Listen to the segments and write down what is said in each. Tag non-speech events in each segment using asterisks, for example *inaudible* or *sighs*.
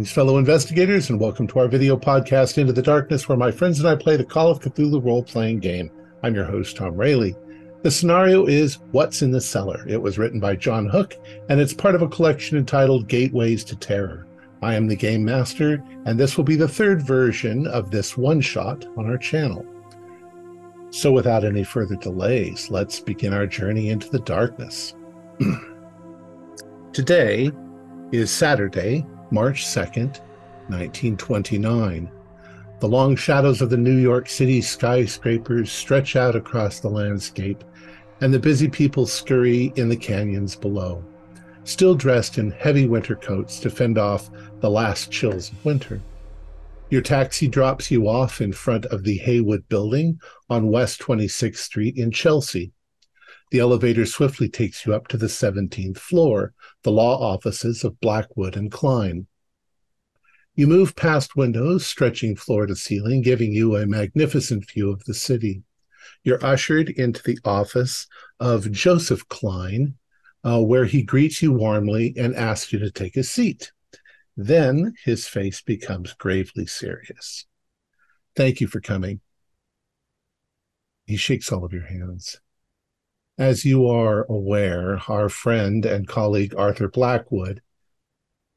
Greetings, fellow investigators, and welcome to our video podcast, Into the Darkness, where my friends and I play the Call of Cthulhu role playing game. I'm your host, Tom Rayleigh. The scenario is What's in the Cellar? It was written by John Hook, and it's part of a collection entitled Gateways to Terror. I am the Game Master, and this will be the third version of this one shot on our channel. So, without any further delays, let's begin our journey into the darkness. *clears throat* Today is Saturday, March 2nd, 1929. The long shadows of the New York City skyscrapers stretch out across the landscape, and the busy people scurry in the canyons below, still dressed in heavy winter coats to fend off the last chills of winter. Your taxi drops you off in front of the Haywood Building on West 26th Street in Chelsea. The elevator swiftly takes you up to the 17th floor, the law offices of Blackwood and Klein. You move past windows stretching floor to ceiling, giving you a magnificent view of the city. You're ushered into the office of Joseph Klein, uh, where he greets you warmly and asks you to take a seat. Then his face becomes gravely serious. Thank you for coming. He shakes all of your hands. As you are aware, our friend and colleague Arthur Blackwood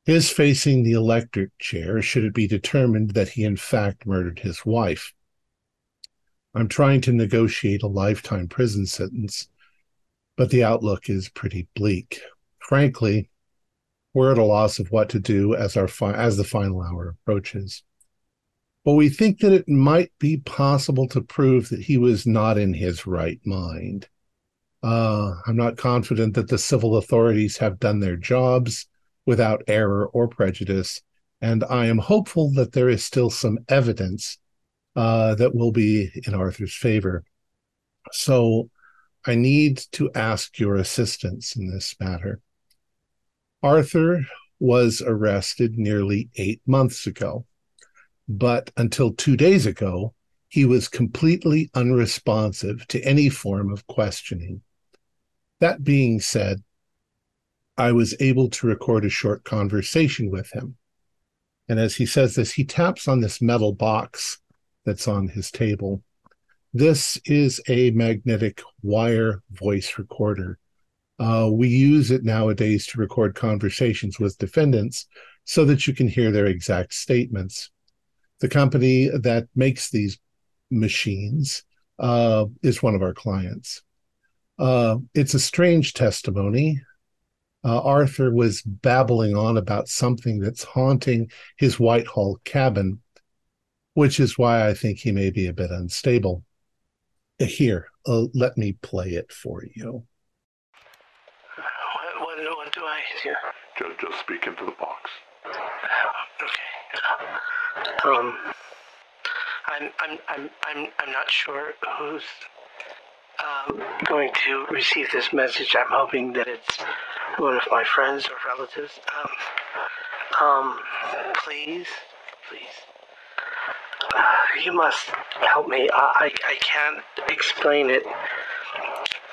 is facing the electric chair should it be determined that he in fact murdered his wife. I'm trying to negotiate a lifetime prison sentence, but the outlook is pretty bleak. Frankly, we're at a loss of what to do as our fi- as the final hour approaches. But we think that it might be possible to prove that he was not in his right mind. Uh, I'm not confident that the civil authorities have done their jobs without error or prejudice, and I am hopeful that there is still some evidence uh, that will be in Arthur's favor. So I need to ask your assistance in this matter. Arthur was arrested nearly eight months ago, but until two days ago, he was completely unresponsive to any form of questioning. That being said, I was able to record a short conversation with him. And as he says this, he taps on this metal box that's on his table. This is a magnetic wire voice recorder. Uh, we use it nowadays to record conversations with defendants so that you can hear their exact statements. The company that makes these machines uh, is one of our clients. Uh, it's a strange testimony. Uh, Arthur was babbling on about something that's haunting his Whitehall cabin, which is why I think he may be a bit unstable. Uh, here, uh, let me play it for you. What, what, what do I hear? Just, just speak into the box. Okay. Um, I'm, I'm, I'm, I'm, I'm not sure who's um, going to receive this message. I'm hoping that it's one of my friends or relatives. Um, um, please, please. Uh, you must help me. I, I, I can't explain it.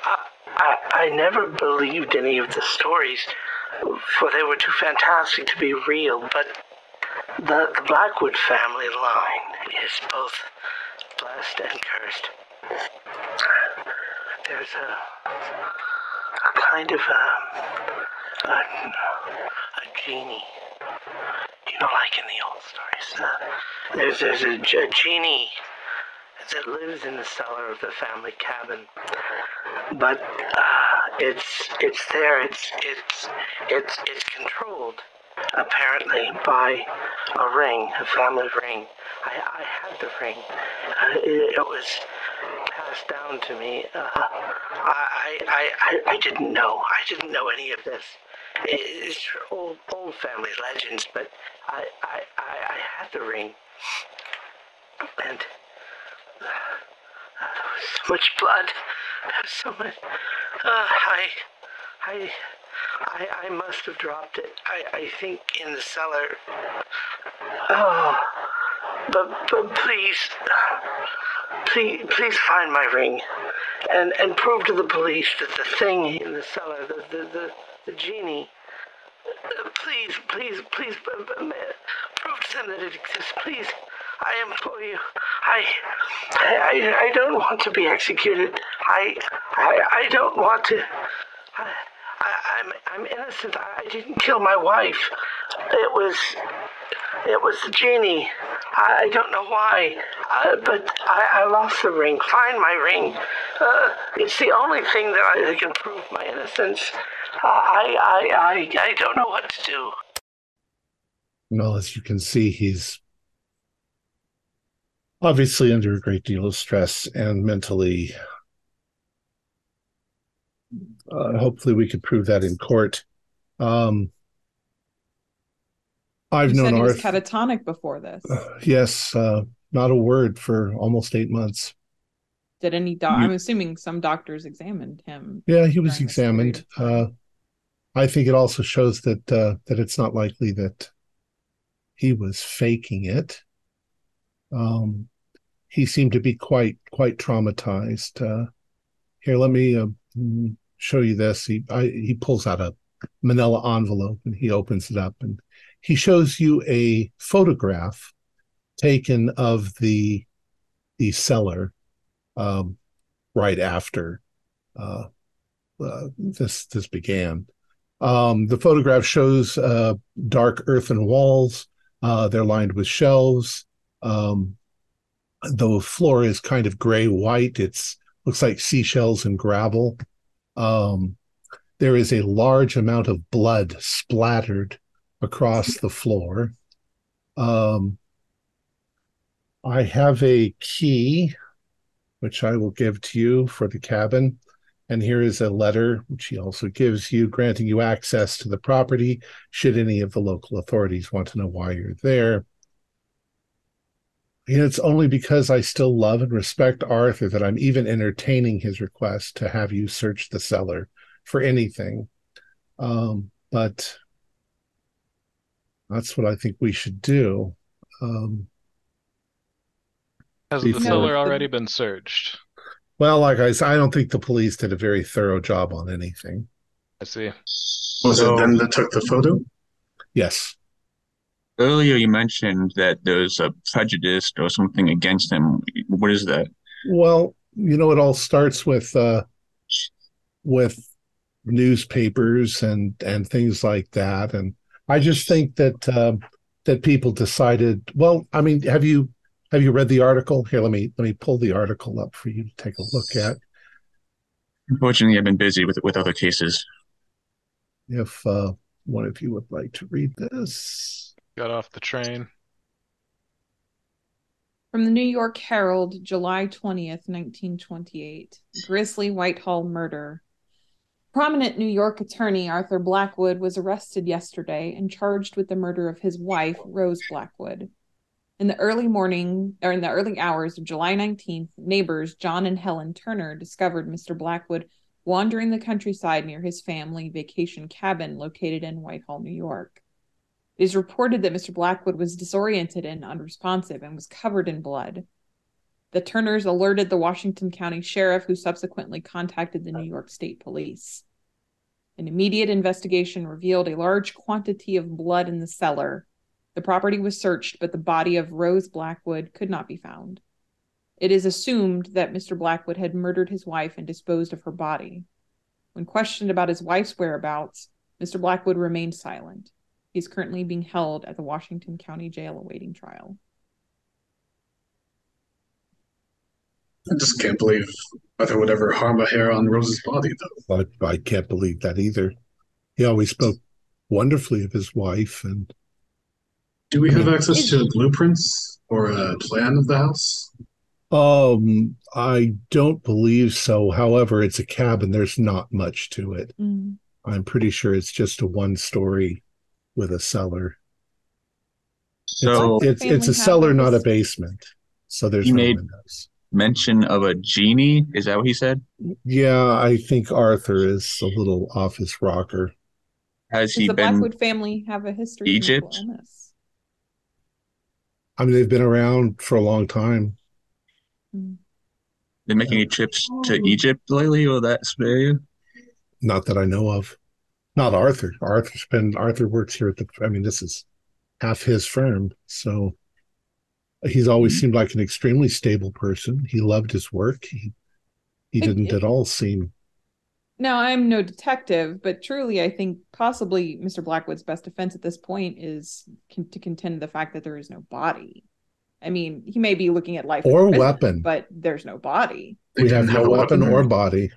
I, I, I never believed any of the stories, for they were too fantastic to be real, but the, the Blackwood family line is both blessed and cursed there's a, a kind of a, a, a genie. You know, like in the old stories. Uh, there's there's a, a genie that lives in the cellar of the family cabin, but uh, it's it's there. It's it's it's it's controlled apparently by a ring, a family ring. I, I had the ring. Uh, it, it was passed down to me. Uh, I, I, I, I didn't know. I didn't know any of this. It's old, old family legends, but I, I, I, I had the ring, and uh, there was so much blood. There was so much. Uh, I, I, I, I must have dropped it. I, I think in the cellar. Oh, but, but please, please, please find my ring, and and prove to the police that the thing in the cellar, the the the, the genie, please, please, please, uh, uh, prove to them that it exists. Please, I implore you. I, I, I don't want to be executed. I, I, I don't want to. I, I, I'm, I'm innocent. I didn't kill my wife. It was, it was the genie. I, don't know why, uh, but I, I lost the ring. Find my ring. Uh, it's the only thing that I that can prove my innocence. Uh, I, I, I, I don't know what to do. Well, as you can see, he's obviously under a great deal of stress and mentally. Uh, hopefully, we could prove that in court. Um, I've known he was catatonic before this. Uh, yes, uh, not a word for almost eight months. Did any doc? I'm assuming some doctors examined him. Yeah, he was during this period examined. Uh. I think it also shows that uh, that it's not likely that he was faking it. Um, he seemed to be quite quite traumatized. Uh, here, let me uh, mm, show you this. He I, he pulls out a Manila envelope and he opens it up and he shows you a photograph taken of the the cellar um, right after uh, uh, this this began. Um, the photograph shows uh, dark earthen walls. Uh, they're lined with shelves. Um, the floor is kind of gray white. It's looks like seashells and gravel. Um, there is a large amount of blood splattered across the floor. Um, I have a key, which I will give to you for the cabin. And here is a letter, which he also gives you, granting you access to the property should any of the local authorities want to know why you're there. And it's only because I still love and respect Arthur that I'm even entertaining his request to have you search the cellar for anything. Um, but that's what I think we should do. Um, Has the Before- cellar already been searched? well, like I said, I don't think the police did a very thorough job on anything. I see. Was So- it them that took the photo? Yes. Earlier, you mentioned that there was a prejudice or something against him. What is that? Well, you know, it all starts with uh, with newspapers and and things like that, and I just think that uh, that people decided. Well, I mean, have you have you read the article? Here, let me let me pull the article up for you to take a look at. Unfortunately, I've been busy with with other cases. If uh, one of you would like to read this, Got off the train. From the New York Herald, July 20th, 1928. Grisly Whitehall murder. Prominent New York attorney Arthur Blackwood was arrested yesterday and charged with the murder of his wife, Rose Blackwood. In the early morning, or in the early hours of July 19th, neighbors John and Helen Turner discovered Mr. Blackwood wandering the countryside near his family vacation cabin located in Whitehall, New York. It is reported that Mr. Blackwood was disoriented and unresponsive and was covered in blood. The Turners alerted the Washington County Sheriff, who subsequently contacted the New York State Police. An immediate investigation revealed a large quantity of blood in the cellar. The property was searched, but the body of Rose Blackwood could not be found. It is assumed that Mr. Blackwood had murdered his wife and disposed of her body. When questioned about his wife's whereabouts, Mr. Blackwood remained silent. He is currently being held at the Washington County Jail awaiting trial. I just can't believe Arthur would ever harm a hair on Rose's body, though. I, I can't believe that either. He always spoke wonderfully of his wife, and Do we have Yeah. access to blueprints or a plan of the house? Um, I don't believe so. However, it's a cabin. There's not much to it. Mm. I'm pretty sure it's just a one story with a cellar. So It's it's a cellar, not a basement. So there's He no made- windows. Mention of a genie. Is that what he said? Yeah, I think Arthur is a little off his rocker. Has Does he the been? Blackwood family have a history Egypt? I mean, they've been around for a long time. Mm. Been making any trips to Egypt lately or that area? Not that I know of. Not Arthur. Arthur's been Arthur works here at the. I mean, this is half his firm, so he's always mm-hmm. seemed like an extremely stable person. He loved his work. He he didn't it- at all seem. Now, I'm no detective, but truly, I think possibly Mr. Blackwood's best defense at this point is con- to contend the fact that there is no body. I mean, he may be looking at life Or prison, weapon. but there's no body. We have no weapon or body.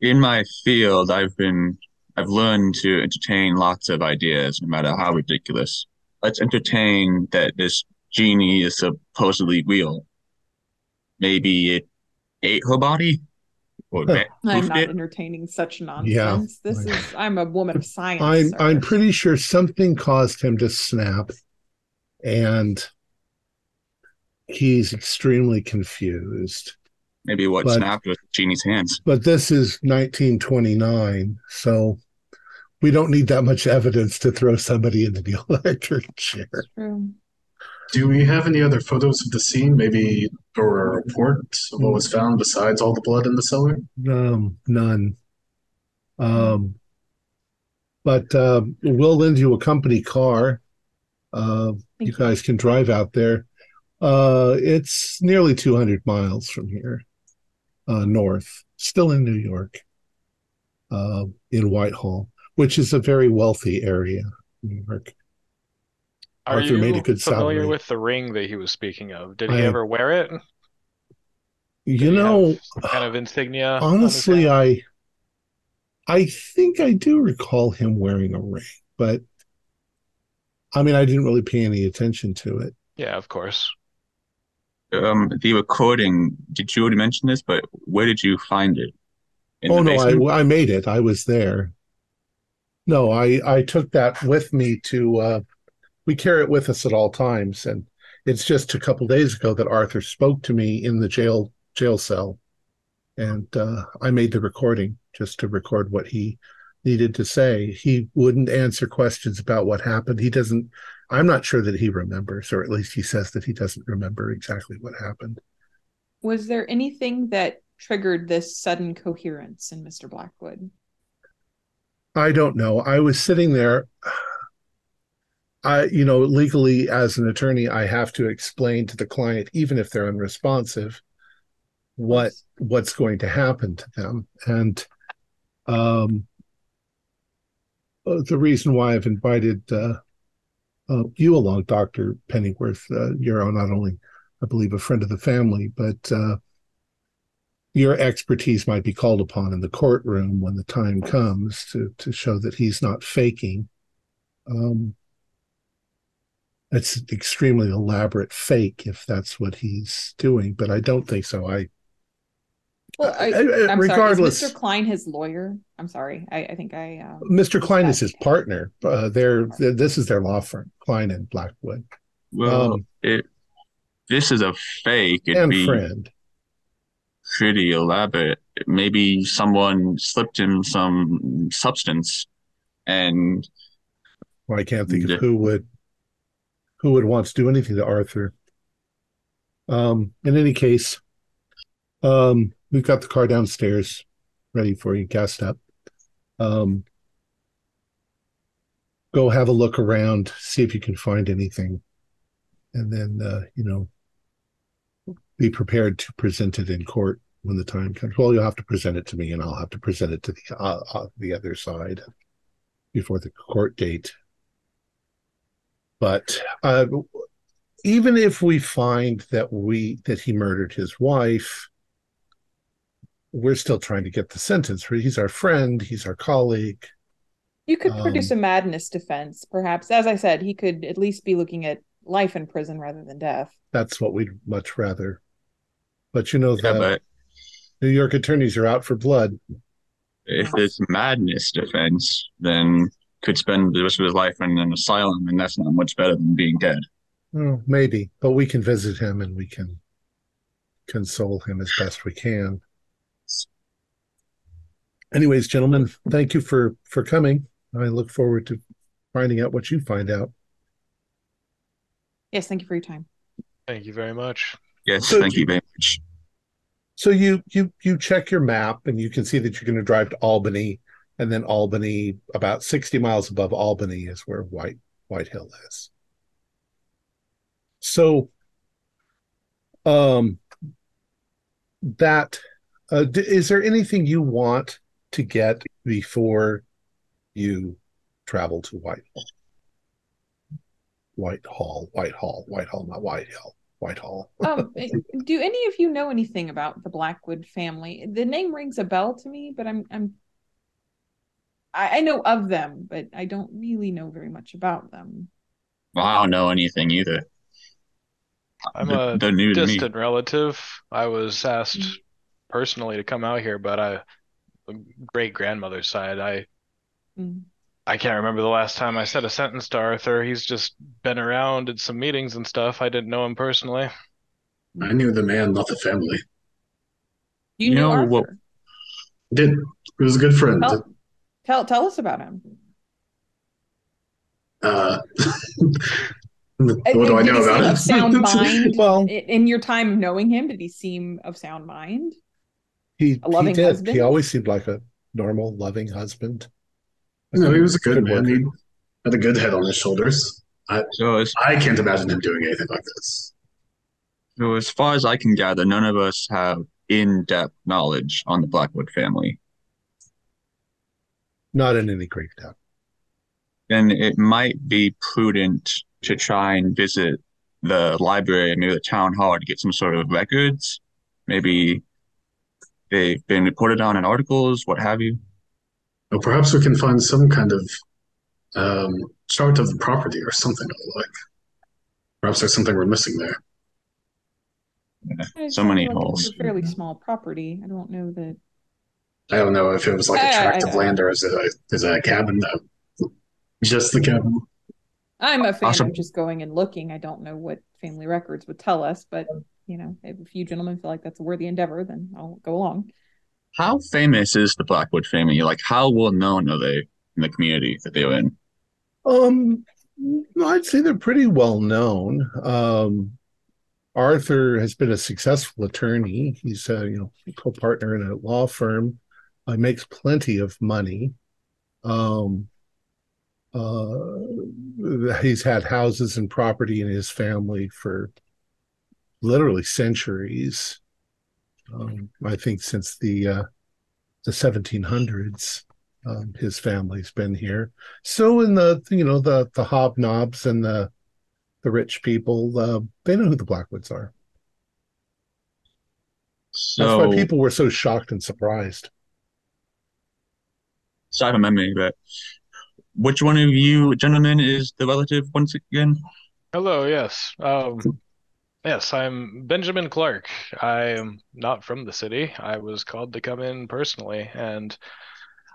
In my field, I've been I've learned to entertain lots of ideas, no matter how ridiculous. Let's entertain that this genie is supposedly real. Maybe it ate her body, or Huh. I'm not it. entertaining such nonsense. Yeah. This is I'm a woman of science. I'm sir. I'm pretty sure something caused him to snap, and he's extremely confused. Maybe what But- snapped was genie's hands. But this is 1929, so we don't need that much evidence to throw somebody into the *laughs* electric chair. True. Do we have any other photos of the scene, maybe, or a report of what was found besides all the blood in the cellar? Um, none. Um, but uh, we'll lend you a company car. Uh, you guys can drive out there. Uh, it's nearly 200 miles from here, uh, north, still in New York, uh, in Whitehall, which is a very wealthy area, New York. Are Arthur you made a good familiar salary. with the ring that he was speaking of? Did he I- ever wear it? Did You know, kind of insignia. honestly. I, I think I do recall him wearing a ring, but I mean, I didn't really pay any attention to it. yeah, of course. Um, the recording. Did you already mention this? But where did you find it? In oh no. I I made it. I was there. No, I I took that with me to. uh We carry it with us at all times, and it's just a couple days ago that Arthur spoke to me in the jail jail cell, and uh, I made the recording just to record what he needed to say. He wouldn't answer questions about what happened. He doesn't. I'm not sure that he remembers, or at least he says that he doesn't remember exactly what happened. Was there anything that triggered this sudden coherence in Mr. Blackwood? I don't know. I was sitting there. I, you know, legally as an attorney, I have to explain to the client, even if they're unresponsive, what what's going to happen to them. And um, uh, the reason why I've invited uh, uh, you along, Doctor Pennyworth, uh, you're not only, I believe, a friend of the family, but uh, your expertise might be called upon in the courtroom when the time comes to to show that he's not faking. Um, it's an extremely elaborate fake if that's what he's doing, but I don't think so. I, Well, I, I- I- I'm regardless, sorry. Is Mr. Klein his lawyer? I'm sorry. I, I think I. Uh, Mr. Klein is that- his partner. Uh, they're, th- this is their law firm, Klein and Blackwood, Well, Um, it this is a fake. It'd and be friend. pretty elaborate. Maybe someone slipped him some substance, and Well, I can't think Yeah. of who would who would want to do anything to Arthur. Um, in any case, um, we've got the car downstairs ready for you, gassed up. Um, go have a look around, see if you can find anything, and then uh, you know, be prepared to present it in court when the time comes. Well, you'll have to present it to me, and I'll have to present it to the uh, uh, the other side before the court date. But uh, even if we find that we that he murdered his wife, we're still trying to get the sentence. He's our friend. He's our colleague. you could produce Um, a madness defense, perhaps. As I said, he could at least be looking at life in prison rather than death. That's what we'd much rather. But you know yeah, the but New York attorneys are out for blood. if it's madness defense, then could spend the rest of his life in an asylum, and that's not much better than being dead. Oh, maybe, but we can visit him and we can console him as best we can. Anyways, gentlemen, thank you for for coming. I look forward to finding out what you find out. Yes, thank you for your time. Thank you very much. Yes, So thank do- you very much. So you you you check your map and you can see that you're going to drive to Albany and then Albany, about 60 miles above Albany, is where White White Hill is. So, um, that uh, d- is there anything you want to get before you travel to white Whitehall? Whitehall, Whitehall, Whitehall, not Whitehall, Whitehall. um, *laughs* eh, do any of you know anything about the Blackwood family? The name rings a bell to me, but I'm I'm I, I know of them, but I don't really know very much about them. Well, I don't know anything either. I'm They're- a they're new distant relative. I was asked personally to come out here, but I, great grandmother's side, I Mm. I can't remember the last time I said a sentence to Arthur. He's just been around at some meetings and stuff. I didn't know him personally. I knew the man, not the family. You, You knew know Arthur. what- Did he was a good friend. Tell, tell tell us about him. Uh, *laughs* what Uh, do I know about seem him? sound *laughs* mind? Well, In your time of knowing him, did he seem of sound mind? he, A loving he did. husband? He always seemed like a normal, loving husband. No, he was a good man. worker. He had a good head on his shoulders. So I can't imagine him doing anything like this. so as far as I can gather, none of us have in-depth knowledge on the Blackwood family. Not in any great depth. Then it might be prudent to try and visit the library, maybe the town hall to get some sort of records. Maybe they've been reported on in articles, what have you. Or perhaps we can find some kind of um, chart of the property or something like. Perhaps there's something we're missing there. It So many like it was holes. a fairly small property. I don't know that. I don't know if it was like a tract of land or is it a, is it a cabin? No. Just the cabin. I'm a fan Awesome. of just going and looking. I don't know what family records would tell us, but you know, if you gentlemen feel like that's a worthy endeavor, then I'll go along. How famous is the Blackwood family? Like, how well known are they in the community that they're in? Um, I'd say they're pretty well known. Um, Arthur has been a successful attorney. He's a you know co-partner in a law firm. Uh, makes plenty of money. Um, uh, he's had houses and property in his family for literally centuries. Um, I think since the uh, the 1700s, um, his family's been here. So in the you know the the hobnobs and the the rich people, uh, they know who the Blackwoods are. That's why people were so shocked and surprised. A memory, but which one of you gentlemen is the relative once again? Hello, yes. Um, yes, I'm Benjamin Clark. I am not from the city. I was called to come in personally, and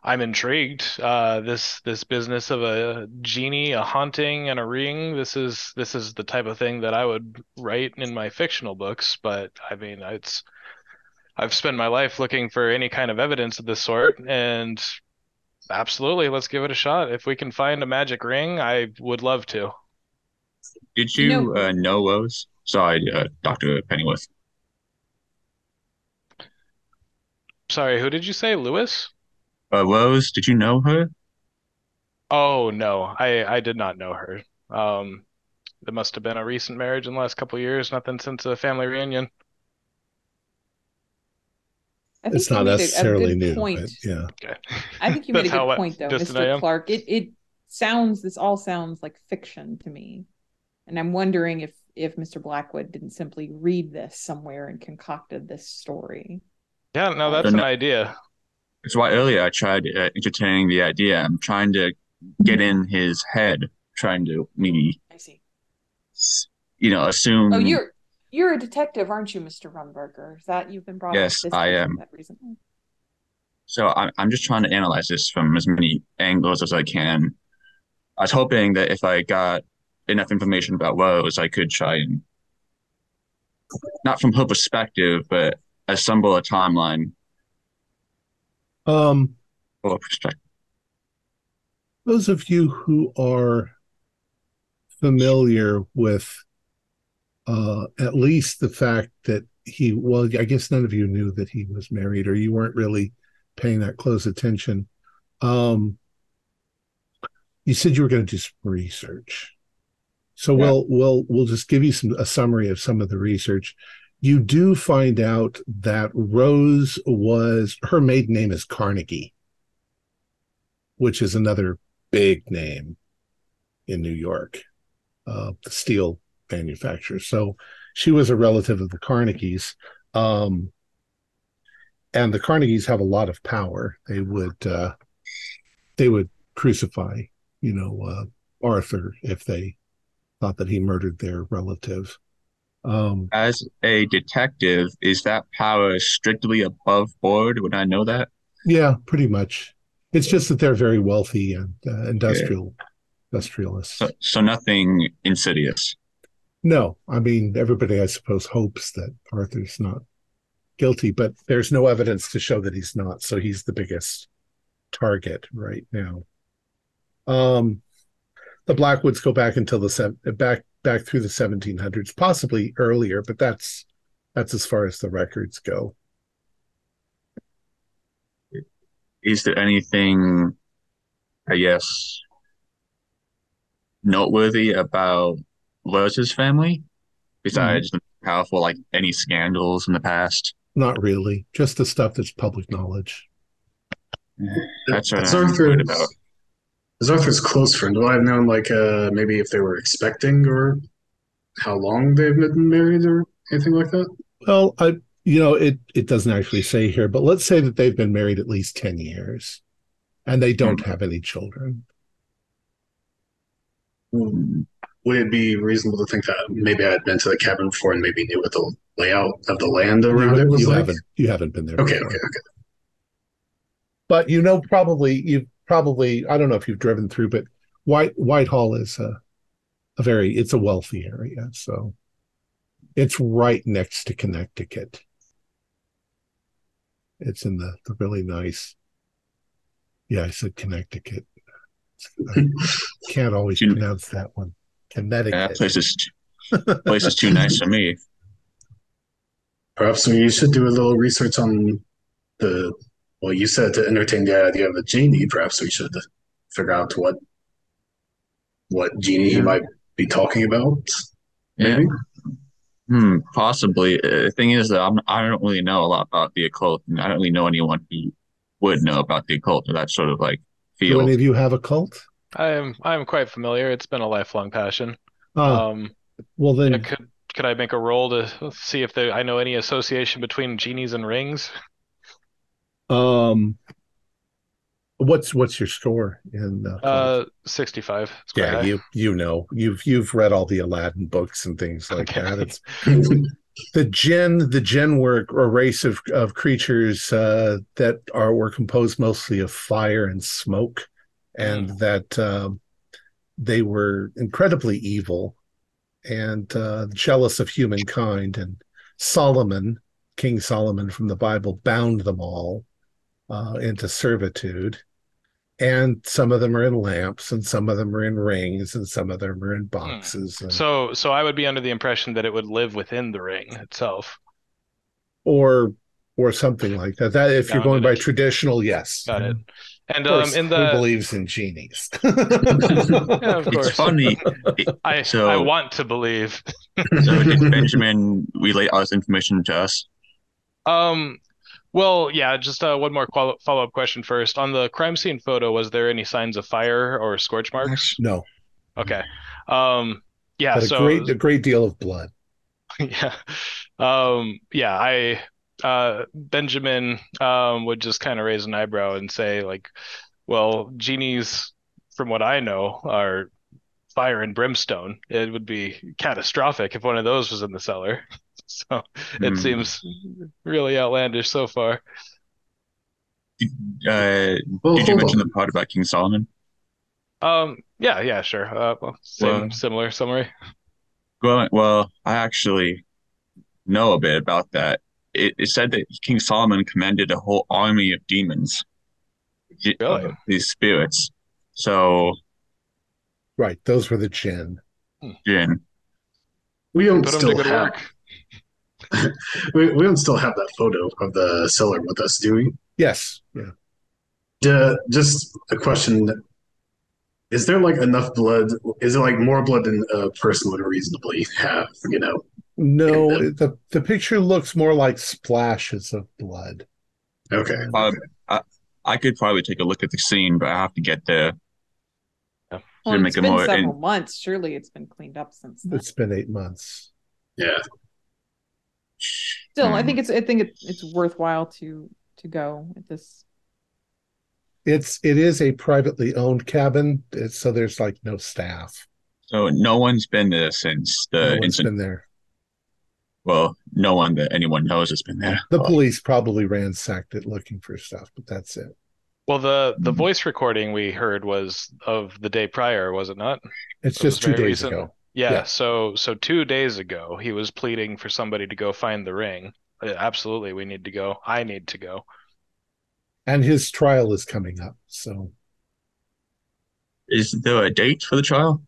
I'm intrigued. Uh, this this business of a genie, a haunting, and a ring. This is this is the type of thing that I would write in my fictional books. But I mean, it's I've spent my life looking for any kind of evidence of this sort, and absolutely, let's give it a shot. If we can find a magic ring, I would love to. Did You you know- uh, know Rose? Sorry, uh, Dr. Pennyworth. Sorry, who did you say? Lewis? Uh, Rose, did you know her? Oh no, I I did not know her. Um, there must have been a recent marriage in the last couple of years, nothing since a family reunion. I think It's not made a- a necessarily new, point. but yeah. Okay. I think you made a good point though, Mr. Clark. It it sounds this all sounds like fiction to me. And I'm wondering if if Mr. Blackwood didn't simply read this somewhere and concocted this story. Yeah, no, that's an not- idea. That's why earlier I tried uh, entertaining the idea. I'm trying to get in his head, trying to maybe, I see. you know, assume. Oh, you're you're a detective, aren't you, Mr. Rumberger? Is that you've been brought on Yes, this I am. that recently? So I'm I'm just trying to analyze this from as many angles as I can. I was hoping that if I got enough information about Rose, I could try and not from her perspective, but assemble a timeline Um, or a perspective. those of you who are familiar with uh, at least the fact that he, well, I guess none of you knew that he was married, or you weren't really paying that close attention. Um, you said you were going to do some research, so Yeah. we'll we'll we'll just give you some a summary of some of the research. You do find out that Rose was her maiden name is Carnegie, which is another big name in New York, uh, the steel manufacturer. So she was a relative of the Carnegies. Um, and the Carnegies have a lot of power. They would uh, they would crucify, you know, uh, Arthur if they thought that he murdered their relative. Um, As a detective, is that power strictly above board? Would I know that? yeah, pretty much. It's just that they're very wealthy and uh, industrial industrialists. So, so nothing insidious. No, I mean everybody, I suppose, hopes that Arthur's not guilty, but there's no evidence to show that he's not. So he's the biggest target right now. Um, the Blackwoods go back until the back back through the 1700s, possibly earlier, but that's that's as far as the records go. Is there anything, I guess, noteworthy about Rose's family besides the powerful, like any scandals in the past? Not really, just the stuff that's public knowledge. That's what It's I'm worried Arthur's, about. is Arthur's close friend. Will I have known, like, uh, maybe if they were expecting or how long they've been married or anything like that? Well, I you know it it doesn't actually say here, but let's say that they've been married at least 10 years and they don't have any children. Hmm. Would it be reasonable to think that maybe I had been to the cabin before and maybe knew what the layout of the land around you, it was you like? haven't you haven't been there Okay, before. okay, okay. but you know probably you've probably i don't know if you've driven through but white whitehall is a, a very it's a wealthy area so it's right next to connecticut it's in the, the really nice yeah i said connecticut i *laughs* can't always pronounce that one Yeah, that place is place is too nice for me. Perhaps we should do a little research on the, well, you said to entertain the idea of a genie. Perhaps we should figure out what what genie he might be talking about. Yeah. Maybe. Hmm, possibly. Uh, The thing is that I'm, I don't really know a lot about the occult, and I don't really know anyone who would know about the occult or that sort of like do field. any of you have occult I am I'm quite familiar. It's been a lifelong passion. Ah, Um, well then yeah, could could I make a roll to see if there I know any association between genies and rings? um what's what's your score in uh, Uh, 65. Yeah, high. you you know you've you've read all the Aladdin books and things like Okay. that. It's *laughs* the jinn The jinn were a race of of creatures uh, that are were composed mostly of fire and smoke, and that um, they were incredibly evil and uh, jealous of humankind. And Solomon, King Solomon from the Bible, bound them all uh, into servitude. And some of them are in lamps and some of them are in rings and some of them are in boxes and- So so I would be under the impression that it would live within the ring itself. or or something like that. That if you're going by traditional yes. Got it. And Of course, um in who the believes in genies *laughs* yeah, of It's course. funny. I *laughs* So- I want to believe. *laughs* So did Benjamin relay all this information to us? Um, well, yeah, just uh, one more qual follow-up question first. On the crime scene photo, was there any signs of fire or scorch marks? no Okay. Um, yeah, but a so great a great deal of blood yeah. Um, yeah, I uh Benjamin um would just kind of raise an eyebrow and say like, well, genies from what I know are fire and brimstone. It would be catastrophic if one of those was in the cellar. *laughs* So it Hmm. seems really outlandish so far. Uh, Well, did you mention on. the part about King Solomon? Um, yeah, yeah, sure. Uh, well, same Well- similar summary. Well, well, I actually know a bit about that. It, it said that King Solomon commanded a whole army of demons, Really? uh, these spirits. So, right those were the jinn Jin, We don't still have work. *laughs* we, we don't still have that photo of the cellar with us, do we? yes yeah Duh, just a question. Is there like enough blood? Is it like more blood than a person would reasonably have? You know, No, *laughs* the the picture looks more like splashes of blood. okay. Uh, I, I could probably take a look at the scene, but I have to get there. Well, make it's it been more several in- months. Surely it's been cleaned up since then. It's been eight months. Yeah. Still, I Hmm. think it's I think it, it's worthwhile to to go at this. It's it is a privately owned cabin, so there's like no staff. So no one's been there since No the one's incident. been there. Well, no one that anyone knows has been there. The police probably ransacked it looking for stuff, but that's it. Well, the the Mhm. voice recording we heard was of the day prior, was it not? It's It was just two days recent. ago. Yeah, Yeah. so so two days ago, he was pleading for somebody to go find the ring. Uh, Absolutely, we need to go. I need to go. And his trial is coming up. So Is there a date for the trial?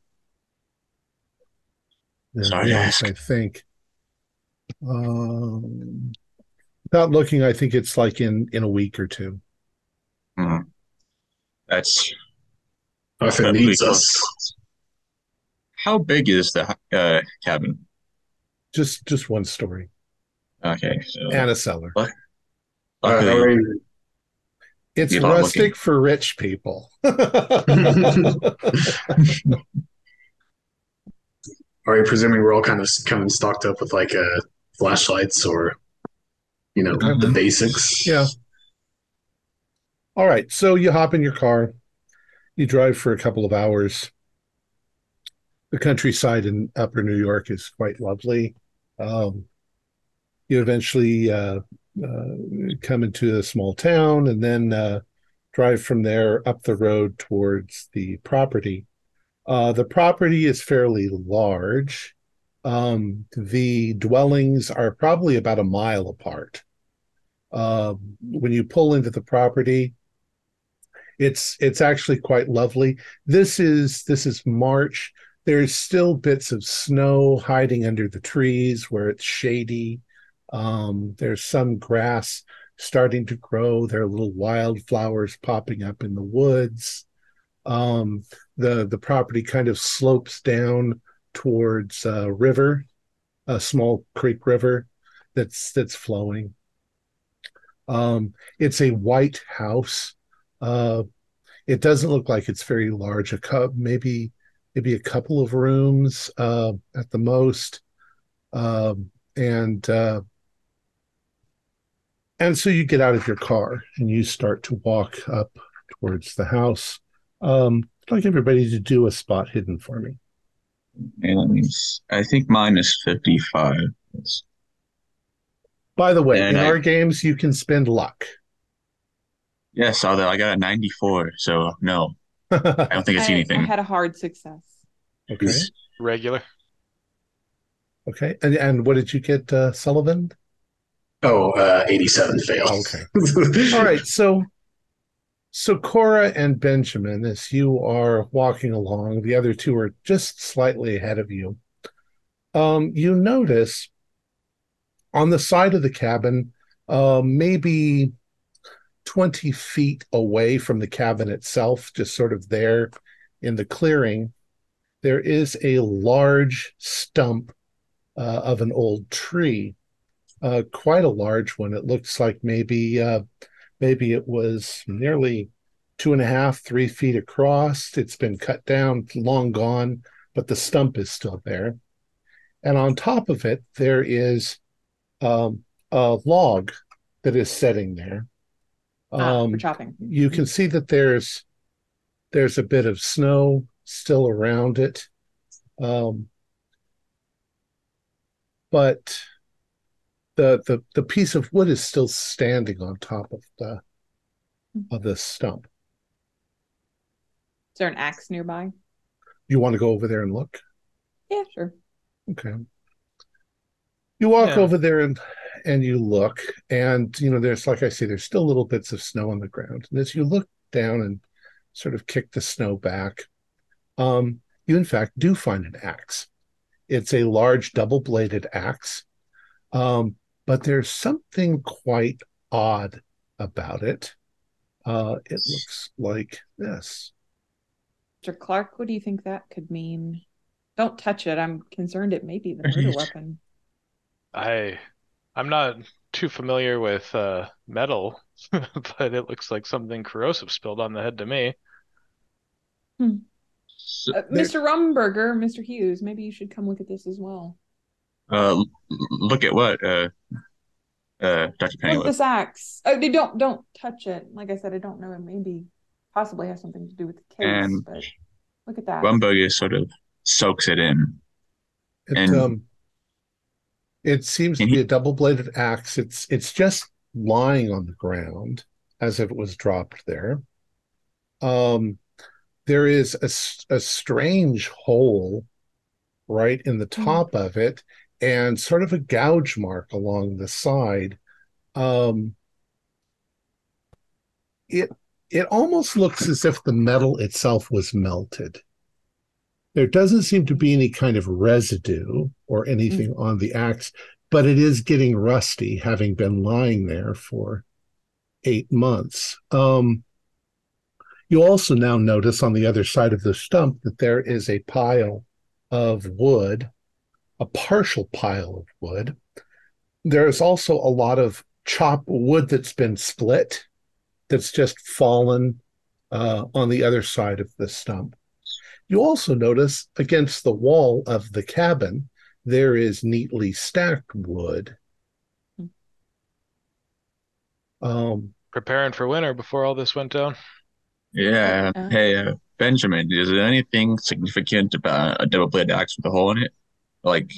there Sorry to is. I think. Um, without looking, I think it's like in in a week or two. Hmm. That's Arthur That'd needs cool. us. how big is the uh, cabin? Just just one story. Okay, so And a cellar. Uh, luckily, already- It's You're rustic looking. for rich people. *laughs* *laughs* are you presuming we're all kind of coming kind of stocked up with like uh, flashlights or, you know, the Mhm. basics? Yeah. All right. So you hop in your car, you drive for a couple of hours. The countryside in upper New York is quite lovely. Um, you eventually uh, uh, come into a small town and then uh, drive from there up the road towards the property. Uh, the property is fairly large. Um, the dwellings are probably about a mile apart. Uh, when you pull into the property it's it's actually quite lovely. This is this is march. There's still bits of snow hiding under the trees where it's shady. Um, there's some grass starting to grow. There are little wildflowers popping up in the woods. Um, the the property kind of slopes down towards a river a small creek river that's that's flowing um, it's a white house. Uh, it doesn't look like it's very large. A cup, maybe, maybe a couple of rooms uh, at the most, um, and uh, and so you get out of your car and you start to walk up towards the house. Um, I'd like everybody to do a spot hidden for me. And let me s- I think mine is 55. By the way, And in I- our games, you can spend luck. Yes, although I got a 94, so no, *laughs* I don't think I see I, I anything. had a hard success. okay. Is- Regular. Okay. And and what did you get, uh, Sullivan? Oh, uh, 87 fail. Okay. All right, so so Cora and Benjamin, as you are walking along, the other two are just slightly ahead of you. Um, you notice on the side of the cabin, uh, maybe 20 feet away from the cabin itself, just sort of there in the clearing, there is a large stump uh, of an old tree uh, quite a large one. It looks like maybe uh, maybe it was nearly two and a half, three feet across. It's been cut down, long gone, but the stump is still there. And on top of it, there is um, a log that is setting there. Ah, Um, for chopping. you can see that there's there's a bit of snow still around it um, but the, the the piece of wood is still standing on top of the of the stump. Is there an axe nearby? you want to go over there and look? Yeah, sure. okay. You walk Yeah. over there and and you look and you know there's like i say there's still little bits of snow on the ground. And as you look down and sort of kick the snow back um you in fact do find an axe. It's a large double-bladed axe. Um but there's something quite odd about it Uh, it looks like this. Mr. Clark, what do you think that could mean? Don't touch it. I'm concerned it may be the *laughs* murder weapon. I I'm not too familiar with uh, metal, *laughs* but it looks like something corrosive spilled on the head to me. So, Uh, Mr. Rumberger, Mr. Hughes, maybe you should come look at this as well. Uh, look at what, uh, uh, Dr. Look at Pennyworth. this axe. Oh, they don't don't touch it. Like I said, I don't know. It maybe possibly has something to do with the case, And but look at that. Rumberger sort of soaks it in. It And- um, it seems to be he- a double-bladed axe. It's it's just lying on the ground as if it was dropped there. Um, there is a strange hole right in the top of it, and sort of a gouge mark along the side. Um, it it almost looks as if the metal itself was melted. There doesn't seem to be any kind of residue or anything on the axe, but it is getting rusty, having been lying there for eight months. Um, you also now notice on the other side of the stump that there is a pile of wood, a partial pile of wood. There's also a lot of chop wood that's been split, that's just fallen uh, on the other side of the stump. You also notice against the wall of the cabin, there is neatly stacked wood. Um, Preparing for winter before all this went down. Yeah. Hey, uh, Benjamin, is there anything significant about a double-bladed axe with a hole in it? Like,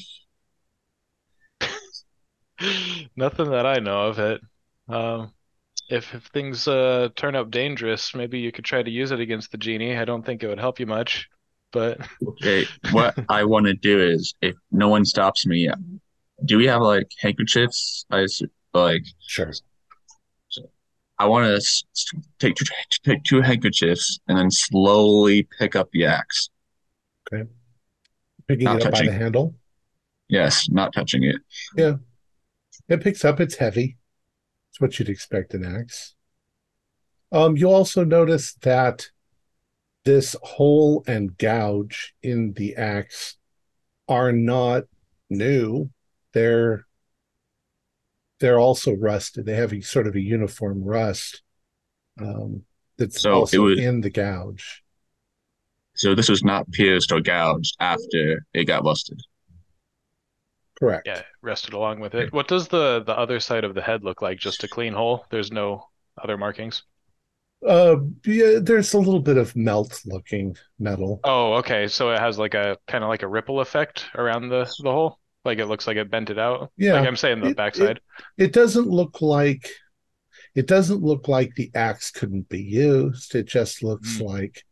*laughs* Nothing that I know of it. Um, if if things uh turn up dangerous, maybe you could try to use it against the genie. I don't think it would help you much, but okay, *laughs* what I want to do is, if no one stops me, do we have like handkerchiefs? I like, sure. I want to take two, take two handkerchiefs and then slowly pick up the axe. Picking Not it up by touching. the handle. Yes, not touching it. Yeah. It picks up, it's heavy. It's what you'd expect an axe. Um, you also notice that this hole and gouge in the axe are not new. They're they're also rusted. They have a sort of a uniform rust um, that's So it also would- in the gouge. So this was not pierced or gouged after it got rusted. Correct. yeah, rested along with it. What does the the other side of the head look like? Just a clean hole? There's no other markings? Uh, yeah, there's a little bit of melt looking metal. Oh, okay. So it has like a kind of like a ripple effect around the the hole. Like it looks like it bent it out. Yeah, Like I'm saying the it- backside. it doesn't look like it doesn't look like the axe couldn't be used. It just looks Mm. like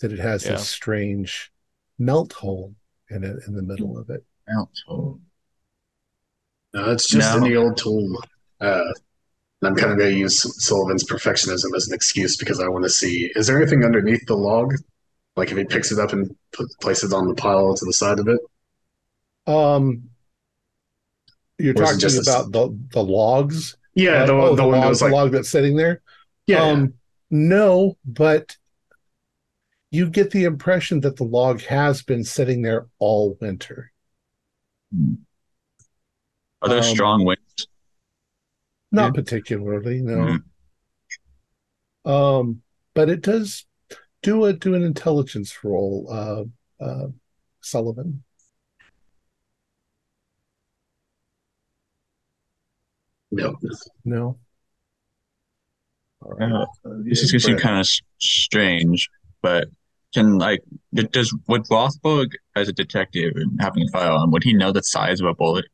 that it has Yeah. this strange melt hole in it in the middle of it. Ouch. No, it's just No. any old tool. Uh, and I'm kind of going to use Sullivan's perfectionism as an excuse because I want to see is there anything underneath the log? Like if he picks it up and put, places it on the pile to the side of it? Um, you're Or is it talking just a- about the the logs. Yeah, right? the, Oh, the, one log, that was the log that's sitting there. yeah, Um, no, but you get the impression that the log has been sitting there all winter. Are there Um, strong winds? Not Yeah. particularly, no. Mhm. Um, but it does do a do an intelligence roll, uh, uh, Sullivan. no. No. All right. Uh, Uh, This is gonna seem kind of strange, but can like does would Rothberg as a detective and having a firearm would he know the size of a bullet?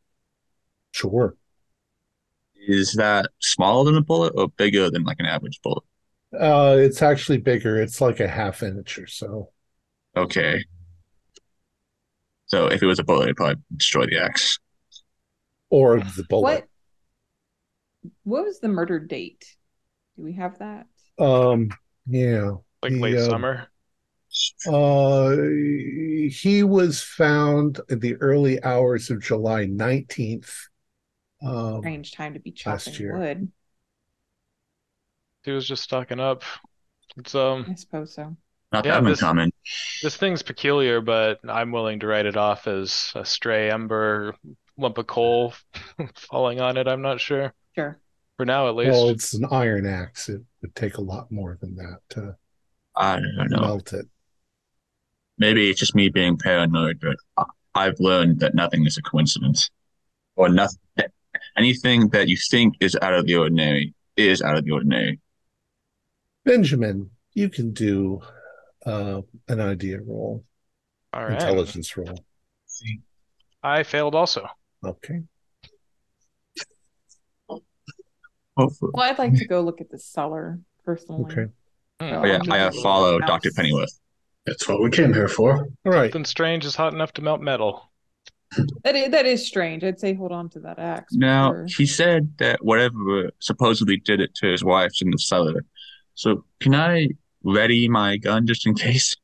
Sure. Is that smaller than a bullet or bigger than like an average bullet? Uh, it's actually bigger. It's like a half inch or so. Okay. So if it was a bullet, it'd probably destroy the axe. Or the bullet. What what was the murder date? Do we have that? Um, yeah. Like The, late uh, summer. Uh, he was found in the early hours of July 19th. Um, Strange time to be chopping year. wood. He was just stocking up. It's um I suppose so. Not Yeah, that this- uncommon. this thing's peculiar, but I'm willing to write it off as a stray ember, lump of coal *laughs* falling on it. I'm not sure. Sure. For now, at least. Well, it's an iron axe. It would take a lot more than that to I don't know. melt it. Maybe it's just me being paranoid, but I- I've learned that nothing is a coincidence, or nothing. Anything that you think is out of the ordinary is out of the ordinary. Benjamin, you can do uh, an idea roll, All right. intelligence roll. I failed also. Okay. Hopefully. Well, I'd like to go look at the cellar personally. Okay. Hmm. Oh, yeah, I have followed Dr. Pennyworth. That's what we came here for. All right. Something strange is hot enough to melt metal. That is, that is strange. I'd say hold on to that axe. for Now, sure. he said that whatever supposedly did it to his wife's in the cellar. So, can I ready my gun just in case?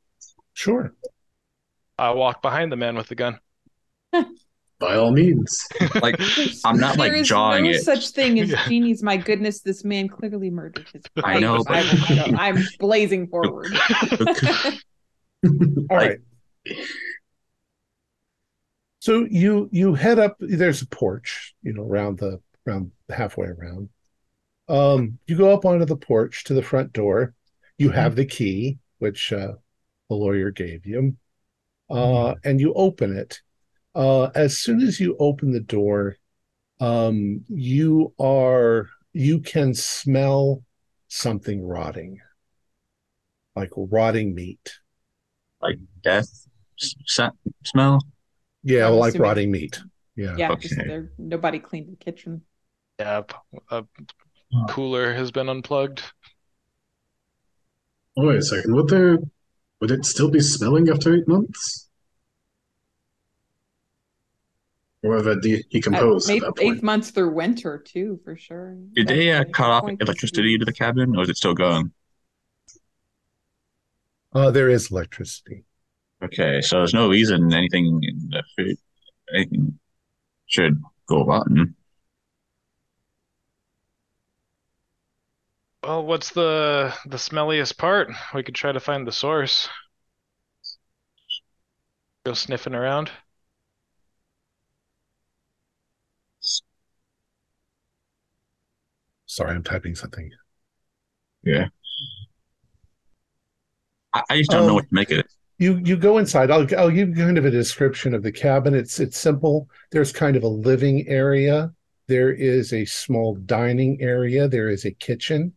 Sure. I walk behind the man with the gun. *laughs* By all means. *laughs* Like, I'm not, like, there is jawing no it. such thing as *laughs* Yeah. genies. My goodness, this man clearly murdered his wife. I know, but- will go. I'm blazing forward. *laughs* All right. So you you head up. There's a porch, you know, around the around halfway around. Um, you go up onto the porch to the front door. You have the key, which uh, the lawyer gave you, uh, and you open it. Uh, as soon as you open the door, um, you are you can smell something rotting, like rotting meat. Like, death s- smell? Yeah, I'm like assuming- rotting meat. Yeah. yeah, because Okay. there nobody cleaned the kitchen. Yeah, A cooler has been unplugged. Oh, wait a second. Would there would it still be smelling after eight months? Or have it de- decomposed Uh, at eight, that point? eight months through winter too, for sure. Did they uh, cut off electricity to the cabin, or is it still going? Uh, there is electricity. Okay, so there's no reason anything in the food, anything should go rotten. Well, what's the the smelliest part? We could try to find the source. Go sniffing around. Sorry, I'm typing something. Yeah. I, I just don't know Um, what to make of it. You you go inside. I'll I'll give you kind of a description of the cabin. It's it's simple. There's kind of a living area. There is a small dining area. There is a kitchen,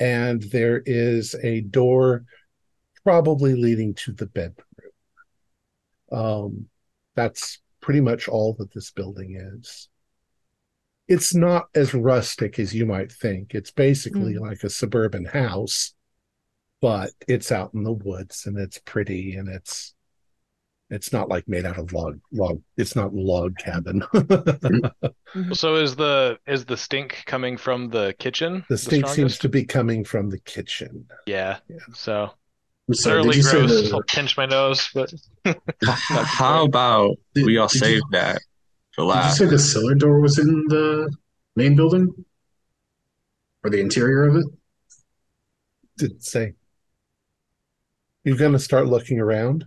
and there is a door, probably leading to the bedroom. Um, that's pretty much all that this building is. It's not as rustic as you might think. It's basically like a suburban house, but it's out in the woods and it's pretty and it's it's not like made out of log log. It's not log cabin. Mm-hmm. So is the is the stink coming from the kitchen? the stink seems to be coming from the kitchen. Yeah. Yeah. So I'm sorry, thoroughly did you say gross. I'll pinch my nose, but How about Did- we all did you- save that for last? did you last? say the cellar door was in the main building? Or the interior of it? Didn't say. You're gonna start looking around.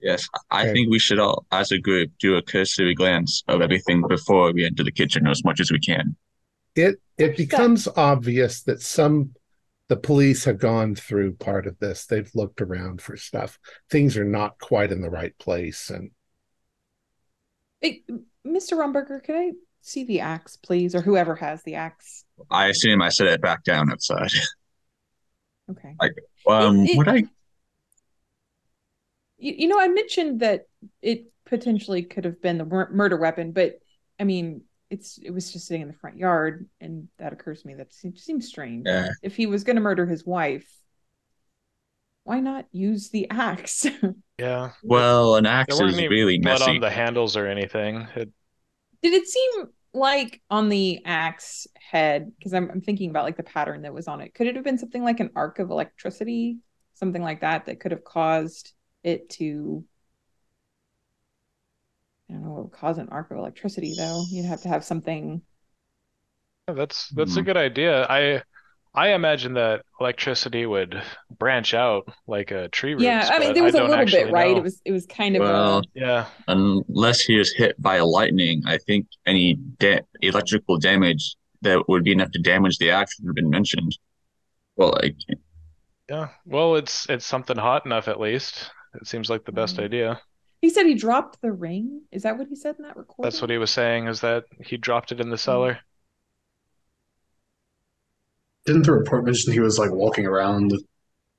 Yes, I Okay. think we should all, as a group, do a cursory glance of everything before we enter the kitchen as much as we can. It it There's that- becomes obvious that some the police have gone through part of this. They've looked around for stuff. Things are not quite in the right place, and Hey, Mr. Rumberger, can I see the axe, please, or whoever has the axe? I assume I set it back down outside. Okay. Um, It- it- would I? You, you know, I mentioned that it potentially could have been the murder weapon, but I mean, it's it was just sitting in the front yard, and that occurs to me that seems, seems strange. Yeah. If he was going to murder his wife, why not use the axe? *laughs* yeah. Well, an axe weren't is any really blood messy. on the handles or anything. It, Did it seem like on the axe head? Because I'm, I'm thinking about like the pattern that was on it. Could it have been something like an arc of electricity, something like that, that could have caused it to? I don't know what would cause an arc of electricity, though. You'd have to have something. yeah, that's that's a Hmm. good idea. I I imagine that electricity would branch out like a tree roots. Yeah, I mean there was a little bit, right? know. It was it was kind of Well, a Yeah, Unless he was hit by a lightning, I think any da electrical damage that would be enough to damage the axe would have been mentioned. Well, like, yeah. Well, it's it's something hot enough at least. It seems like the best Mm. idea. He said he dropped the ring. Is that what he said in that recording? That's what he was saying is that he dropped it in the cellar. Didn't the report mention he was like walking around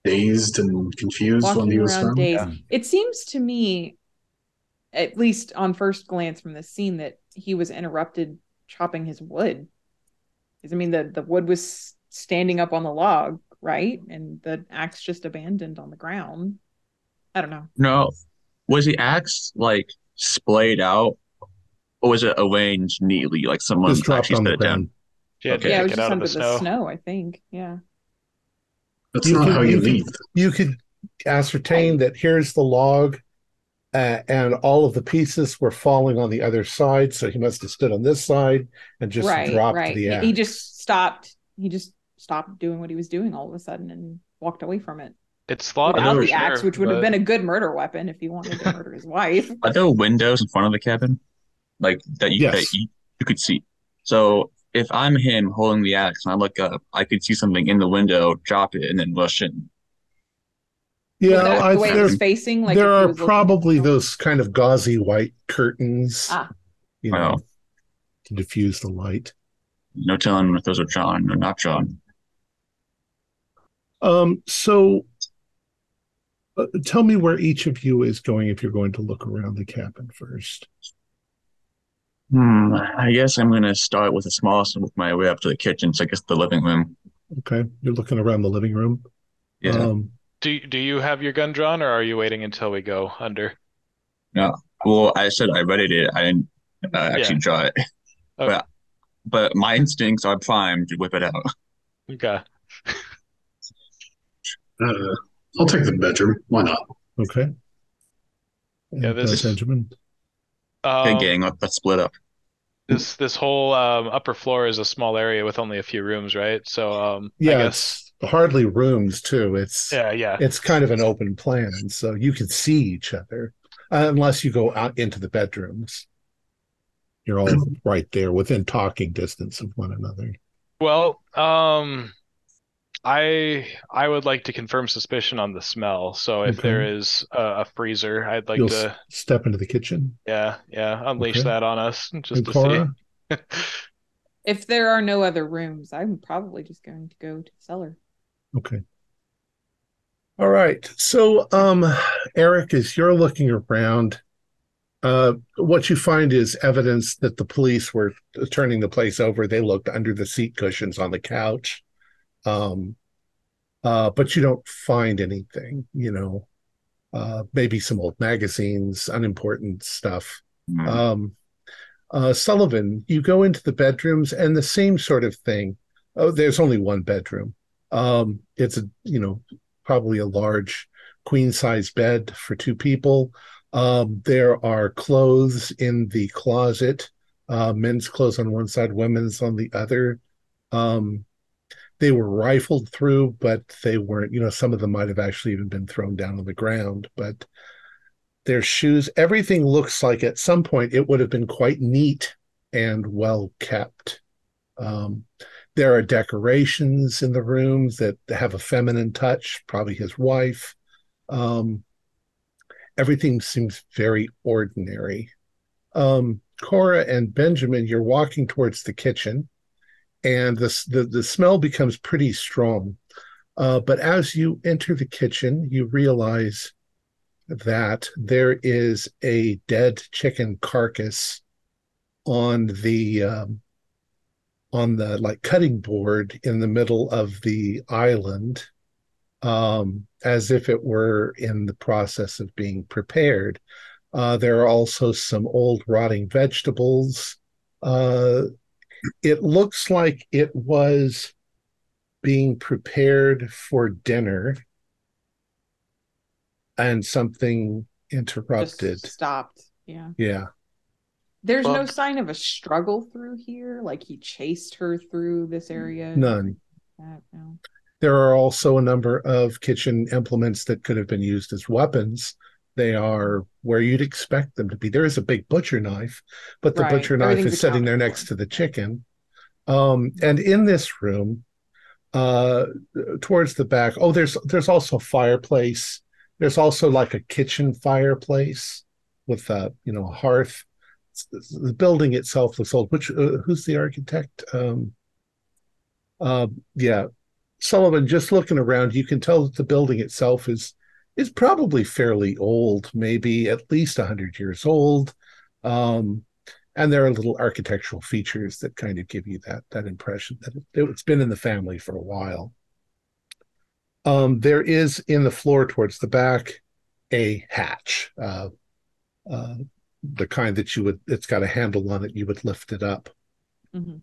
dazed and confused when he was around found? dazed. Yeah. It seems to me, at least on first glance from the scene, that he was interrupted chopping his wood. 'Cause, I mean, the the wood was standing up on the log, right, and the axe just abandoned on the ground. I don't know. no, was the axe like splayed out, or was it arranged neatly, like someone Just dropped actually on set the it down? ground. She had to Okay. Yeah, it was it just out under the the snow. snow, I think. Yeah. That's You not could- how you you could- leave. You could ascertain that here's the log, uh, and all of the pieces were falling on the other side. So he must have stood on this side and just right, dropped right. the He, axe. he just stopped. He just stopped doing what he was doing all of a sudden and walked away from it It's thought without for the axe, sure, which would have been a good murder weapon if he wanted to murder his wife. *laughs* Are there windows in front of the cabin, like that you Yes. that you, you could see? So if I'm him holding the axe and I look up, I could see something in the window, drop it, and then rush in. yeah, Was that I, the way there, was facing. Like there are was looking- probably those kind of gauzy white curtains, Ah. you know, Wow. to diffuse the light. No telling if those are John or not John. Um, so tell me where each of you is going if you're going to look around the cabin first. Hmm. I guess I'm gonna start with the smallest and work my way up to the kitchen. So I guess the living room. Okay, you're looking around the living room. Yeah. Um, do do you have your gun drawn, or are you waiting until we go under? No. Well, I said I readied it. I didn't uh, actually draw it. Okay. But but my instincts are primed to whip it out. Okay. Uh, I'll take the bedroom. Why not? okay. Yeah, And, uh, this- Benjamin. Okay, Um, gang, let, let's split up. this this whole um, upper floor is a small area with only a few rooms, right? So um, I Yeah, guess it's hardly rooms too. It's yeah, yeah. it's kind of an open plan, so you can see each other uh, unless you go out into the bedrooms. You're all *clears throat* right there within talking distance of one another. Well, um, I I would like to confirm suspicion on the smell. So if Okay. there is a, a freezer, I'd like You'll to s- step into the kitchen. yeah yeah unleash Okay. that on us just And to Cora, see. *laughs* If there are no other rooms, I'm probably just going to go to the cellar. Okay. All right. So, um, Eric, as you're looking around, uh, what you find is evidence that the police were turning the place over. They looked under the seat cushions on the couch. Um, uh, but you don't find anything, you know, uh, maybe some old magazines, unimportant stuff. Hmm. Um, uh, Sullivan, you go into the bedrooms and the same sort of thing. Oh, there's only one bedroom. Um, it's a, you know, probably a large queen size bed for two people. Um, there are clothes in the closet, uh, men's clothes on one side, women's on the other. Um, they were rifled through, but they weren't, you know, some of them might have actually even been thrown down on the ground, but their shoes, everything looks like at some point it would have been quite neat and well kept. Um, there are decorations in the rooms that have a feminine touch, probably his wife. Um, everything seems very ordinary. Um, Cora and Benjamin, you're walking towards the kitchen, and the, the, the smell becomes pretty strong. Uh, but as you enter the kitchen, you realize that there is a dead chicken carcass on the um, on the like cutting board in the middle of the island um, as if it were in the process of being prepared uh, there are also some old rotting vegetables uh, it looks like it was being prepared for dinner and something interrupted Just stopped. Yeah. yeah There's no sign of a struggle through here. Like he chased her through this area. none that. No. There are also a number of kitchen implements that could have been used as weapons. They are where you'd expect them to be. There is a big butcher knife, but the Right. butcher knife is sitting there next to the chicken. Um, and in this room, uh, towards the back, oh, there's there's also a fireplace. There's also like a kitchen fireplace with a you know a hearth. The building itself looks old. Which uh, who's the architect? Um, uh, yeah, Sullivan. Just looking around, you can tell that the building itself is is probably fairly old, maybe at least hundred years old. Um, and there are little architectural features that kind of give you that that impression that it, it's been in the family for a while. Um, there is in the floor towards the back a hatch, uh, uh, the kind that you would. It's got a handle on it. You would lift it up. Mhm.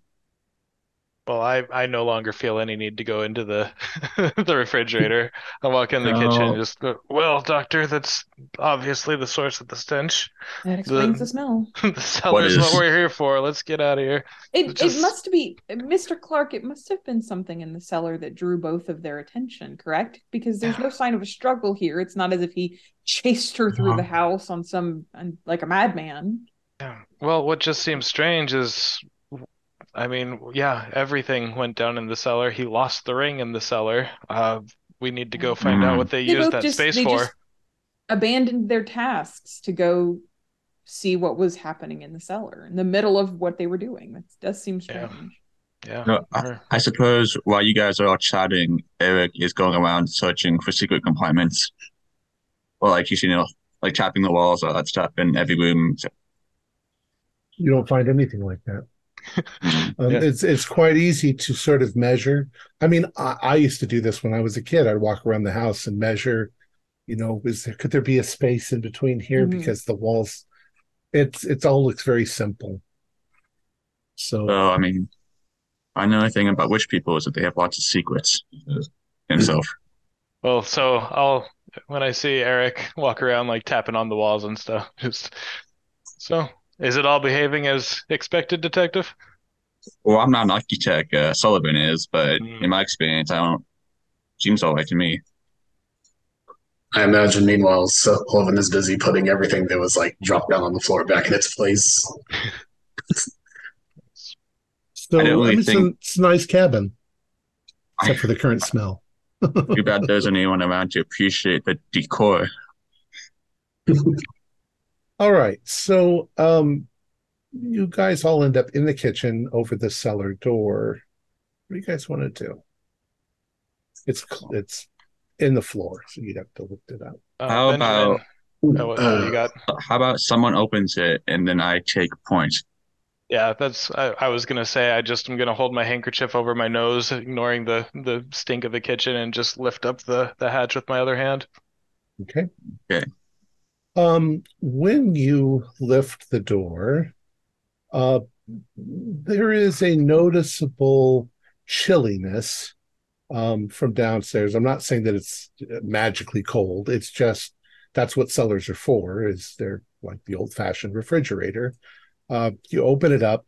Well, I I no longer feel any need to go into the *laughs* the refrigerator. I walk in the No. kitchen, just go, well, doctor, that's obviously the source of the stench. That explains The- *laughs* the smell. the cellar is- what we're here for. Let's get out of here. It Just- it must be Mr. Clark, it must have been something in the cellar that drew both of their attention, correct? Because there's no sign of a struggle here. It's not as if he chased her through No. the uh-huh. house on some on- like a madman. Yeah. Well, what just seems strange is, I mean, yeah, everything went down in the cellar. He lost the ring in the cellar. Uh, we need to go find out Mm. what they They used that just space they for. just abandoned their tasks to go see what was happening in the cellar in the middle of what they were doing. That does seem strange. Yeah. No, I, I suppose while you guys are all chatting, Eric is going around searching for secret compartments. Or like he's, you know, like tapping the walls, all that stuff in every room. You don't find anything like that. Um, Yeah. It's it's quite easy to sort of measure. I mean, I, I used to do this when I was a kid. I'd walk around the house and measure. You know, is there could there be a space in between here Mhm. because the walls? It's it's all looks very simple. So So, I mean, I know a thing about witch people is that they have lots of secrets himself. *laughs* Well, so I'll when I see Eric walk around like tapping on the walls and stuff, just so is it all behaving as expected, detective? Well, I'm not an architect, uh, Sullivan is, but Mm. in my experience, I don't, seems all right to me. I imagine, meanwhile, Sullivan is busy putting everything that was like dropped down on the floor back in its place. so I don't really mean, it's, a, it's a nice cabin, except for the current smell. Too bad there's anyone around to appreciate the decor. *laughs* All right. So um you guys all end up in the kitchen over the cellar door. What do you guys want to do? It's it's in the floor, so you'd have to lift it up. Uh, How Benjamin, about- oh, what, what you got? How about someone opens it and then I take points? Yeah, that's I, I was gonna say I just am gonna hold my handkerchief over my nose, ignoring the the stink of the kitchen, and just lift up the the hatch with my other hand. Okay. Okay. Um, when you lift the door, uh, there is a noticeable chilliness um, from downstairs. I'm not saying that it's magically cold. It's just that's what cellars are for. Is they're like the old-fashioned refrigerator. Uh, you open it up.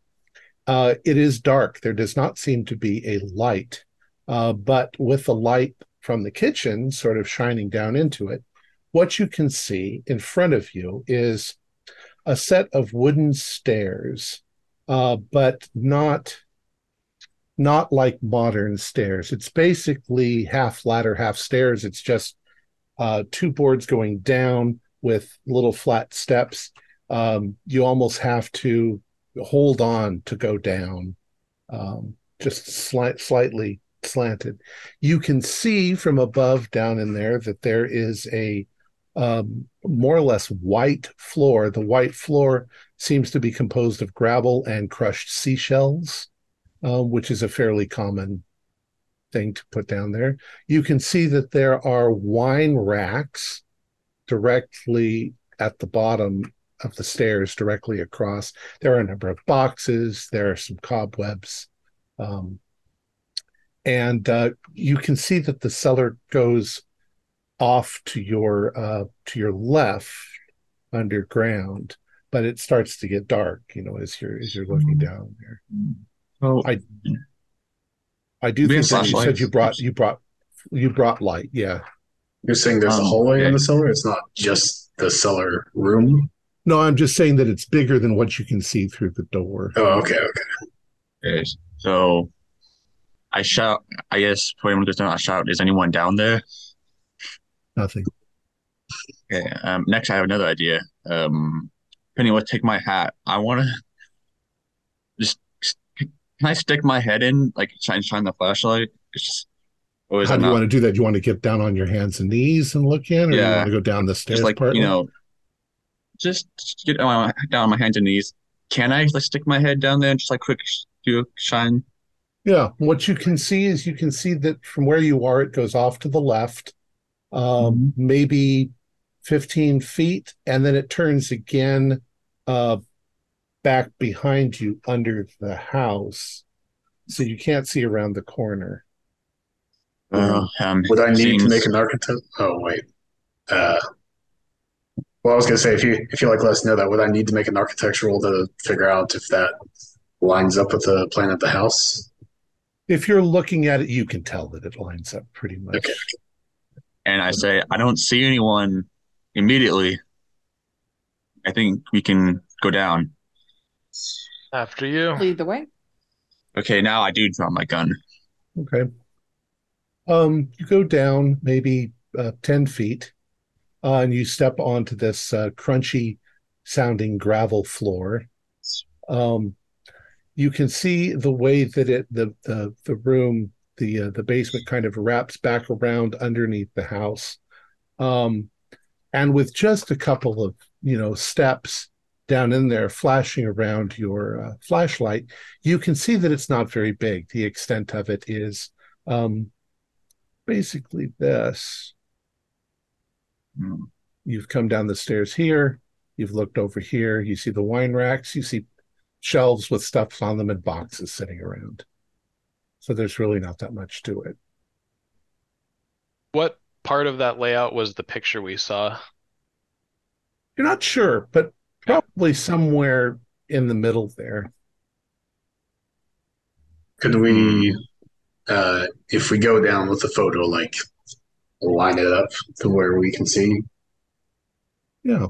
Uh, it is dark. There does not seem to be a light, uh, but with the light from the kitchen sort of shining down into it, what you can see in front of you is a set of wooden stairs, uh, but not not like modern stairs. It's basically half ladder, half stairs. It's just uh, two boards going down with little flat steps. Um, you almost have to hold on to go down, um, just slight, slightly slanted. You can see from above down in there that there is a um, more or less white floor. The white floor seems to be composed of gravel and crushed seashells, uh, which is a fairly common thing to put down there. You can see that there are wine racks directly at the bottom of the stairs, directly across. There are a number of boxes, there are some cobwebs. Um, and uh, you can see that the cellar goes off to your uh, to your left underground, but it starts to get dark. You know, as you're as you're looking down there. So I- I do think that you said you brought you brought you brought light. Yeah. You're saying there's a Um, hallway yeah. in the cellar? It's not just the cellar room? No, I'm just saying that it's bigger than what you can see through the door. Oh, okay, okay. Okay, so I shout. I guess for anyone who does not shout, is anyone down there? Nothing. Okay. Um, next, I have another idea. Um, Penny, let's take my hat. I want to just. Can I stick my head in, like shine, shine the flashlight? It's just, or is How do you want to do that? Do you want to get down on your hands and knees and look in, or do you want to go down the stairs Just like part? you know, just just get down on my hands and knees. Can I like stick my head down there and just like quick do a shine? Yeah, what you can see is you can see that from where you are, it goes off to the left, um, maybe 15 feet, and then it turns again uh, back behind you under the house. So you can't see around the corner. Uh, um, Would I need to make an architect? Oh, wait. Uh, well, I was gonna say if you if you like let us know that, would I need to make an architectural to figure out if that lines up with the plan of the house? If you're looking at it, you can tell that it lines up pretty much. Okay. And I say, I don't see anyone immediately. I think we can go down. After you. Lead the way. Okay, now I do draw my gun. Okay. Um, you go down maybe uh, 10 feet, uh, and you step onto this uh, crunchy sounding gravel floor. Um, you can see the way that it the the the room the uh, the basement kind of wraps back around underneath the house. Um, and with just a couple of, you know, steps down in there flashing around your uh, flashlight, you can see that it's not very big. The extent of it is um, basically this. Hmm. You've come down the stairs here. You've looked over here. You see the wine racks. You see shelves with stuff on them and boxes sitting around. So there's really not that much to it. What part of that layout was the picture we saw? You're not sure, but probably somewhere in the middle there. Could we, uh, if we go down with the photo, like line it up to where we can see? Yeah.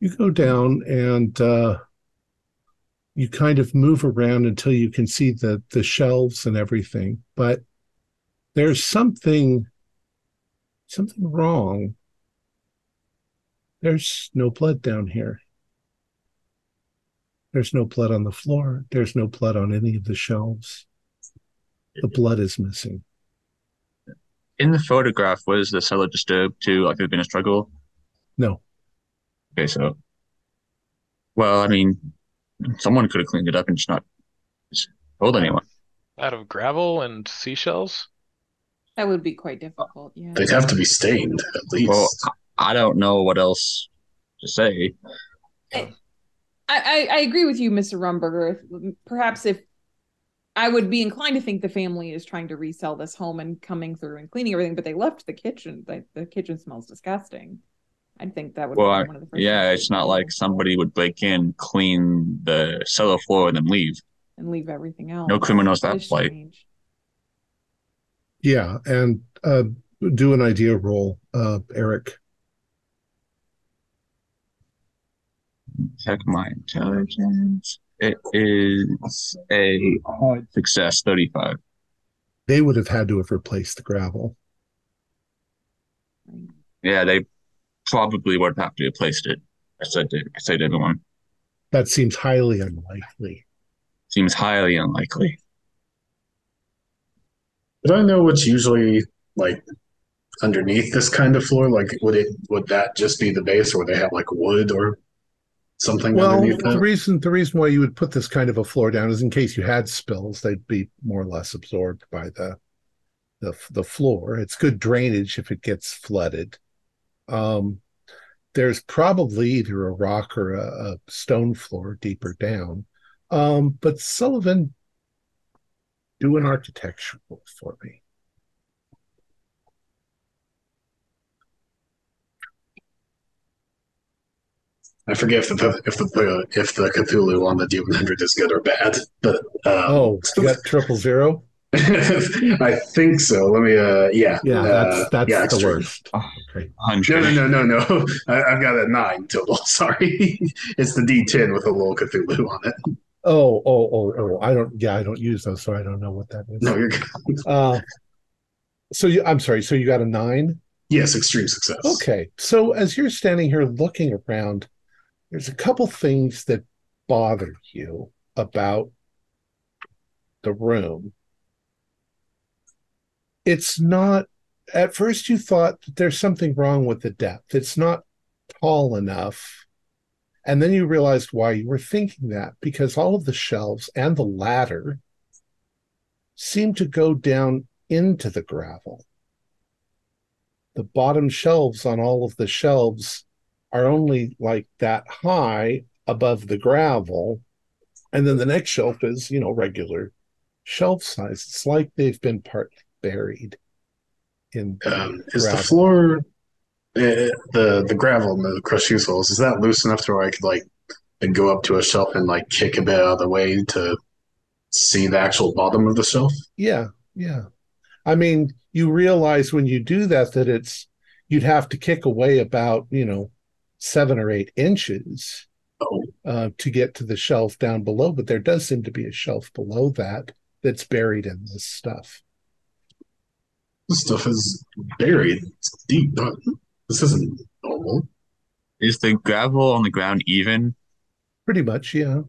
You go down and uh, you kind of move around until you can see the the shelves and everything, but there's something something wrong. There's no blood down here. There's no blood on the floor. There's no blood on any of the shelves. The blood is missing. In the photograph, was the cellar disturbed too? Like there's been a struggle? No. Okay, so, well, I mean, someone could have cleaned it up and just not just told anyone. Out of gravel and seashells? That would be quite difficult. Yeah. They'd have to be stained at least. Well, I don't know what else to say. I, I, I agree with you, Mr. Rumberger. Perhaps if I would be inclined to think the family is trying to resell this home and coming through and cleaning everything, but they left the kitchen. The, the kitchen smells disgusting. I think that would Well, be I- one of the first Yeah, things it's not like somebody would break in, clean the cellar floor, and then leave. and leave everything else. No criminals that That is plight. strange. Yeah, and uh, do an idea roll, uh, Eric. Check my intelligence. It is a hard success, 35. They would have had to have replaced the gravel. Yeah, they probably would have to have placed it. I said to, I said to everyone. That seems highly unlikely. Seems highly unlikely. Do I know what's usually like underneath this kind of floor? Like, would it would that just be the base, or would they have like wood or something Well, underneath the that? reason the reason why you would put this kind of a floor down is in case you had spills, they'd be more or less absorbed by the the the floor. It's good drainage if it gets flooded. Um, there's probably either a rock or a, a stone floor deeper down. Um, but Sullivan, do an architectural for me. I forget if the if the if the Cthulhu on the D100 is good or bad, but um, Oh, you got triple zero. *laughs* I think so. Let me. Uh, yeah. Yeah, uh, that's that's yeah, the extreme. worst. Okay. No, no, no, no, *laughs* no. I, I've got a nine total. *laughs* Sorry, it's the D10 with a little Cthulhu on it. Oh, oh, oh, oh! I don't. Yeah, I don't use those, so I don't know what that is. No, you're good. Uh, so you, I'm sorry. So you got a nine. Yes, extreme success. Okay. So as you're standing here looking around, there's a couple things that bother you about the room. It's not, at first you thought that there's something wrong with the depth. It's not tall enough. And then you realized why you were thinking that because all of the shelves and the ladder seem to go down into the gravel the bottom shelves on all of the shelves are only like that high above the gravel. And then the next shelf is, you know, regular shelf size. It's like they've been partly buried in the Um, is the floor, uh, the the gravel and the crushed shoe soles, is that loose enough to where I could like go up to a shelf and like kick a bit out of the way to see the actual bottom of the shelf? Yeah, yeah. I mean, you realize when you do that that it's you'd have to kick away about, you know, seven or eight inches Oh, uh, to get to the shelf down below, but there does seem to be a shelf below that that's buried in this stuff. This stuff is buried. It's deep. This isn't normal. Is the gravel on the ground even? Pretty much, yeah.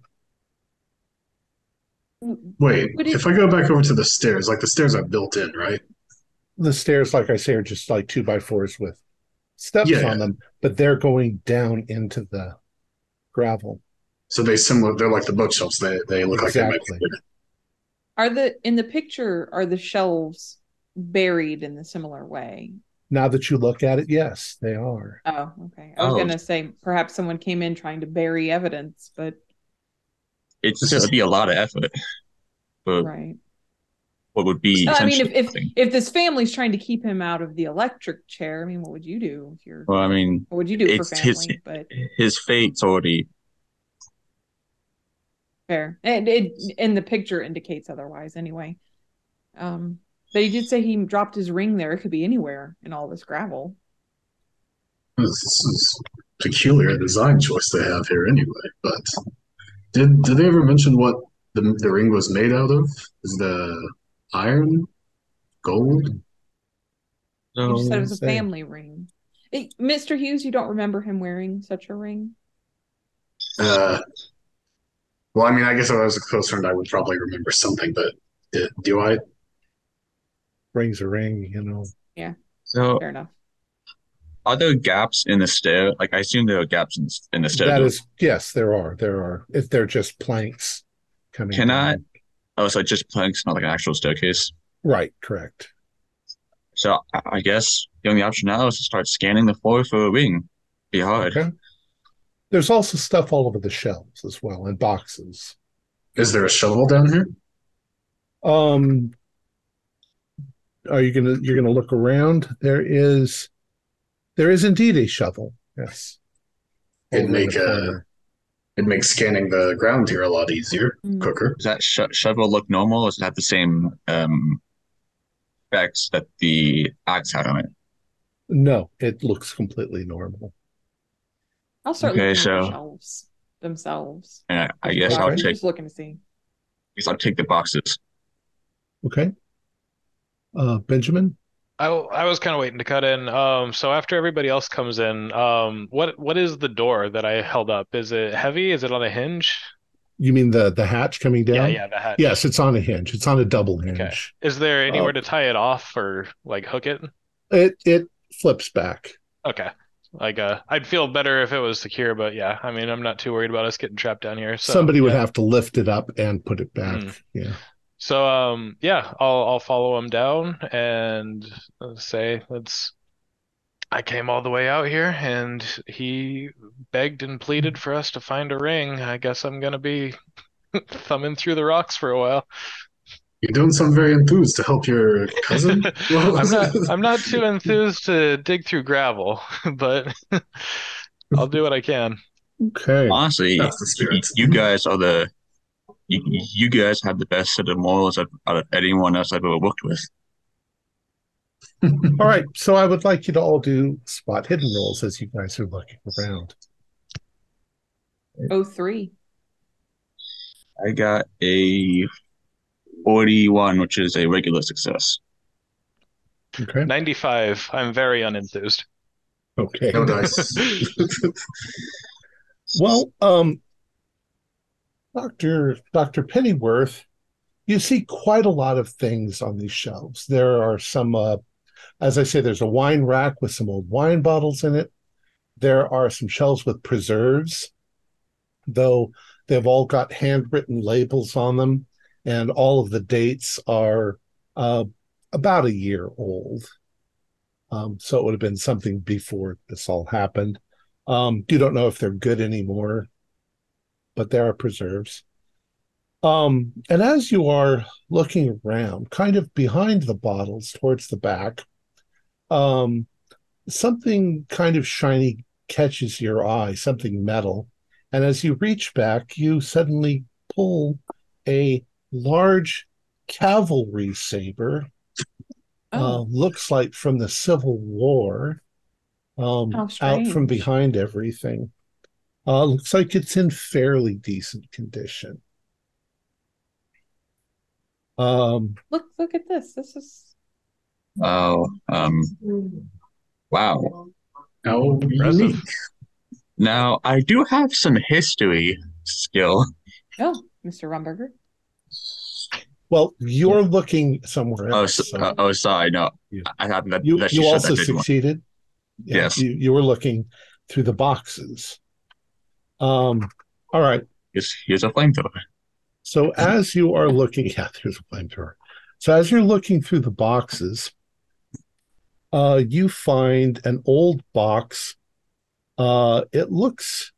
Wait, Would it- if I go back over to the stairs, like the stairs are built in, right? The stairs, like I say, are just like two by fours with steps Yeah. on them, but they're going down into the gravel. So they similar. They're like the bookshelves. They they look like Exactly. they might be. Are the in the picture are the shelves buried in the similar way? Now that you look at it, yes, they are. Oh, okay. I was Oh. gonna say perhaps someone came in trying to bury evidence, but It's This going to be a lot of effort for right. what would be I mean, if if if this family's trying to keep him out of the electric chair, I mean, what would you do if you're? Well, I mean, What would you do for it's his- family? But his fate's already. fair, and it in the picture indicates otherwise. Anyway, um, but he did say he dropped his ring there. It could be anywhere in all this gravel. This is peculiar design choice they have here, anyway. But did did they ever mention what the the ring was made out of? Is the iron, gold? No, You said it was a say. family ring. Mr. Hughes, you don't remember him wearing such a ring? Uh, well, I mean, I guess if I was a close friend, I would probably remember something. But do, do I? Rings a ring, you know. Yeah. So, Fair enough. are there gaps in the stair? Like, I assume there are gaps in, in the stair. That door. is, yes, there are. There are. If they're just planks coming Can I- Oh, so just planks, not like an actual staircase. Right, correct. So, I, I guess the only option now is to start scanning the floor for a ring. Be hard. Okay. There's also stuff all over the shelves as well, and boxes. Is there a shovel down here? Um, are you gonna you're gonna look around? There is, there is indeed a shovel. Yes. It'd make the a it makes scanning the ground here a lot easier, Mm. quicker. Does that sh shovel look normal? Or does it have the same um, effects that the axe had on it? No, it looks completely normal. I'll start Okay, looking at the so- shelves themselves. And I, I guess I'll Okay. take Just looking to see. guess I'll take the boxes. Okay. Uh, Benjamin. I, I was kind of waiting to cut in. Um, so after everybody else comes in, um, what what is the door that I held up? Is it heavy? Is it on a hinge? You mean the the hatch coming down? Yeah, yeah, the hatch. Yes, it's on a hinge. It's on a double hinge. Okay. Is there anywhere Oh. to tie it off or like hook it? It it flips back. Okay. Like uh, I'd feel better if it was secure, but yeah, I mean, I'm not too worried about us getting trapped down here. So Somebody would yeah. have to lift it up and put it back. Mm. Yeah. So um yeah, I'll I'll follow him down and uh, say let's I came all the way out here and he begged and pleaded for us to find a ring. I guess I'm gonna be *laughs* thumbing through the rocks for a while. You don't sound very enthused to help your cousin. *laughs* I'm not I'm not too enthused to dig through gravel, *laughs* but I'll do what I can. Okay. Honestly, That's you guys are the you, you guys have the best set of morals out of anyone else I've ever worked with. All right, so I would like you to all do spot hidden rolls as you guys are looking around. Oh three. I got a 41, which is a regular success. Okay. 95. I'm very unenthused. Okay. No dice. *laughs* Well, um, Doctor Doctor Pennyworth, you see quite a lot of things on these shelves. There are some, uh, as I say, there's a wine rack with some old wine bottles in it. There are some shelves with preserves, though they've all got handwritten labels on them, and all of the dates are uh, about a year old. Um, so it would have been something before this all happened. Um, you don't know if they're good anymore, but there are preserves. Um, and as you are looking around, kind of behind the bottles towards the back, um, something kind of shiny catches your eye, something metal. And as you reach back, you suddenly pull a large cavalry saber. Uh, Oh, looks like from the Civil War, um, out from behind everything. Uh, looks like it's in fairly decent condition. Um, look look at this. This is Oh, um, wow. How Impressive. unique. Now, I do have some history skill. oh, Mr. Rumberger. well, you're looking somewhere Oh, else. so, so uh, oh, sorry. No, Yeah. I have that. you that you also that succeeded. Yeah, Yes. you, you were looking through the boxes. Um, all right. Here's, here's a flamethrower. So as you are looking, *laughs* yeah, there's a flamethrower. So as you're looking through the boxes, uh, you find an old box. Uh, it looks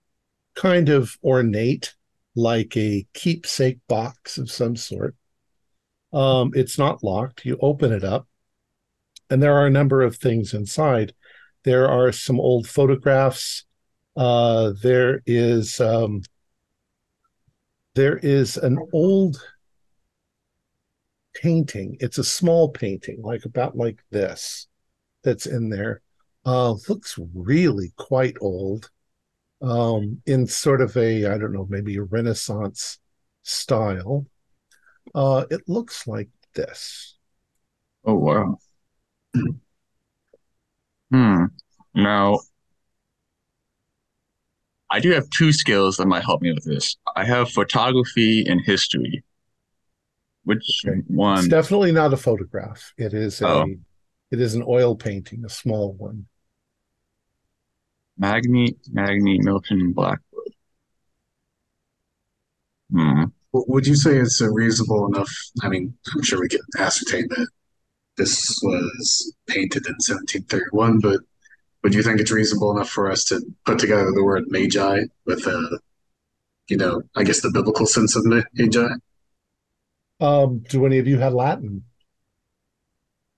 kind of ornate, like a keepsake box of some sort. Um, it's not locked. You open it up, and there are a number of things inside. There are some old photographs. Uh, there is um, there is an old painting. It's a small painting, like about like this, that's in there. Uh, looks really quite old, um, in sort of a I don't know, maybe a Renaissance style. Uh, it looks like this. Oh, wow. *clears throat* Hmm. Now, I do have two skills that might help me with this. I have photography and history. Which Okay. one? It's definitely not a photograph. It is a Oh. it is an oil painting, a small one. Magni, Magni, Milton, Blackwood. Hmm. Would you say it's a reasonable enough? I mean, I'm sure we can ascertain that this was painted in 1731, but would you think it's reasonable enough for us to put together the word magi with a, you know, I guess the biblical sense of ma- magi? Um, do any of you have Latin?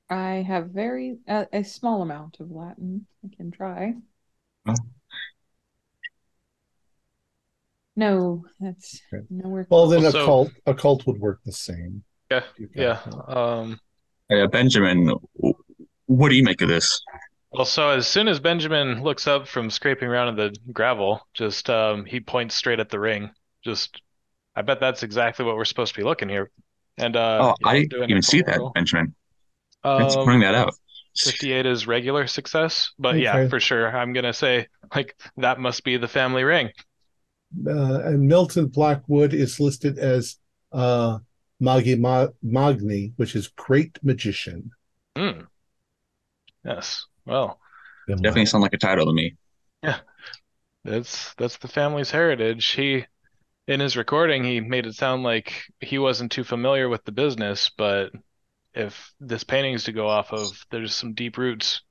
I have very a, a small amount of Latin. I can try. Oh. No, that's Okay. nowhere Well, close. then a So- cult a cult would work the same. Yeah, You've yeah. Um, Uh, Benjamin, what do you make of this? Well, so as soon as Benjamin looks up from scraping around in the gravel, just um, he points straight at the ring. Just, I bet that's exactly what we're supposed to be looking here. And uh, Oh, I do didn't even see that, roll. Benjamin. Thanks for Um, pointing that out. 58 is regular success, but yeah, for sure. I'm gonna say like that must be the family ring. Uh, and Milton Blackwood is listed as uh, Magi Ma- Magni, which is great magician. Hmm. Yes. Well, Definitely sound like a title to me. Yeah, that's that's the family's heritage. He, in his recording, he made it sound like he wasn't too familiar with the business, but if this painting is to go off of, there's some deep roots.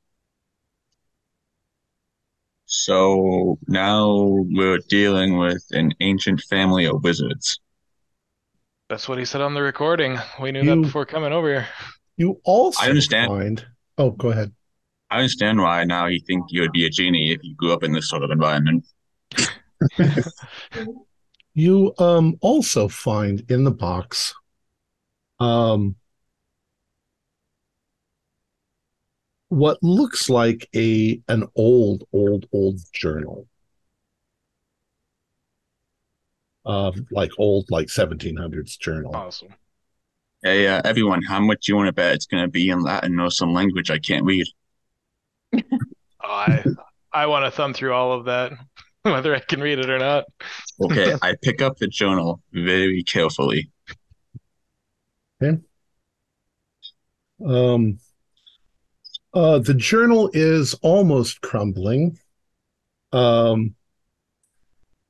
So now we're dealing with an ancient family of wizards. That's what he said on the recording. We knew You- that before coming over here. You also I understand. find. Oh, go ahead. I understand why now you think you would be a genie if you grew up in this sort of environment. *laughs* You um, also find in the box um, what looks like a an old, old, old journal. Um, like old, like 1700s journal. Awesome. Hey, uh, everyone, how much you want to bet it's going to be in Latin or some language I can't read? Oh, I I want to thumb through all of that, *laughs* whether I can read it or not. Okay, *laughs* I pick up the journal very carefully. Okay. Um, uh, the journal is almost crumbling, um,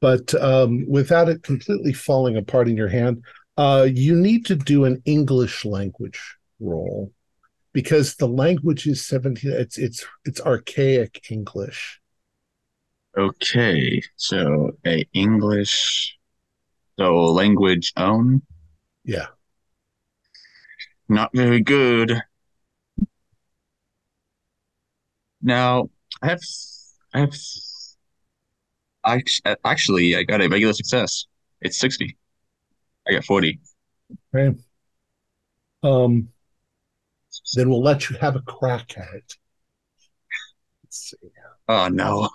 but um, without it completely falling apart in your hand, uh, you need to do an English language roll because the language is 17 it's it's it's archaic english Okay, so a English, so language own, yeah not very good. Now, I have, I have, I actually I got a regular success. It's 60. I got 40. okay um then we'll let you have a crack at it let's see Oh no.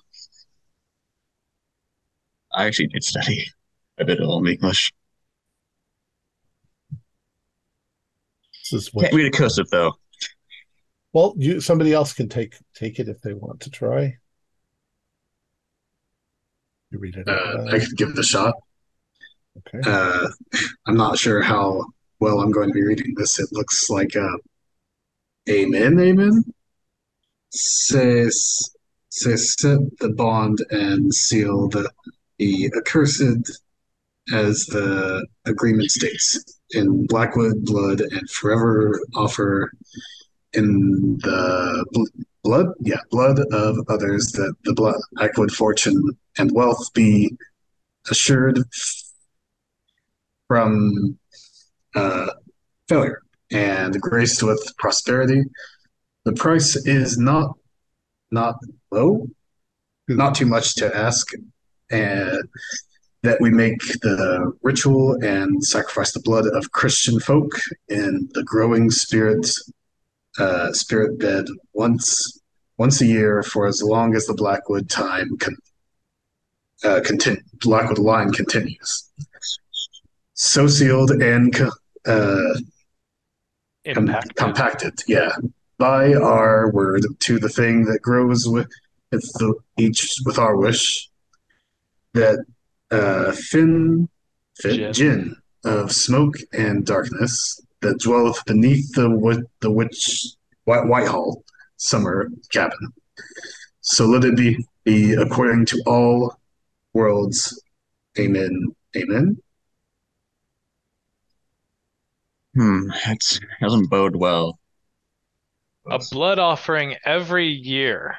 I actually did study a bit of Old English. this is what Can't read a cursive though. well you somebody else can take take it if they want to try you read it Uh. I could give it a shot. okay Uh, I'm not sure how well I'm going to be reading this. It looks like uh, Amen, Amen. Says, says set the bond and seal the, the accursed as the agreement states in Blackwood blood and forever offer in the bl- blood, yeah, blood of others that the blood, Blackwood fortune and wealth be assured from uh, failure and graced with prosperity. The price is not not low, not too much to ask, and that we make the ritual and sacrifice the blood of Christian folk in the growing spirit uh, spirit bed once once a year for as long as the Blackwood time con- uh, continue, Blackwood line continues. So sealed and uh, com- Impact. compacted, yeah, by our word to the thing that grows with it's the, each with our wish that uh, fin, fin jinn of smoke and darkness that dwelleth beneath the wi- the witch White Whitehall summer cabin. So let it be be according to all worlds. Amen. Amen. Hmm, that doesn't bode well. A blood offering every year.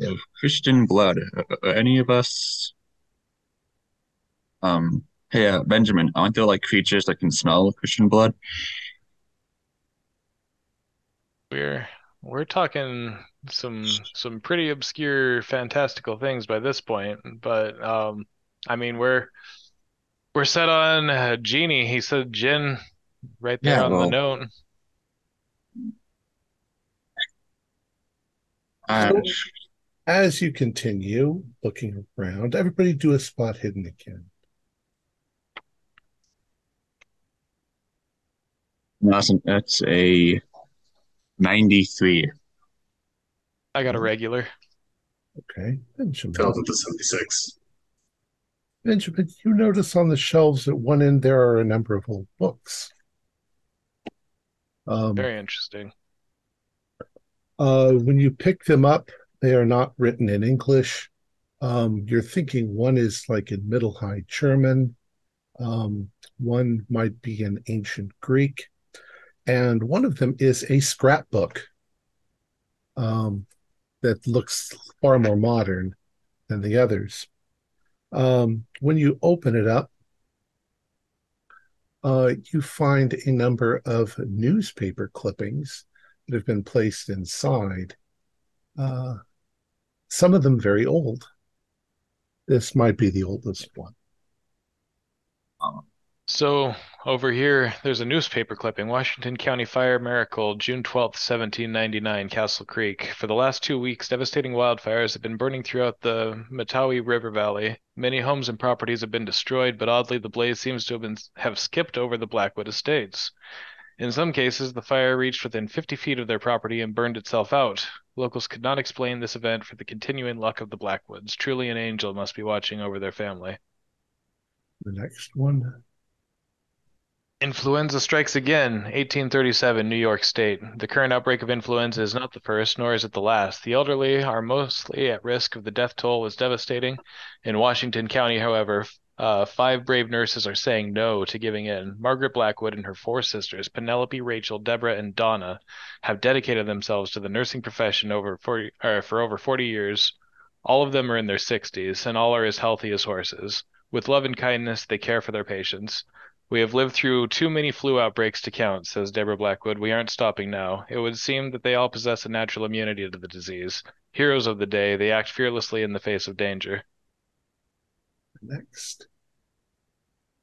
Of Christian blood. Uh, uh, any of us? Um, hey, uh, Benjamin, aren't there like creatures that can smell Christian blood? We're we're talking some some pretty obscure fantastical things by this point, but um I mean we're we're set on uh, Genie. He said Jinn right there Yeah, on the well- note. Uh, as you continue looking around everybody do a spot hidden again that's, an- that's a 93. I got a regular. okay benjamin Fell to the 76. benjamin you notice on the shelves at one end there are a number of old books um, Very interesting. Uh, when you pick them up, they are not written in English. Um, you're thinking one is like in Middle High German, um, one might be in ancient Greek, and one of them is a scrapbook um, that looks far more modern than the others. Um, when you open it up, uh, you find a number of newspaper clippings that have been placed inside. Uh, some of them very old. This might be the oldest one. So over here, there's a newspaper clipping. Washington County Fire Miracle, June 12th, 1799, Castle Creek. For the last two weeks, devastating wildfires have been burning throughout the Mettawee River Valley. Many homes and properties have been destroyed, but oddly, the blaze seems to have been have skipped over the Blackwood estates. In some cases, the fire reached within 50 feet of their property and burned itself out. Locals could not explain this event for the continuing luck of the Blackwoods. Truly, an angel must be watching over their family. The next one. Influenza strikes again, 1837, New York State. The current outbreak of influenza is not the first, nor is it the last. The elderly are mostly at risk of the death toll is devastating. In Washington County, however, uh, five brave nurses are saying no to giving in. Margaret Blackwood and her four sisters, Penelope, Rachel, Deborah, and Donna, have dedicated themselves to the nursing profession over 40, uh, for over 40 years. All of them are in their 60s, and all are as healthy as horses. With love and kindness, they care for their patients. We have lived through too many flu outbreaks to count, says Deborah Blackwood. We aren't stopping now. It would seem that they all possess a natural immunity to the disease. Heroes of the day, they act fearlessly in the face of danger. Next.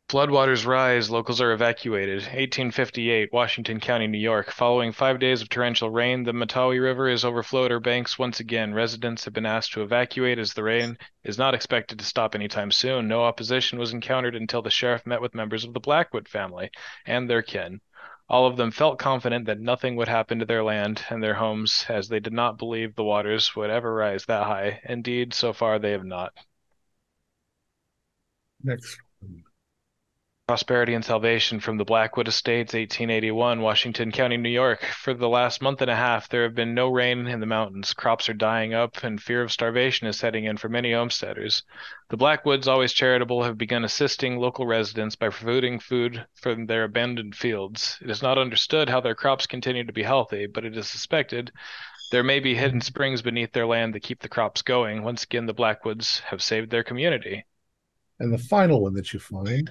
Floodwaters rise, locals are evacuated. 1858, Washington County, New York. Following five days of torrential rain, the Mettawee River is overflowed her banks once again. Residents have been asked to evacuate as the rain is not expected to stop anytime soon. No opposition was encountered until the sheriff met with members of the Blackwood family and their kin. All of them felt confident that nothing would happen to their land and their homes, as they did not believe the waters would ever rise that high. Indeed, so far they have not. Next. Prosperity and Salvation from the Blackwood Estates, 1881, Washington County, New York. For the last month and a half, there have been no rain in the mountains. Crops are dying up, and fear of starvation is setting in for many homesteaders. The Blackwoods, always charitable, have begun assisting local residents by providing food from their abandoned fields. It is not understood how their crops continue to be healthy, but it is suspected there may be hidden springs beneath their land that keep the crops going. Once again, the Blackwoods have saved their community. And the final one that you find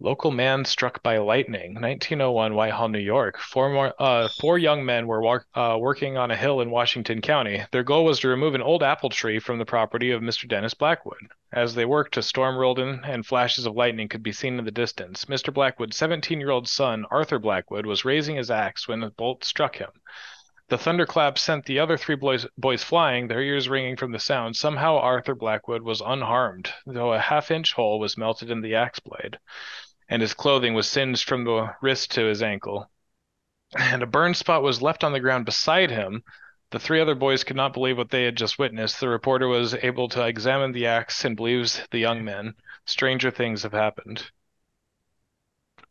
Local man struck by lightning, 1901, Whitehall, New York. Four more, uh, four young men were war- uh, working on a hill in Washington County. Their goal was to remove an old apple tree from the property of Mr. Dennis Blackwood. As they worked, a storm rolled in, and flashes of lightning could be seen in the distance. Mr. Blackwood's 17-year-old son, Arthur Blackwood, was raising his axe when the bolt struck him. The thunderclap sent the other three boys, boys flying, their ears ringing from the sound. Somehow Arthur Blackwood was unharmed, though a half-inch hole was melted in the axe blade and his clothing was singed from the wrist to his ankle. And a burn spot was left on the ground beside him. The three other boys could not believe what they had just witnessed. The reporter was able to examine the axe and believes the young men. Stranger things have happened.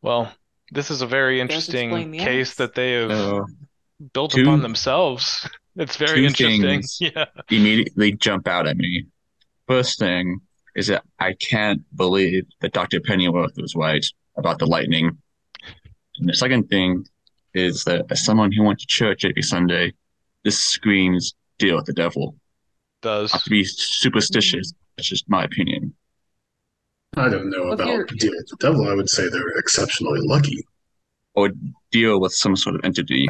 Well, this is a very interesting case that they have uh, built two, upon themselves. *laughs* It's very interesting. *laughs* Yeah. Immediately jump out at me. First thing, is that I can't believe that Dr. Pennyworth was right about the lightning. And the second thing is that as someone who went to church every Sunday, this screams deal with the devil. Does Not to be superstitious. That's just my opinion. I don't know about deal with the devil. I would say they're exceptionally lucky. Or deal with some sort of entity.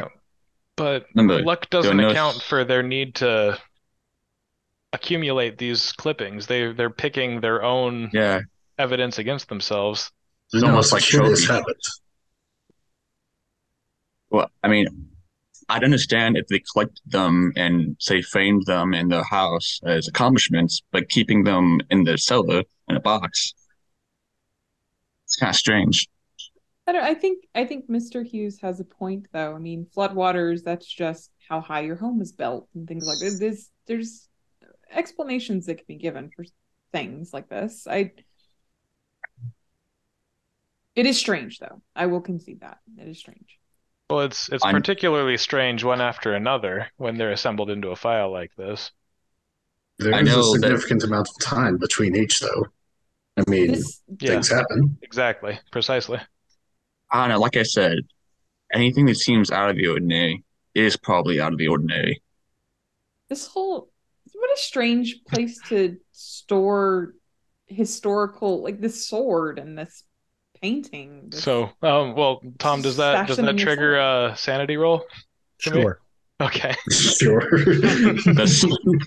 But Remember, luck doesn't account for their need to accumulate these clippings. They they're picking their own yeah. evidence against themselves. It's almost like curious habit. Well, I mean, I'd understand if they collect them and say framed them in their house as accomplishments, but keeping them in the cellar in a box, it's kind of strange. I, I think I think Mr. Hughes has a point, though. I mean, floodwaters. That's just how high your home is built and things like this. There's, there's explanations that can be given for things like this. I it is strange though. I will concede that. It is strange. Well, it's it's I'm... particularly strange one after another when they're assembled into a file like this. There is a significant that... amount of time between each though. I mean, this... things yeah, happen. Exactly. Precisely. I don't know, like I said, anything that seems out of the ordinary is probably out of the ordinary. This whole what a strange place to store historical like this sword and this painting. This so, um, well, Tom, does that does that trigger a sanity roll? Sure. Okay. *laughs* Sure.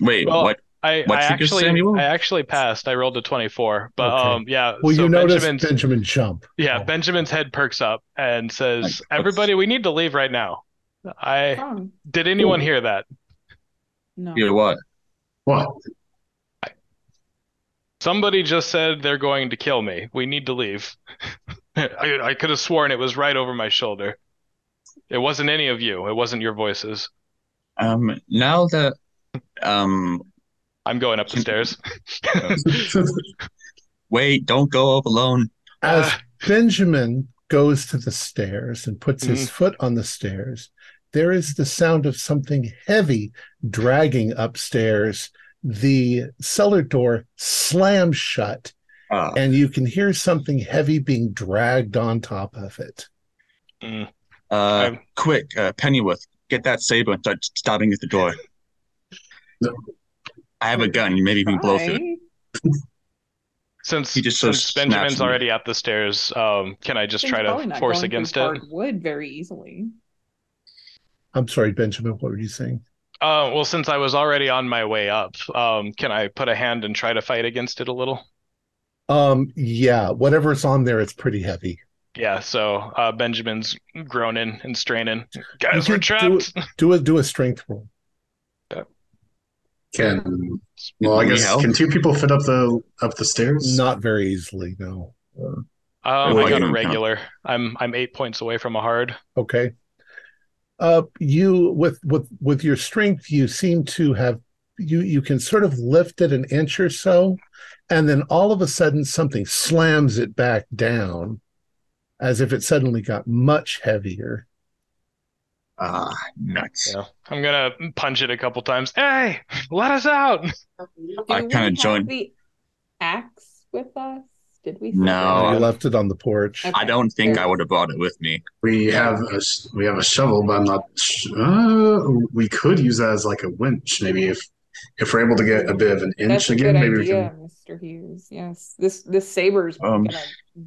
wait, well, what? I, I actually Samuel? I actually passed. I rolled a 24. But Okay. um yeah, Well, so you notice Benjamin's Benjamin jump. yeah, Oh. Benjamin's head perks up and says, Like, "Everybody, we need to leave right now." I Wrong. did anyone hear that? No. You know what? What? Somebody just said they're going to kill me. We need to leave. *laughs* I, I could have sworn it was right over my shoulder. It wasn't any of you. It wasn't your voices. Um, now that um, I'm going up the stairs. *laughs* wait, don't go up alone. As. Benjamin goes to the stairs and puts his foot on the stairs, there is the sound of something heavy dragging upstairs. The cellar door slams shut, Uh, and you can hear something heavy being dragged on top of it. Mm. uh, I'm- quick, uh, Pennyworth, get that saber and start stabbing at the door. No. I have a gun. Maybe you can blow through it. Since He just sort of since snaps Benjamin's me. already at the stairs, um, can I just Thing's try to force against it? hard wood very easily. I'm sorry, Benjamin, what were you saying? Uh, well, since I was already on my way up, um, can I put a hand and try to fight against it a little? Um, yeah, whatever's on there, it's pretty heavy. Yeah, so uh, Benjamin's groaning and straining. Guys, we're can do trapped. Do a do a strength roll. Can well, I guess can two people fit up the up the stairs? Not very easily, no. Um, I got a can count. regular. I'm I'm eight points away from a hard. Okay. Uh, you with with with your strength, you seem to have you you can sort of lift it an inch or so, and then all of a sudden something slams it back down, as if it suddenly got much heavier. Ah, nuts. Yeah, I'm gonna punch it a couple times. Hey, let us out! *laughs* I kinda we have joined- the axe with us? Did we? No. you Uh, left it on the porch. Okay. I don't think There I would have brought it with me. We have a we have a shovel, but I'm not. Uh, we could use that as like a winch, maybe if if we're able to get a bit of an inch That's a again, good maybe we can. Mr. Hughes. Yes, this this saber's Um, gonna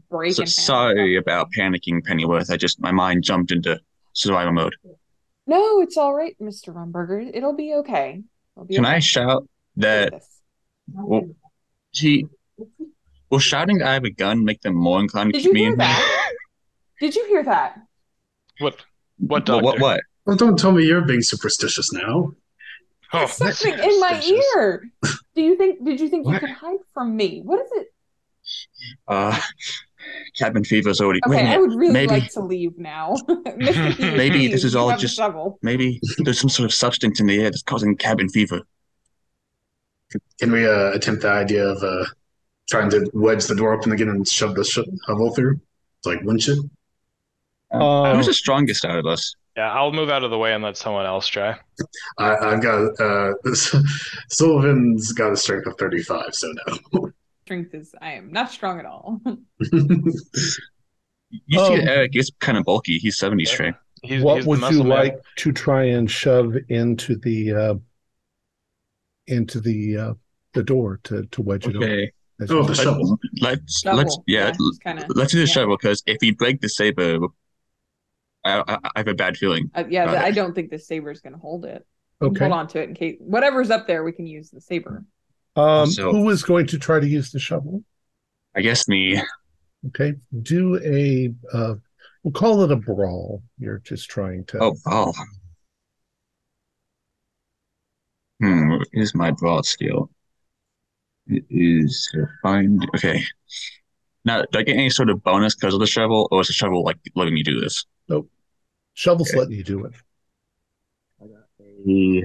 break So in half. sorry about panicking, Pennyworth. I just my mind jumped into survival mode. No, it's all right, Mr. Rumberger. It'll be okay. It'll be Can okay. I shout that well, he will shouting that I have a gun make them more inclined to Did keep you me hear in? that? Did you hear that? What? What What, doctor? what what? Well, don't tell me you're being superstitious now. Oh, something in my superstitious. ear. Do you think? Did you think you What? could hide from me? What is it? Uh cabin fever's already Okay, wait a I minute. would really maybe like to leave now. Mr. Hughes, *laughs* *laughs* Maybe this is you all have the just- shovel. maybe there's some sort of substance in the air that's causing cabin fever. Can we uh, attempt the idea of uh, trying to wedge the door open again and shove the sh- shovel through? It's like winch it. Uh, Who's the strongest out of us? Yeah, I'll move out of the way and let someone else try. I, I've got uh, *laughs* Sullivan's got a strength of 35, so no. Strength is. I am not strong at all. *laughs* You see Um, Eric is kind of bulky. He's 70 Yeah. strength. He's, what he's would you man. like to try and shove into the uh, into the uh, the door to to wedge it open? Okay. As Oh, the Let's shovel. let's Shovel, let's yeah, just kinda- let's do the yeah. shovel because if we break the saber, I, I, I have a bad feeling. Uh, yeah, Got I don't think the saber's gonna hold it. Okay. Hold on to it in case whatever's up there, we can use the saber. Um, So- who is going to try to use the shovel? I guess me. Okay, do a uh, we'll call it a brawl. You're just trying to. Oh, oh. Hmm, what is my brawl skill? It is to find. Okay. Now, do I get any sort of bonus because of the shovel, or is the shovel like letting me do this? Nope. Shovel's okay. letting you do it. I got a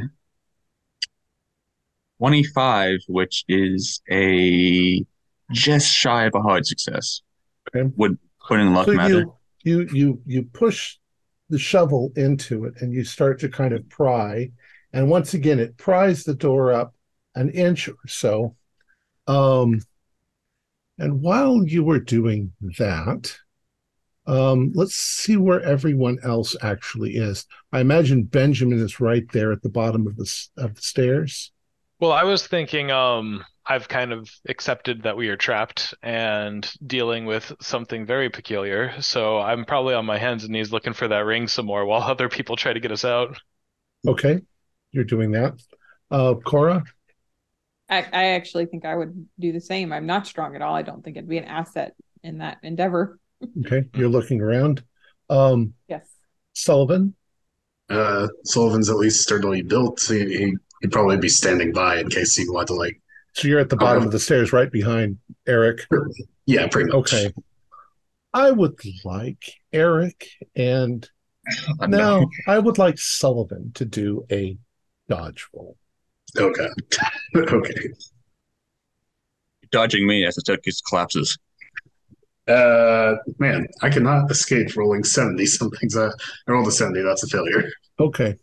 25, which is a just shy of a hard success. Okay. Would putting luck so matter? you you you you push the shovel into it, and you start to kind of pry, and once again it pries the door up an inch or so. Um, and while you were doing that, um, let's see where everyone else actually is. I imagine Benjamin is right there at the bottom of the of the stairs. Well, I was thinking, um, I've kind of accepted that we are trapped and dealing with something very peculiar. So I'm probably on my hands and knees looking for that ring some more while *laughs* other people try to get us out. Okay, you're doing that. Uh, Cora, I, I actually think I would do the same. I'm not strong at all. I don't think it'd be an asset in that endeavor. Okay, you're looking around. Um, Yes. Sullivan. Uh, Sullivan's at least sturdily built. He, he, he'd probably be standing by in case he wanted to, like, So you're at the bottom Um, of the stairs, right behind Eric. *laughs* yeah, pretty much. Okay. I would like Eric and now no, I would like Sullivan to do a dodge roll. Okay. *laughs* okay. Dodging me as the staircase collapses. Uh, man, I cannot escape rolling 70 something's I rolled a 70, that's a failure. Okay.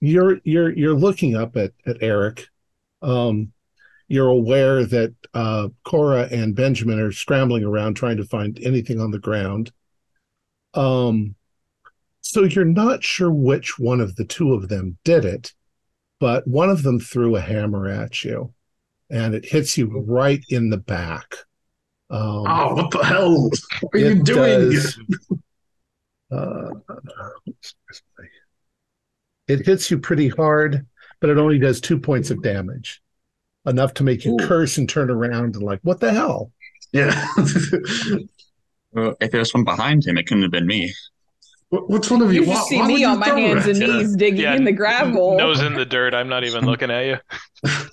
You're you're you're looking up at at Eric. Um, you're aware that uh, Cora and Benjamin are scrambling around trying to find anything on the ground. Um, so you're not sure which one of the two of them did it, but one of them threw a hammer at you, and it hits you right in the back. Um, Oh, what the hell? What are you doing? does- uh, it hits you pretty hard, but it only does two points of damage, enough to make you Ooh. curse and turn around and like, what the hell? Yeah. Well, if there was one behind him, it couldn't have been me. What- Which one of you? You why- see why me on my hands that? and Yeah. knees digging Yeah, in the gravel. Nose in the dirt. I'm not even looking at you. *laughs*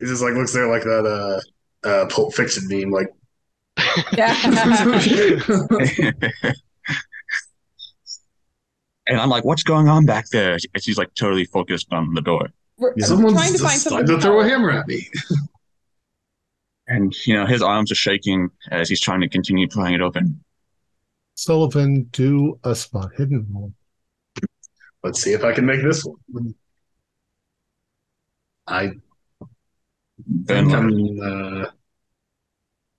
He just like looks there like that uh uh Pulp Fiction meme, like Yeah. *laughs* and I'm like, what's going on back there? And she's like totally focused on the door. We're, Yeah. Someone's trying to find decided something to throw a hammer at me. And, you know, his arms are shaking as he's trying to continue prying it open. Sullivan, do a spot hidden roll. Let's see if I can make this one. I Then, think I'm uh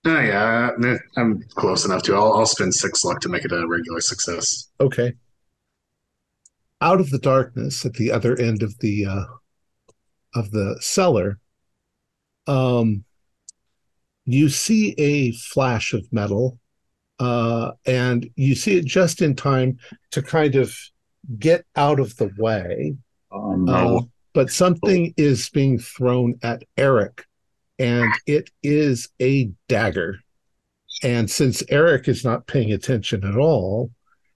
Oh yeah, I'm close enough to. I'll, I'll spend six luck to make it a regular success. Okay. Out of the darkness at the other end of the uh, of the cellar, um, you see a flash of metal, uh, and you see it just in time to kind of get out of the way. oh, Uh, no. but something is being thrown at Eric, and it is a dagger. And since Eric is not paying attention at all,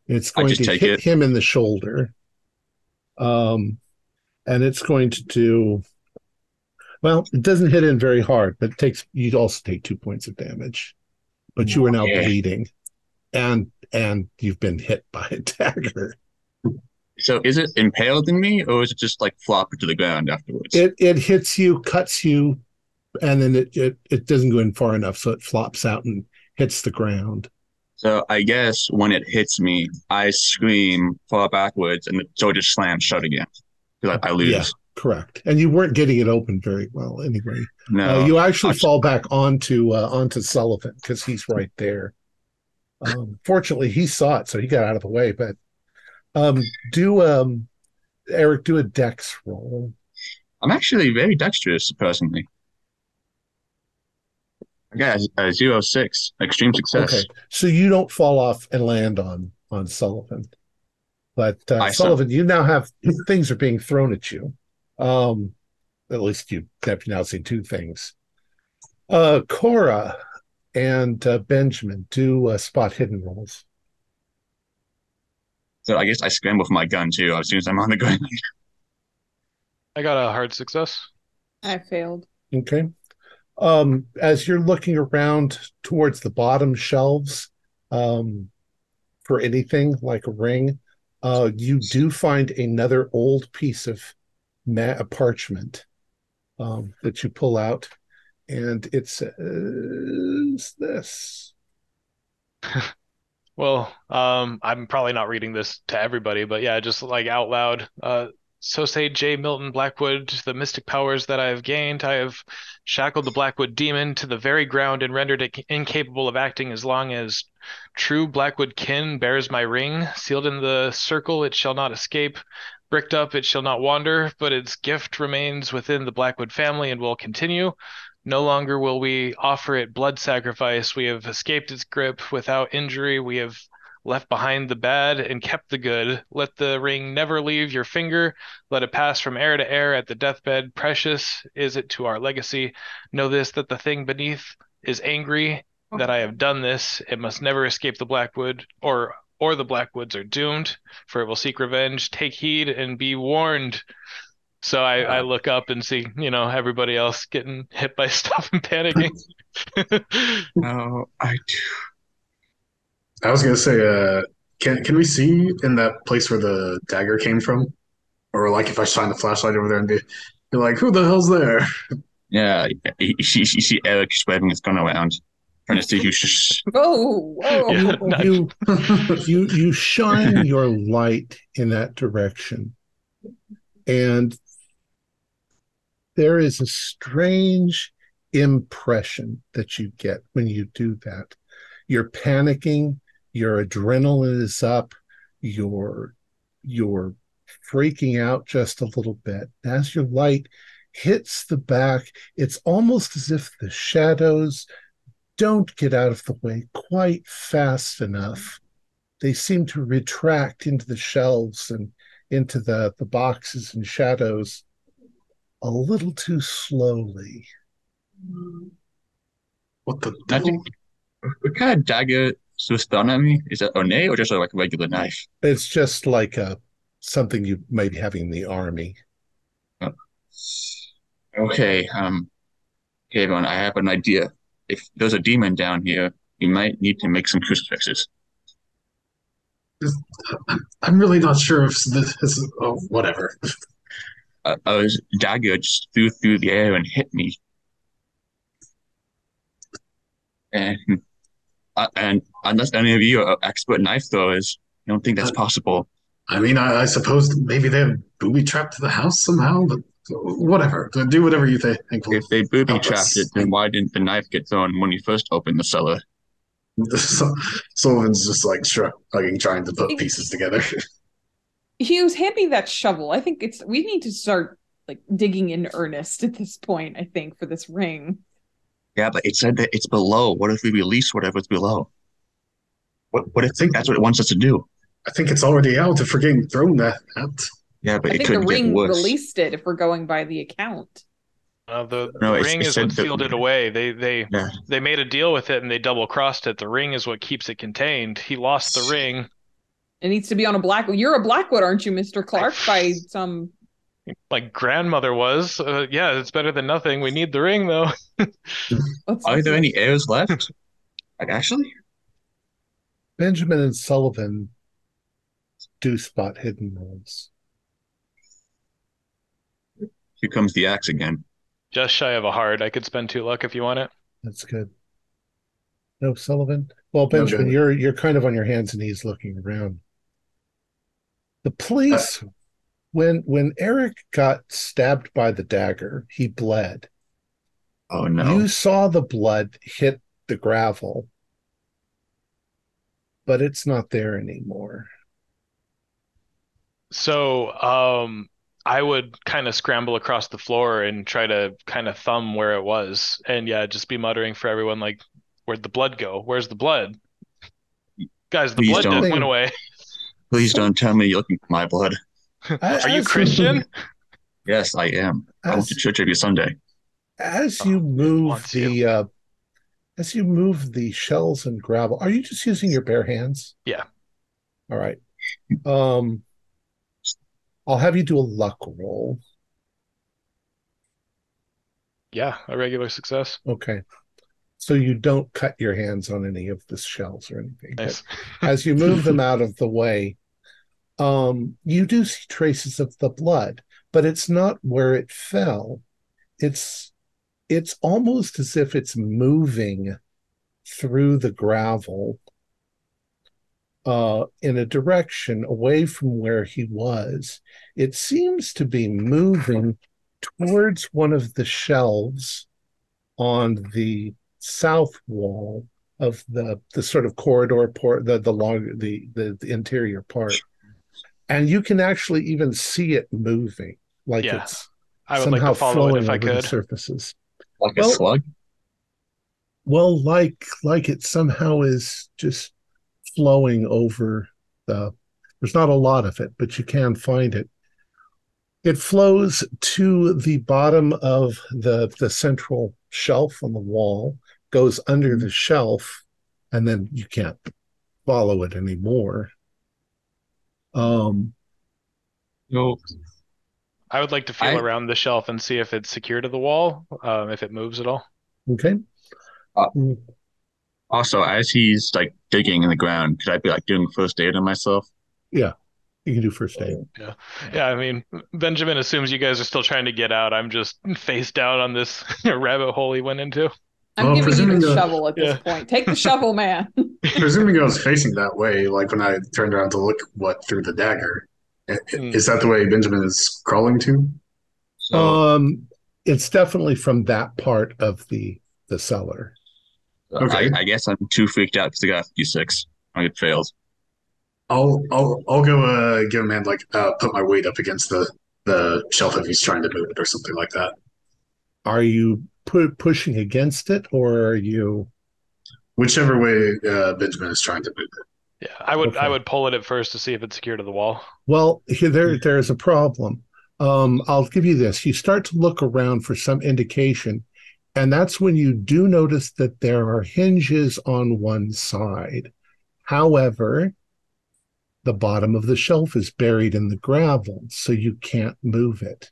it's going to hit it. him in the shoulder. Um, and it's going to do well. It doesn't hit him very hard, but it takes you'd also take two points of damage. But you are now Yeah. bleeding, and and you've been hit by a *laughs* dagger. So is it impaled in me or is it just like flop to the ground afterwards? it it hits you, cuts you, and then it, it it doesn't go in far enough, so it flops out and hits the ground. So I guess when it hits me, I scream, fall backwards, and the door just slams shut again. Because I, I lose. Correct. And you weren't getting it open very well anyway. No. Uh, you actually fall back onto uh, onto Sullivan because he's right there. Um, fortunately, he saw it, so he got out of the way. But um, do um, Eric do a dex roll? I'm actually very dexterous personally. I got a, a zero six, extreme success. Okay, so you don't fall off and land on on Sullivan, but uh, I saw- Sullivan, you now have things are being thrown at you. Um, at least you have now seen two things. Uh, Cora and uh, Benjamin do uh, spot hidden rolls. So I guess I scramble for my gun too as soon as I'm on the *laughs* ground. I got a hard success. I failed. Okay. Um, as you're looking around towards the bottom shelves, um, for anything like a ring, uh, you do find another old piece of ma- parchment um, that you pull out, and it says this. *laughs* Well, um, I'm probably not reading this to everybody, but yeah, just like out loud. Uh, so say J. Milton Blackwood, the mystic powers that I have gained, I have shackled the Blackwood demon to the very ground and rendered it incapable of acting as long as true Blackwood kin bears my ring. Sealed in the circle, it shall not escape. Bricked up, it shall not wander, but its gift remains within the Blackwood family and will continue. No longer will we offer it blood sacrifice. We have escaped its grip without injury. We have left behind the bad and kept the good. Let the ring never leave your finger. Let it pass from heir to heir at the deathbed. Precious is it to our legacy. Know this that the thing beneath is angry that I have done this. It must never escape the Blackwood, or or the Blackwoods are doomed, for it will seek revenge. Take heed and be warned. So I, I look up and see, you know, everybody else getting hit by *laughs* stuff and panicking. *laughs* *laughs* No, I do. I was gonna say, uh, can can we see in that place where the dagger came from, or like if I shine the flashlight over there and be, be like, who the hell's there? Yeah, you see, you see Eric just waving his gun around, trying to see who's just. Whoa, whoa. Yeah. You *laughs* you you shine your light in that direction, and there is a strange impression that you get when you do that. You're panicking, your adrenaline is up, you're you're freaking out just a little bit. As your light hits the back, it's almost as if the shadows don't get out of the way quite fast enough. They seem to retract into the shelves and into the, the boxes and shadows a little too slowly. What the devil? what kind of dagger was thrown at me? Is that ornate or just like a regular knife? It's just like a something you might have in the army. Okay, um, okay, everyone, I have an idea. If there's a demon down here, we might need to make some crucifixes. I'm really not sure if this is. Oh, whatever. A, a dagger just flew through the air and hit me. And uh, and unless any of you are expert knife throwers, I don't think that's possible. I mean, I, I suppose maybe they have booby trapped the house somehow, but whatever. Do whatever you th- think. If they booby help us. trapped it, then why didn't the knife get thrown when you first opened the cellar? *laughs* So, Sullivan's just like shrugging, trying to put pieces together. *laughs* Hughes, hand me that shovel. I think it's we need to start like digging in earnest at this point, I think, for this ring. Yeah, but it said that it's below. What if we release whatever's below? What what if think that's what it wants us to do? I think it's already out if we're getting thrown that at. Yeah, but I it think the ring worse. released it if we're going by the account. Uh, the No, the ring is what sealed it away. They they Yeah. they made a deal with it and they double crossed it. The ring is what keeps it contained. He lost the ring. It needs to be on a black. You're a Blackwood, aren't you, Mister Clark? By *laughs* some. My grandmother was. Uh, yeah, it's better than nothing. We need the ring though. *laughs* Are there any heirs left? Like actually? Benjamin and Sullivan do spot hidden rolls. Here comes the axe again. Just shy of a hard. I could spend two luck if you want it. That's good. No, Sullivan. Well, Benjamin, good. you're you're kind of on your hands and knees looking around. The police, when when Eric got stabbed by the dagger, he bled. Oh no. You saw the blood hit the gravel, but it's not there anymore. So, um, I would kind of scramble across the floor and try to kind of thumb where it was, and yeah, just be muttering for everyone like, "Where'd the blood go? Where's the blood?" Guys, the Please blood went away. Please don't tell me you're looking for my blood. Are you As Christian? Yes, I am. I went to church every Sunday. as Oh, you it move wants the uh, as you move the shells and gravel, are you just using your bare hands? Yeah. All right. Um, I'll have you do a luck roll. Yeah, a regular success. Okay. So you don't cut your hands on any of the shells or anything. Nice. as you move them *laughs* out of the way, um, you do see traces of the blood, but it's not where it fell. It's it's almost as if it's moving through the gravel uh, in a direction away from where he was. It seems to be moving towards one of the shelves on the south wall of the the sort of corridor port the the long the, the the interior part and you can actually even see it moving like Yeah, it's I would like somehow to follow flowing it if I over the could. surfaces Like a slug? well like like it somehow is just flowing over the there's not a lot of it, but you can find it. It flows to the bottom of the the central shelf on the wall, goes under the shelf, and then you can't follow it anymore. Um, No, I would like to feel I- around the shelf and see if it's secure to the wall, um, if it moves at all. okay. Uh, Mm, also, as he's like digging in the ground, could I be like doing first aid on myself? Yeah, you can do first aid. Yeah, yeah. I mean, Benjamin assumes you guys are still trying to get out. I'm just face down on this *laughs* rabbit hole he went into. I'm Well, giving you the the- shovel at this Yeah. point. Take the shovel, man. *laughs* Presuming I was facing that way, like when I turned around to look what through the dagger. i- i- Hmm. Is that the way Benjamin is crawling to? So Um, it's definitely from that part of the the cellar. Okay. I, I guess I'm too freaked out because I got a six. I get failed. I'll I'll I'll go uh give him a hand like uh put my weight up against the the shelf if he's trying to move it or something like that. Are you pu- pushing against it, or are you? Whichever way uh Benjamin is trying to move it. Yeah, I would I would pull it at first to see if it's secure to the wall. Well, here there there's a problem. Um, I'll give you this. You start to look around for some indication, and that's when you do notice that there are hinges on one side. However, the bottom of the shelf is buried in the gravel, so you can't move it.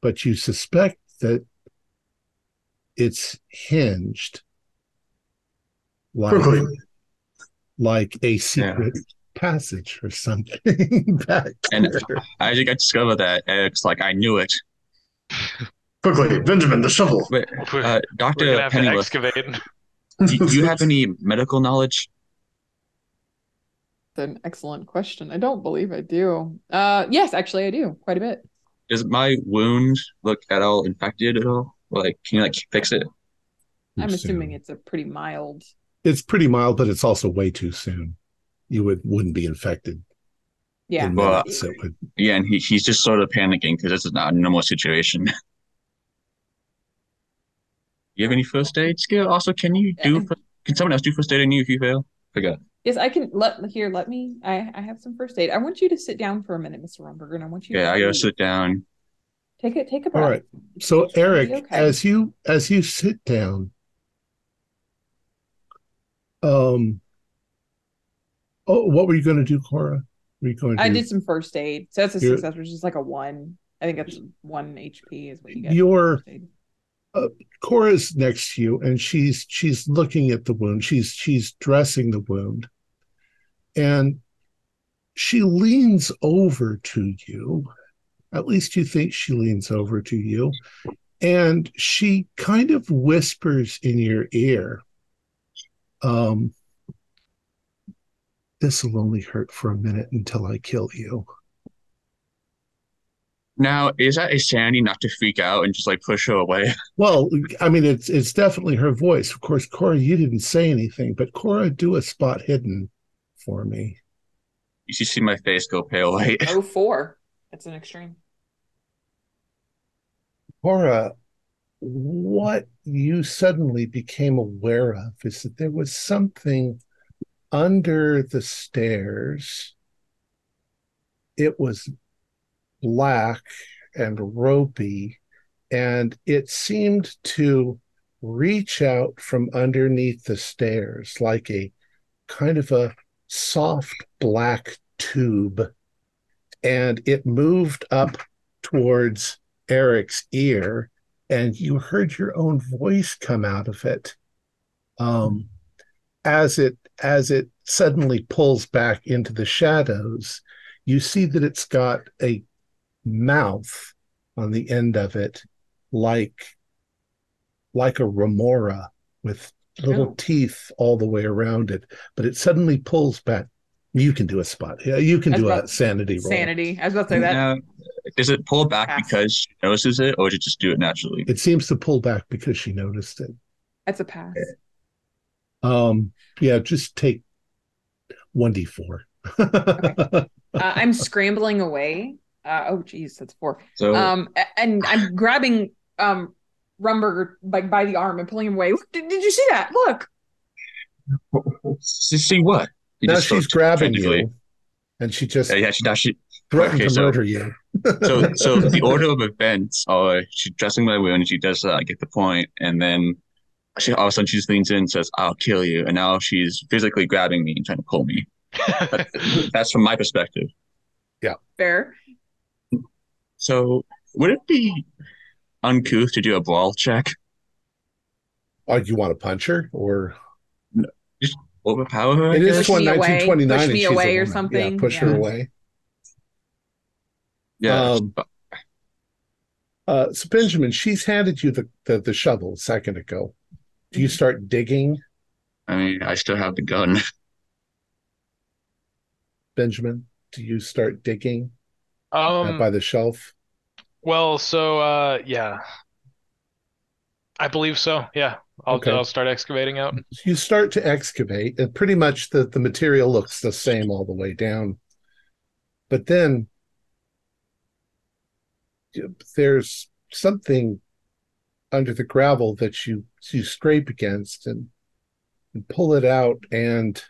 But you suspect that it's hinged like, like a secret passage or something *laughs* back And there. I think I discovered that Eric's like, I knew it. Quickly, Benjamin, the shovel. Wait, uh, Dr. gonna have to excavate. do do you have any medical knowledge? That's an excellent question. I don't believe I do. Uh, yes, actually, I do quite a bit. Does my wound look at all infected at all? Like, can you like fix it? I'm assuming it's a pretty mild. it's pretty mild, but it's also way too soon. You would wouldn't be infected. Yeah. in Well, minutes. It would Yeah, and he, he's just sort of panicking because this is not a normal situation. *laughs* you have any first aid skill? Also, can you do? Yeah. Can someone else do first aid on you if you fail? Forgot. Yes, I can let here. Let me. I I have some first aid. I want you to sit down for a minute, Mr. Rumberger, and I want you Yeah, to I gotta breathe. sit down. Take it. Take a all breath. right. So It's gonna be Eric, okay. as you as you sit down, um, oh, what were you going to do, Cora? Were you going to? I did some first aid, so that's a You're- success, which is like a one. I think that's one HP is what you get. for Your aid. Cora's next to you, and she's she's looking at the wound. She's she's dressing the wound, and she leans over to you. At least you think she leans over to you, and she kind of whispers in your ear, um, "This will only hurt for a minute until I kill you." Now, is that a sanity not to freak out and just like push her away? *laughs* Well, I mean, it's it's definitely her voice. Of course, Cora, you didn't say anything, but Cora, do a spot hidden for me. You should see my face go pale white. Oh, four. That's an extreme. Cora, what you suddenly became aware of is that there was something under the stairs. It was black and ropey, and it seemed to reach out from underneath the stairs like a kind of a soft black tube. And it moved up towards Eric's ear, and you heard your own voice come out of it. Um, as it as it suddenly pulls back into the shadows, you see that it's got a mouth on the end of it, like like a remora with little Oh. teeth all the way around it. But it suddenly pulls back. You can do a spot. Yeah, you can That's do a sanity roll. Sanity. I was about to say that. Now, does it pull back Pass. because she notices it, or does it just do it naturally? It seems to pull back because she noticed it. That's a pass. Um, yeah, just take one d four. *laughs* Uh, I'm scrambling away. Uh, oh, geez, that's four. So, Um, and I'm *sighs* grabbing um Rumberger by by the arm and pulling him away. Did, did you see that? Look. see see what? He now she's grabbing you, and she just Yeah, yeah, she, now she, threatened okay, to so- murder you. so *laughs* so the order of events are she's dressing my wound, she does that, I get the point, and then she all of a sudden she just leans in and says, I'll kill you. And now she's physically grabbing me and trying to pull me. *laughs* That's from my perspective. Yeah, fair. So would it be uncouth to do a brawl check? Oh, you want to punch her, or just Overpower her? I it is guess? Push one me away. nineteen twenty nine, Push me she's a away or something. Yeah, push her away. Yeah. Um, Uh, so Benjamin, she's handed you the, the the shovel a second ago. Do Mm-hmm. you start digging, I mean, I still have the gun. *laughs* Benjamin? Do you start digging Um, by the shelf? Well, so uh, yeah, I believe so. Yeah, I'll Okay. I'll start excavating out. You start to excavate, and pretty much the, the material looks the same all the way down. But then there's something under the gravel that you you scrape against and, and pull it out, and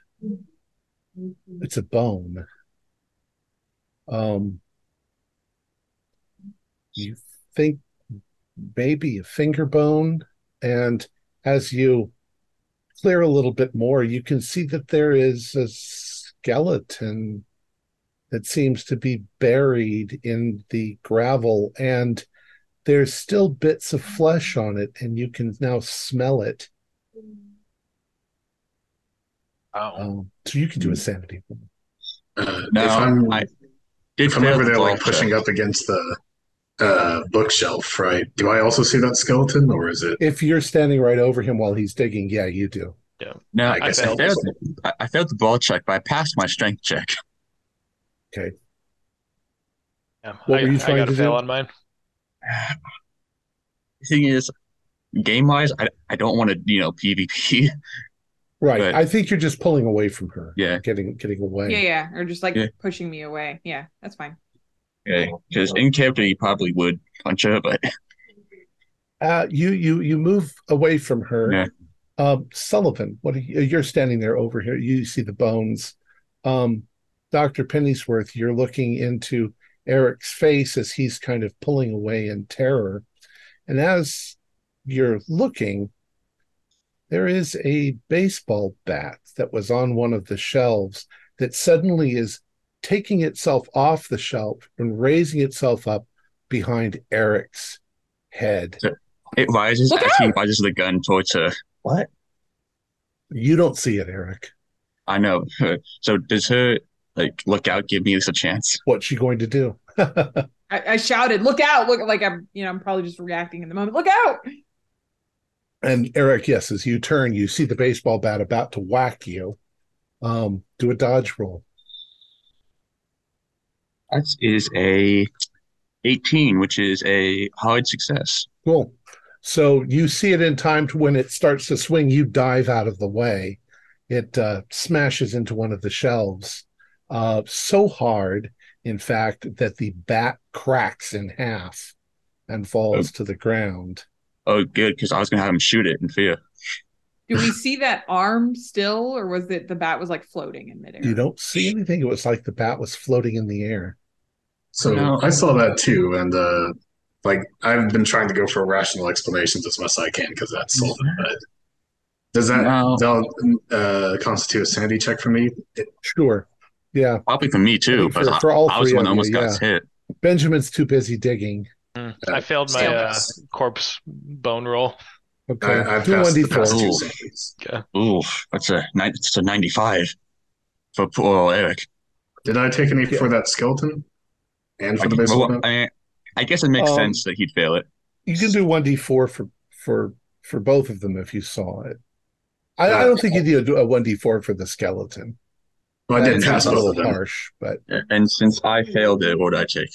it's a bone. Um, you think maybe a finger bone, and as you clear a little bit more, you can see that there is a skeleton that seems to be buried in the gravel, and there's still bits of flesh on it, and you can now smell it. Oh, Um, so you can do a sanity. roll. Uh, if Now, I'm I did if I'm fail over there like pushing check. up against the uh, bookshelf, right? Do I also see that skeleton, or is it? If you're standing right over him while he's digging, yeah, you do. No, I I, guess I I failed. I, I failed the brawl check, but I passed my strength check. *laughs* Okay. yeah. What I, were you trying I trying got to to fail do? on mine. The thing is, game wise, I, I don't want to, you know, PvP. Right. But- I think you're just pulling away from her. Yeah. Getting getting away. Yeah, yeah. Or just like Yeah. pushing me away. Yeah, that's fine. Because in character, you probably would punch her, but Uh, you you you move away from her. Yeah. Um, Sullivan, what are you, you're standing there over here. You see the bones. Um, Doctor Pennyworth, you're looking into Eric's face as he's kind of pulling away in terror, and as you're looking, there is a baseball bat that was on one of the shelves that suddenly is taking itself off the shelf and raising itself up behind Eric's head. it rises Look as he rises the gun towards her. What? You don't see it, Eric. I know. So does her like look out, give me at least a chance? What's she going to do? *laughs* I, I shouted, "Look out!" Look, like I'm, you know, I'm probably just reacting in the moment. Look out! and Eric, yes, as you turn, you see the baseball bat about to whack you. Um, do a dodge roll. That is a 18, which is a hard success. Cool. So you see it in time to when it starts to swing, you dive out of the way. It uh, smashes into one of the shelves uh, so hard, in fact, that the bat cracks in half and falls to the ground. Oh, good, because I was gonna have him shoot it in fear. Do we *laughs* see that arm still, or was it the bat was like floating in midair? You don't see anything. It was like the bat was floating in the air. So No. I saw that too, and uh, like I've been trying to go for rational explanations as much as I can because that's all. But does that No. uh, constitute a sanity check for me? Sure. Yeah. Probably for me too, think but for- I, for all I was three the one of almost you, got yeah. hit. Benjamin's too busy digging. Uh, I failed my uh, corpse bone roll. Okay. I, I've do one passed d the past four. two Ooh. sanities. Ooh, that's a nine. It's a 95 for poor old Eric. Did I take any Yeah. for that skeleton and for I, the baseball well, bat? I, I guess it makes Um, sense that he'd fail it. You can do one d four for for for both of them if you saw it. I, I don't think you do a one d four for the skeleton. Well, I That did pass seems a both little of them. harsh, but And since I failed it, what would I take?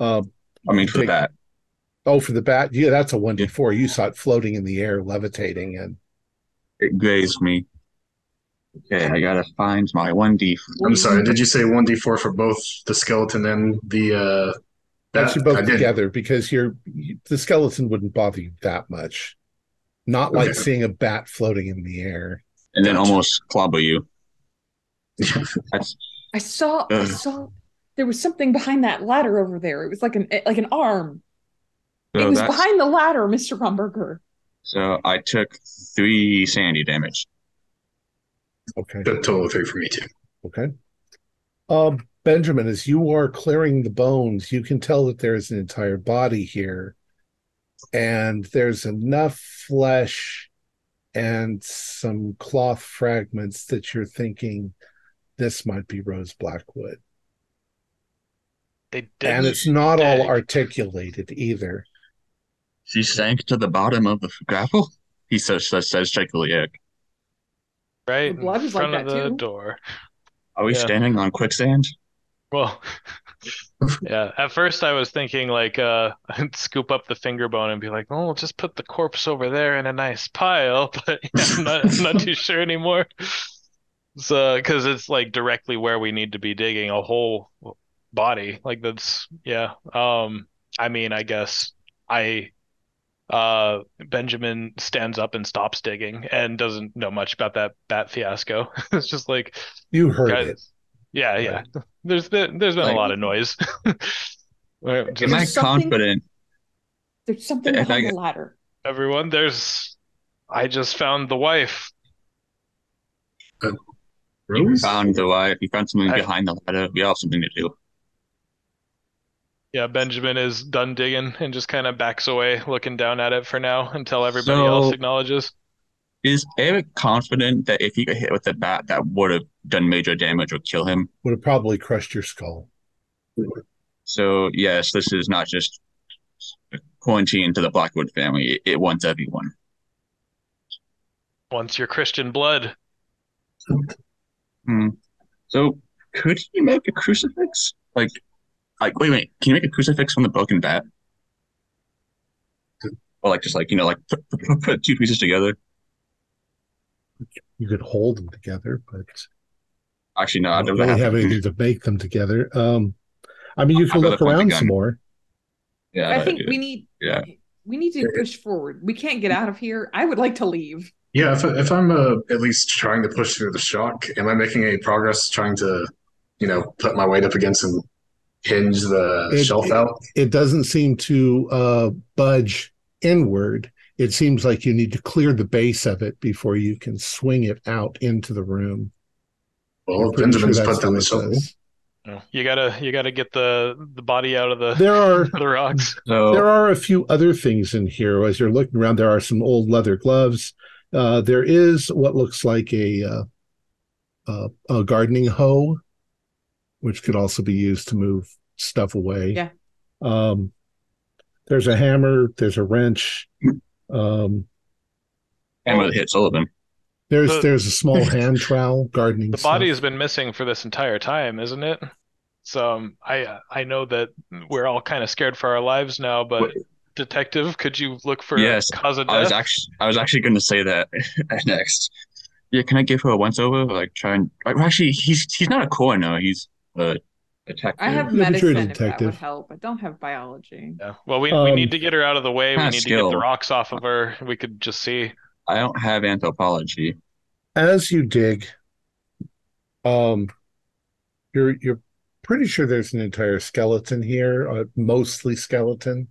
um, I mean, for Take- that. Oh, for the bat, yeah, that's a one d four. You saw it floating in the air, levitating, and It grazed me. Okay, I gotta find my 1d. I'm sorry. Did you say one d four for both the skeleton and the uh, bat? actually both I did. together because you're the skeleton wouldn't bother you that much. Not like Okay. seeing a bat floating in the air. And then Gotcha. almost clobber you. *laughs* That's I saw I saw there was something behind that ladder over there. It was like an like an arm. It was behind the ladder, Mr. Rumberger. so I took three sanity damage. Okay. A total three for me too. Okay. Um, Benjamin, as you are clearing the bones, you can tell that there's an entire body here, and there's enough flesh and some cloth fragments that you're thinking this might be Rose Blackwood. They and didn't it's not all articulated either. She sank to the bottom of the grapple. He says says says shakily. Yeah. right The blood in is like front of that the too. door. Are we Yeah. standing on quicksand? Well, *laughs* yeah. At first, I was thinking like uh, I'd *laughs* scoop up the finger bone and be like, "Oh, we'll just put the corpse over there in a nice pile." *laughs* But yeah, I'm not, I'm not too sure anymore. So, because it's like directly where we need to be digging a whole body. Like that's yeah. Um, I mean, I guess I uh Benjamin stands up and stops digging and doesn't know much about that bat fiasco. *laughs* It's just like You heard guys, it. yeah, yeah. There's been there's been Like- a lot of noise. *laughs* Just Am I confident? There's something If I the ladder. everyone, there's I just found the wife. You Rose? found the wife. You found something I- behind the ladder. We have something to do. Yeah, Benjamin is done digging and just kind of backs away, looking down at it for now until everybody else acknowledges. Is Eric confident that if he got hit with the bat, that would have done major damage or kill him? Would have probably crushed your skull. So yes, this is not just quarantine to the Blackwood family. It, it wants everyone. Wants your Christian blood, Hmm. So could he make a crucifix? Like, like wait, wait. Can you make a crucifix from the broken bat? Or like just like you know, like put, put, put two pieces together. You could hold them together, but Actually, no, I don't don't really have have anything to make them together. Um, I mean, you can look around some more. Yeah, I no, think we need yeah. we need to push forward. We can't get out of here. I would like to leave. Yeah, if, if I'm uh, at least trying to push through the shock, am I making any progress trying to, you know, put my weight up against and hinge the It- shelf out? It doesn't seem to uh, budge inward. It seems like you need to clear the base of it before you can swing it out into the room. Well, Benjamin's sure put down what the it shovel. you gotta you gotta get the the body out of the There are *laughs* the rocks. So there are a few other things in here as you're looking around there are some old leather gloves uh, there is what looks like a uh, uh, a gardening hoe which could also be used to move stuff away Yeah. um, there's a hammer there's a wrench um, hammer that hit Sullivan. there's The- there's a small *laughs* hand trowel gardening The stuff. body has been missing for this entire time, isn't it? So um, I I know that we're all kind of scared for our lives now, but detective, could you look for Yes, a cause of I was actually I was actually going to say that *laughs* next. Yeah, can I give her a once over? Like try and actually he's he's not a coroner. He's a detective. I have Yeah, but you're a medicine if that would help. I don't have biology. Yeah. Well, we we Um, need to get her out of the way. We Kinda need to get the rocks off of her. We could just see. I don't have anthropology. as you dig um you're you're pretty sure there's an entire skeleton here uh, mostly skeleton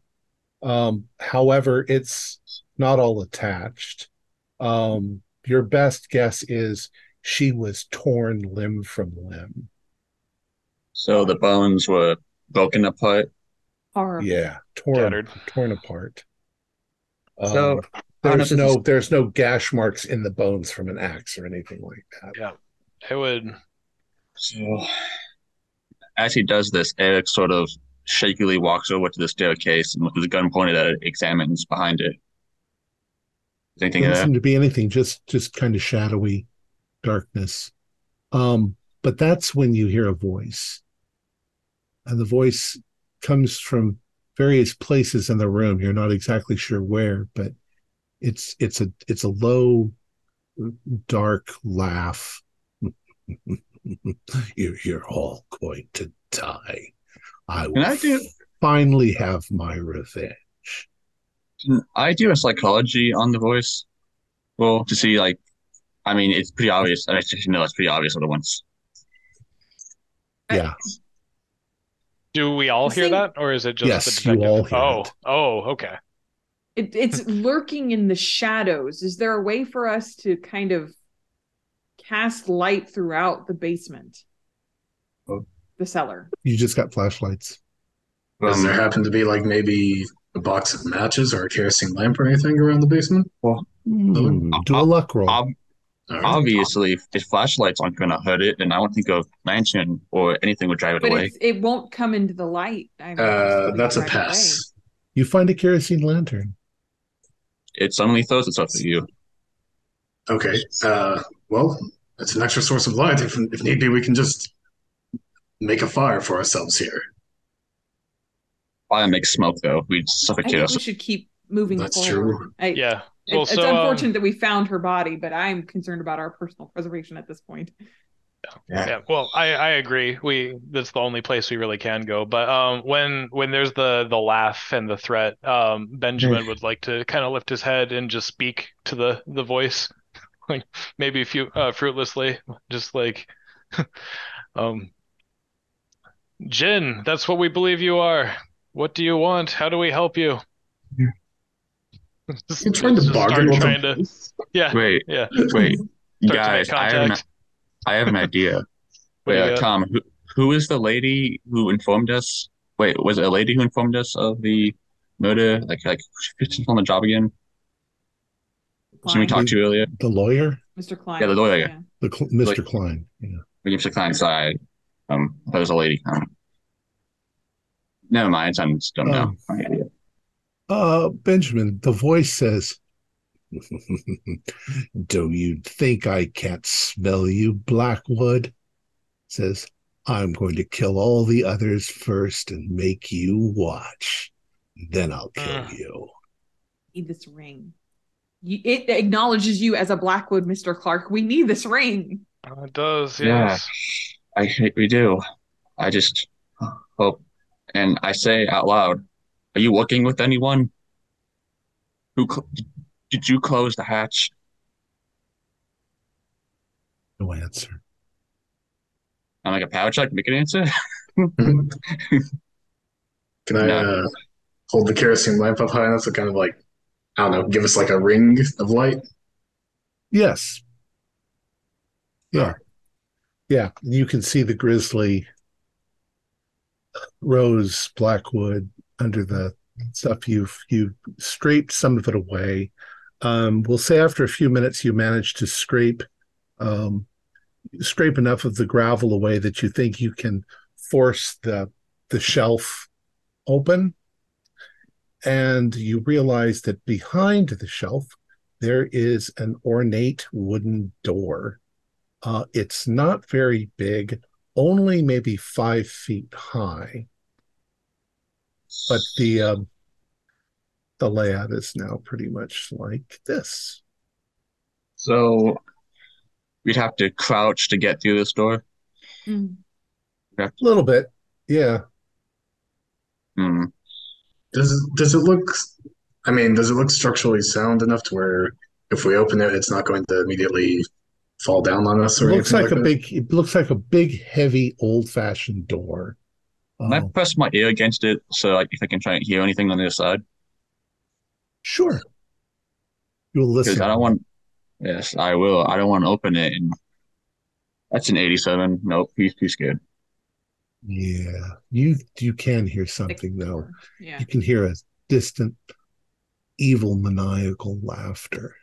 um however it's not all attached um your best guess is she was torn limb from limb So the bones were broken apart. Horrible. yeah torn Scattered. torn apart um, So, I don't know there's no is- there's no gash marks in the bones from an axe or anything like that Yeah, It would. So as he does this, Eric sort of shakily walks over to the staircase and with his gun pointed at it, examines behind it. anything doesn't seem to be anything just just kind of shadowy darkness um but that's when you hear a voice and the voice comes from various places in the room you're not exactly sure where but it's it's a it's a low dark laugh *laughs* you're, you're all going to die i will I do finally have my revenge I do a psychology on the voice? Well, to see like I mean it's pretty obvious. I actually know it's pretty obvious what it wants. Yeah. Do we all hear that, or is it just Yes, the you detective? all hear oh, it. oh, okay. It, it's *laughs* lurking in the shadows. Is there a way for us to kind of cast light throughout the basement? Oh. The cellar. You just got flashlights. Does there Um, happen to be like maybe a box of matches or a kerosene lamp or anything around the basement? Hmm, Do a luck roll. ob- All right. obviously, if the flashlights aren't going to hurt it, then I won't think of lantern or anything would drive it But away. it's, it won't come into the light. I mean, Uh, that's a pass. You find a kerosene lantern. It suddenly throws itself at you. Okay. Uh, well, it's an extra source of light. If, if need be, we can just make a fire for ourselves here. Fire makes smoke, though. We'd I suffocate think we should keep moving That's forward. true. I, Yeah. it- Well, it's so, um, unfortunate that we found her body, but I'm concerned about our personal preservation at this point. Yeah, well, I, I agree. We that's the only place we really can go. But um, when when there's the the laugh and the threat, um, Benjamin would like to kind of lift his head and just speak to the the voice, *laughs* like maybe a few uh, fruitlessly, just like, *laughs* um, Jinn, that's what we believe you are. What do you want? How do we help you? You're trying to bargain start with trying them. to, *laughs* yeah, Wait, yeah. wait, Start guys, I have an. I have an idea. *laughs* What Wait, do uh. Tom, who, who is the lady who informed us? Wait, was it a lady who informed us of the murder? Like, like she's on the job again? She we Klein. talked to earlier. The lawyer, Mr. Klein. Yeah, the lawyer. the Cl- Mr. Like- Klein. Yeah. Mr. Klein side. Um, I thought it was a lady. Um, never mind. I'm just dumb now. Oh. My idea. Uh, Benjamin, the voice says, "Don't you think I can't smell you, Blackwood? Says, I'm going to kill all the others first and make you watch. Then I'll kill Mm. you. need this ring. You, it acknowledges you as a Blackwood, Mr. Clark. We need this ring. Oh, it does, Yeah. yes. I hate we do. I just hope, and I say out loud, are you working with anyone? Who cl- did you close the hatch? No answer. I'm like a power check. Make an answer. *laughs* Can I No. uh, hold the kerosene lamp up high enough to kind of like, I don't know, give us like a ring of light? Yes. Yeah. Yeah. You can see the grisly rose blackwood under the stuff you've you scraped some of it away. Um, we'll say after a few minutes you manage to scrape um, scrape enough of the gravel away that you think you can force the the shelf open. And you realize that behind the shelf there is an ornate wooden door. Uh, it's not very big, only maybe five feet high, but the um, the layout is now pretty much like this. So we'd have to crouch to get through this door. Mm. A little bit, yeah. Hmm. Does does it look, I mean, does it look structurally sound enough to where if we open it, it's not going to immediately fall down on us Or It looks anything like a that? big. It looks like a big, heavy, old-fashioned door. Can I Um, press my ear against it so like if I can try and hear anything on the other side? sure. You'll listen. I don't want. Yes, I will. I don't want to open it. And that's an 87. Nope, he's too scared. Yeah, you you can hear something though. Yeah. You can hear a distant, evil, maniacal laughter.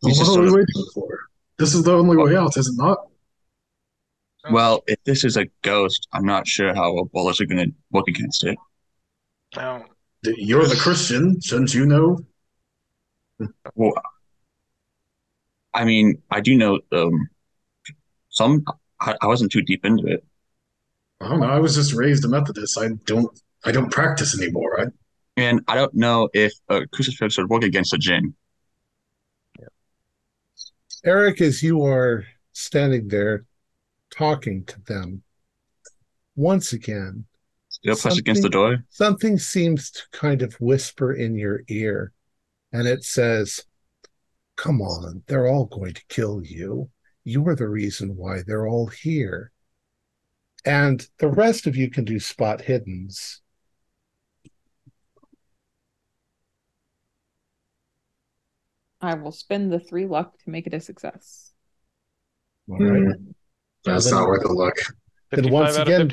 What are we waiting for? This is the only way out, is it not? Well, if this is a ghost, I'm not sure how our bullets are going to work against it. Oh, You're the Christian, shouldn't you know? Well, I mean, I do know um, some. I, I wasn't too deep into it, I don't know. I was just raised a Methodist. I don't. I don't practice anymore. I, and I don't know if a crucifix would work against a jinn. Eric, as you are standing there talking to them, once again, Still press against the door. something seems to kind of whisper in your ear, and it says, Come on, they're all going to kill you. You're the reason why they're all here. And the rest of you can do spot hiddens. I will spend the three luck to make it a success. All right. That's then- not worth a look. Then once again-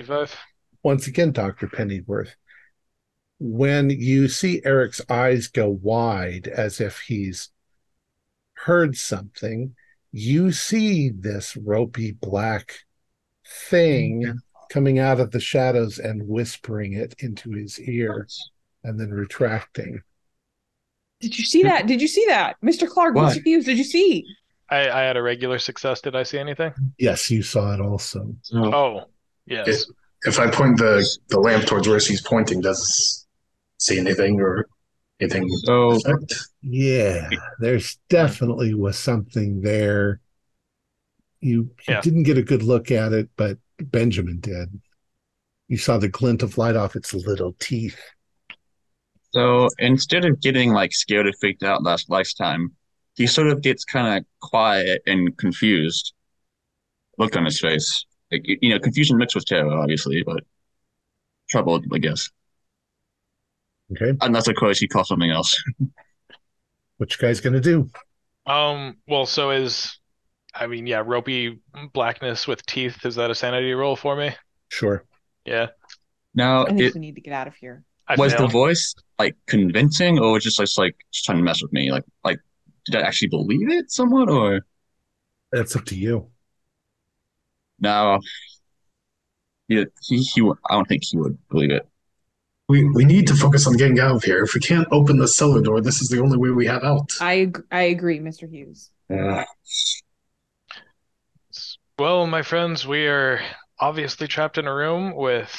once again, Dr. Pennyworth, when you see Eric's eyes go wide as if he's heard something, you see this ropey black thing hmm. coming out of the shadows and whispering it into his ear and then retracting. Did you see that? Did you see that? Mr. Clark, What? Mr. Hughes, did you see? I, I had a regular success. Did I see anything? Yes, you saw it also. So Oh, yes. if I point the, the lamp towards where she's pointing, does it see anything or anything So oh, effect? Yeah, there's definitely was something there. You, you Yeah. didn't get a good look at it, but Benjamin did. You saw the glint of light off its little teeth. So instead of getting like scared or freaked out last last time, he sort of gets kind of quiet and confused. Look on his face, like you you know, confusion mixed with terror, obviously, but troubled, I guess. Okay, Unless of course he calls something else. *laughs* what you guys gonna do? Um, well, so is, I mean, yeah, ropey blackness with teeth. Is that a sanity roll for me? Sure. Yeah. Now, I think it we need to get out of here. I was the voice like convincing, or just just like just trying to mess with me? Like, like did I actually believe it somewhat, or That's up to you. no? Yeah, he, he, I don't think he would believe it. We, we need to focus on getting out of here. If we can't open the cellar door, this is the only way we have out. I I agree, Mr. Hughes. Uh, Well, my friends, we are obviously trapped in a room with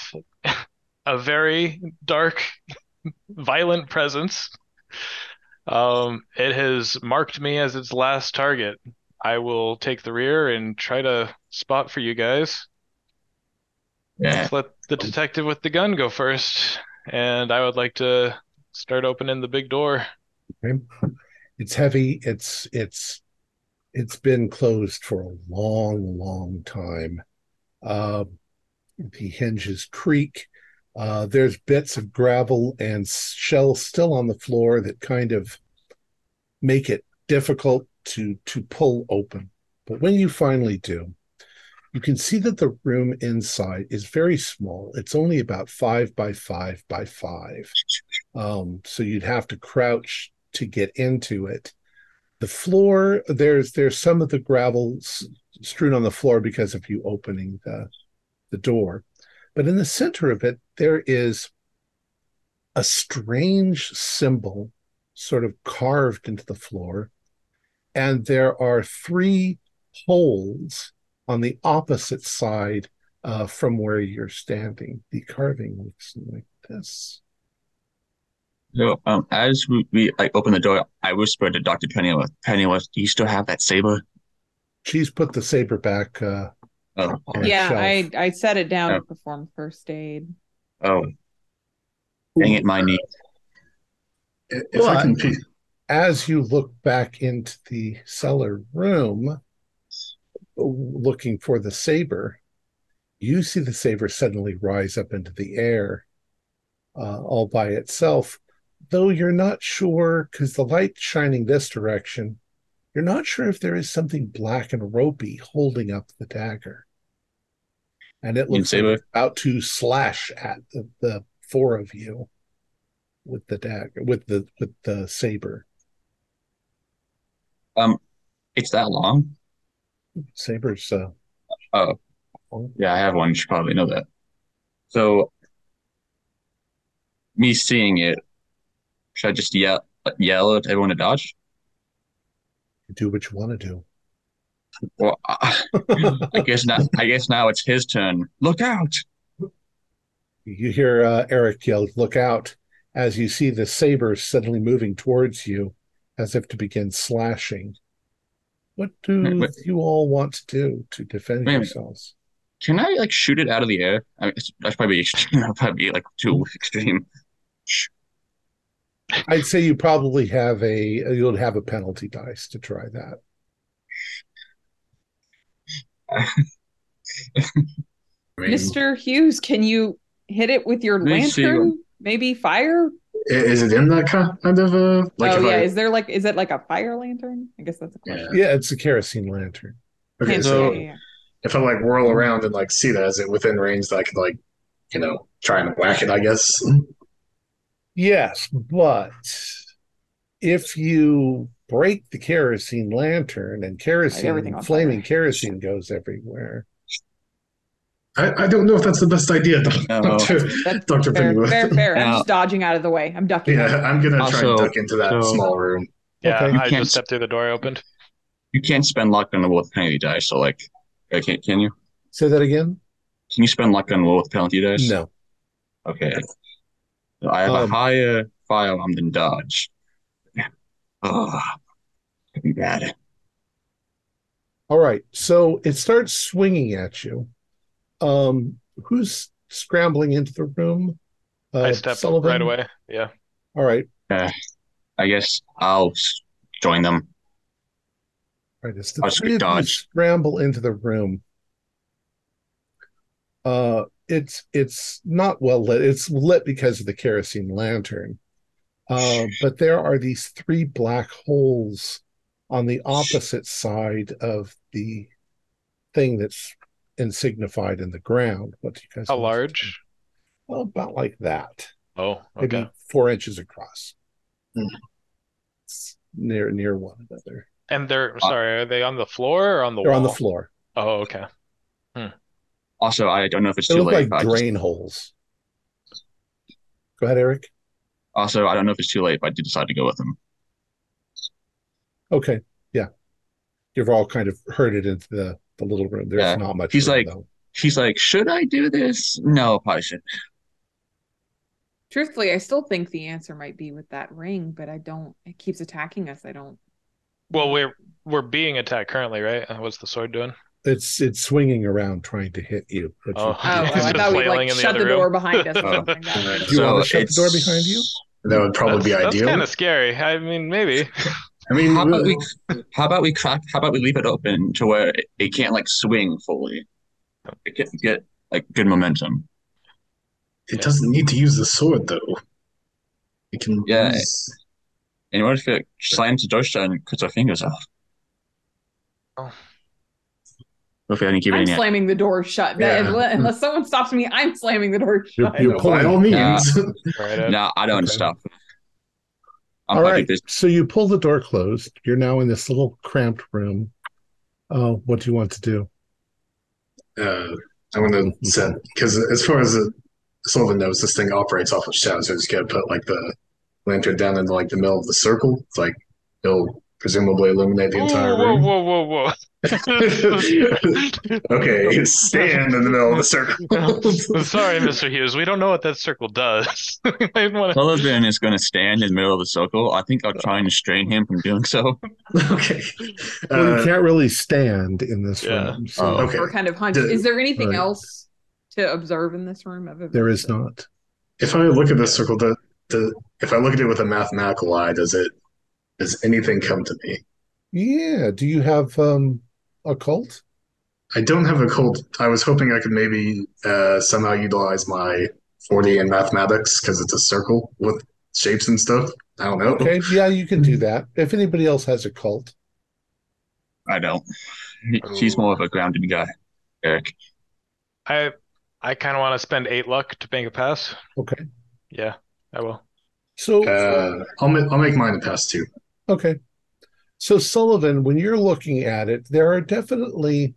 a very dark, violent presence. Um, it has marked me as its last target. I will take the rear and try to spot for you guys. yeah. Let's let the detective with the gun go first, and I would like to start opening the big door. Okay. It's heavy. It's it's it's been closed for a long, long time. Uh, the hinges creak. Uh, there's bits of gravel and shells still on the floor that kind of make it difficult to to pull open. But when you finally do, you can see that the room inside is very small. It's only about five by five by five. Um, so you'd have to crouch to get into it. The floor, there's there's some of the gravel strewn on the floor because of you opening the the door. But in the center of it, there is a strange symbol sort of carved into the floor. And there are three holes on the opposite side uh, from where you're standing. The carving looks like this. So, um, as we, we like open the door, I whispered to Dr. Pennyworth, Pennyworth, do you still have that saber? She's put the saber back uh, Oh, *laughs* yeah. I I set it down Oh. to perform first aid. oh, dang it, my knee. If I can But- pe- as you look back into the cellar room looking for the saber you see the saber suddenly rise up into the air uh, all by itself though you're not sure because the light shining this direction you're not sure if there is something black and ropey holding up the dagger and it looks like it's about to slash at the, the four of you with the dagger with the with the saber Um, it's that long? Saber's uh Oh, yeah, I have one. You should probably know that. So, me seeing it, should I just yell yell at everyone to dodge? do what you want to do. Well, I, guess now. I guess now it's his turn. Look out! You hear uh, Eric yell, "Look out!" as you see the saber suddenly moving towards you, as if to begin slashing. What do Wait, wait. you all want to do to defend Wait yourselves? Can I like shoot it out of the air? I mean, it's, that's probably *laughs* extreme. Probably be like too *laughs* extreme. I'd say you probably have a you'll have a penalty dice to try that. *laughs* I mean, Mr. Hughes, can you hit it with your Let me see. lantern? Maybe fire? is it in that kind of a like? oh yeah, I, is there like is it like a fire lantern? I guess that's a question. Yeah, it's a kerosene lantern. okay, Can't- so yeah, yeah, yeah. if I like whirl around and like see that, is it within range that I could like, you know, try and whack it? I guess. Yes, but if you break the kerosene lantern and kerosene, everything flaming fire. kerosene goes everywhere. I, I don't know if that's the best idea, though. No. *laughs* Doctor That's Doctor fair, Pennyworth. fair, fair. I'm just dodging out of the way. I'm ducking. Yeah, out. I'm gonna try and duck into that so- small room. Yeah, Okay. I can't- just stepped through the door I opened. You can't spend luck on the roll with penalty dice, so like, I can't, can you? Say that again? Can you spend luck on roll with penalty dice? No. Okay. So I have Um, a higher firearm than dodge. Oh, could be bad. All right. So it starts swinging at you. Um, who's scrambling into the room? Uh, I stepped Sullivan? right away. Yeah. All right. I guess I'll join them. Right. As the I'll just three of you dodge. scramble into the room, uh, it's it's not well lit. It's lit because of the kerosene lantern. Uh, but there are these three black holes on the opposite side of the thing that's insignified in the ground. What do you guys? How want to do? large? Well, about like that. Oh, maybe okay. four inches across. Hmm. It's near near one another. And they're sorry, are they on the floor or on the They're wall? on the floor. Oh, okay. Also, I don't know if it's They too look late. like if I just- drain holes. Go ahead, Eric. Also, I don't know if it's too late if I do decide to go with them. Okay, yeah. You've all kind of herded into the the little room. There's Yeah. not much. He's room, like- though. She's like, "Should I do this?" No, probably shouldn't. Truthfully, I still think the answer might be with that ring, but I don't. It keeps attacking us. I don't. Well, we're we're being attacked currently, right? Uh, What's the sword doing? It's it's swinging around trying to hit you. Oh. Oh, I thought we flailing like in the shut the door behind us or Oh. something like that. Do you want to shut the door behind you? That would probably be ideal. That's, ideal. kind of scary. I mean, maybe. I mean, How about we- we? How about we crack? How about we leave it open to where it, it can't like swing fully? It can get like good momentum. it doesn't need to use the sword though. It can Yeah. use. And what if it slams the door shut and cuts our fingers off? Oh. Hopefully, I didn't give it I'm any. slamming the door shut. Yeah. unless, unless someone stops me, I'm slamming the door You're- shut. you're No, by pulling- *laughs* all means. Right. No, I don't Okay. stop. I'm All about to right. do this. So you pull the door closed. You're now in this little cramped room. Uh, what do you want to do? uh, I want to set because as far as the, Sullivan knows, this thing operates off of shadows. So I just got to put like the lantern down into like the middle of the circle. It's like it'll presumably illuminate the entire whoa, room. whoa, whoa, whoa, whoa. *laughs* Okay, *laughs* stand in the middle of the circle. *laughs* Sorry, Mr. Hughes. We don't know what that circle does. we might want to. Sullivan is going to stand in the middle of the circle. I think I'll try and restrain him from doing so. okay. Well, you Uh, can't really stand in this Yeah. room. So Oh. okay. We're kind of hunched. Is there anything right. else to observe in this room? Other than there is not. If I look at this circle, the, the if I look at it with a mathematical eye, does it does anything come to me? Yeah. Do you have um occult? I don't have occult. I was hoping I could maybe uh, somehow utilize my 40 in mathematics because it's a circle with shapes and stuff. I don't know. Okay. Yeah, you can do that. If anybody else has occult. I don't. He- He's more of a grounded guy, Eric. I I kind of want to spend eight luck to bank a pass. Okay. Yeah, I will. So Uh, I'll ma- I'll make mine a pass too. Okay. So, Sullivan, when you're looking at it, there are definitely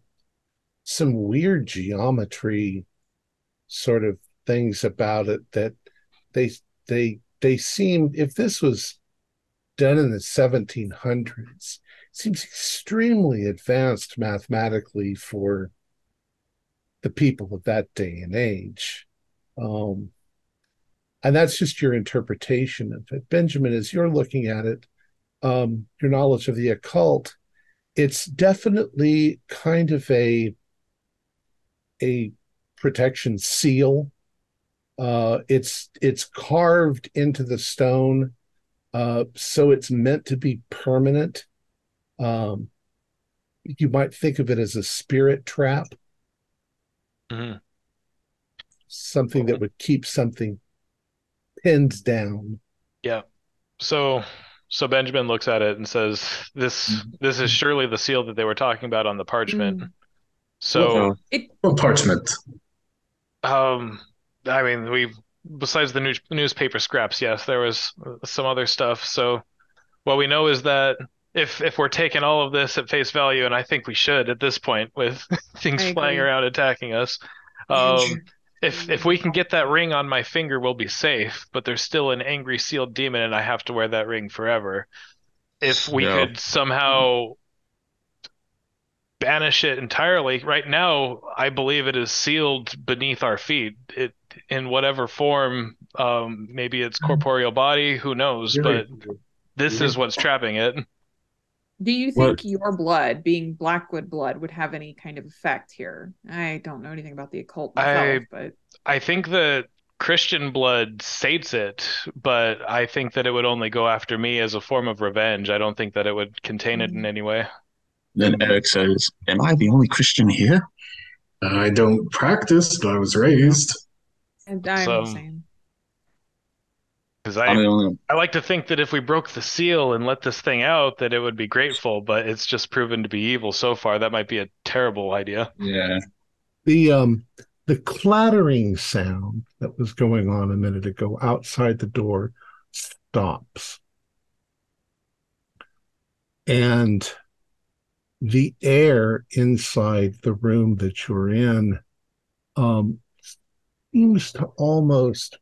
some weird geometry sort of things about it that they they they seem if this was done in the 1700s, it seems extremely advanced mathematically for the people of that day and age. Um, and that's just your interpretation of it. Benjamin, as you're looking at it, um, your knowledge of the occult, it's definitely kind of a a protection seal. Uh, it's it's carved into the stone Uh, so it's meant to be permanent. Um, you might think of it as a spirit trap, Mhm. something that would keep something pinned down. Yeah. So so Benjamin looks at it and says, "This this is surely the seal that they were talking about on the parchment." Mm. So, What parchment? um, I mean, we besides the news, newspaper scraps, yes, there was some other stuff. So, what we know is that if if we're taking all of this at face value, and I think we should at this point with *laughs* things flying around attacking us, um, if if we can get that ring on my finger, we'll be safe. But there's still an angry sealed demon, and I have to wear that ring forever. If we Yeah. could somehow banish it entirely, right now, I believe it is sealed beneath our feet. It in whatever form, um, maybe it's corporeal body, who knows? But this is what's trapping it. Do you What- think your blood, being Blackwood blood, would have any kind of effect here? I don't know anything about the occult I- myself, but I think that Christian blood sates it, but I think that it would only go after me as a form of revenge. I don't think that it would contain it in mm. any way. Then Eric says, Am I the only Christian here? I don't practice, but I was raised. and I'm So- the same. Because I'm I the only I like to think that if we broke the seal and let this thing out, that it would be grateful, but it's just proven to be evil so far. That might be a terrible idea. Yeah. The um the clattering sound that was going on a minute ago outside the door stops. And the air inside the room that you're in um seems to almost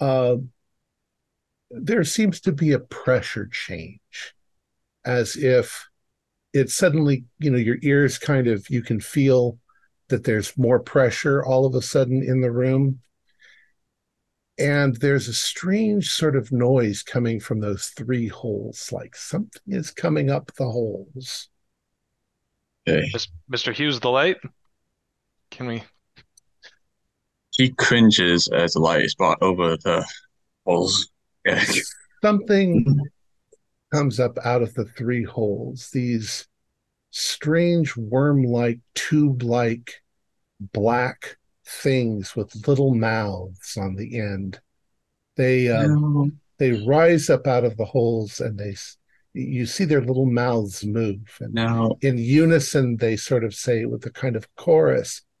uh there seems to be a pressure change as if it suddenly you know your ears kind of you can feel that there's more pressure all of a sudden in the room. And there's a strange sort of noise coming from those three holes, like something is coming up the holes. Okay. Mr. Hughes, the light. Can we? He cringes as the light is brought over the holes. Something comes up out of the three holes, these strange worm like, tube like black things with little mouths on the end. They um, they rise up out of the holes and they you see their little mouths move. And Now, in unison they sort of say with a kind of chorus *laughs*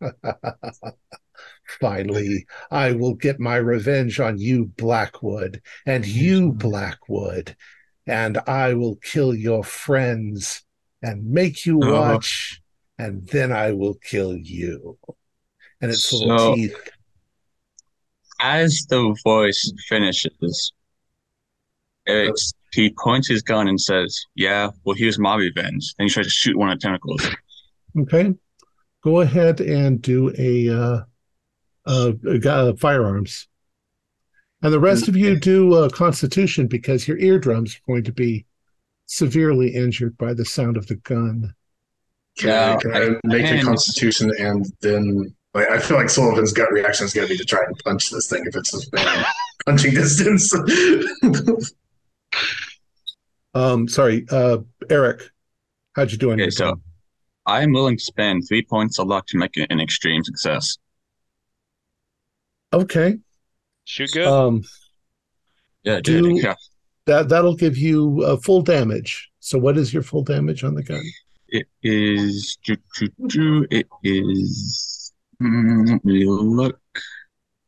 finally i will get my revenge on you blackwood and you blackwood and i will kill your friends and make you Oh. watch and then i will kill you and its little teeth as the voice finishes, Eric he points his gun and says, "Yeah, well, here's my revenge." And he tries to shoot one of the tentacles. okay go ahead and do a uh uh, uh firearms and the rest of you do uh, constitution because your eardrums are going to be severely injured by the sound of the gun Can, Yeah, I, I I- make a constitution and then like I feel like Sullivan's gut reaction is gonna be to try and punch this thing if it's within *laughs* punching distance. um sorry uh eric how'd you do on Okay, your so? I'm willing to spend three points of luck to make it an extreme success. Okay Shoot good. um Yeah, Do- dude. Yeah, that that'll give you uh, full damage so what is your full damage on the gun it is. choo, choo, choo, It is. mm, Let me look.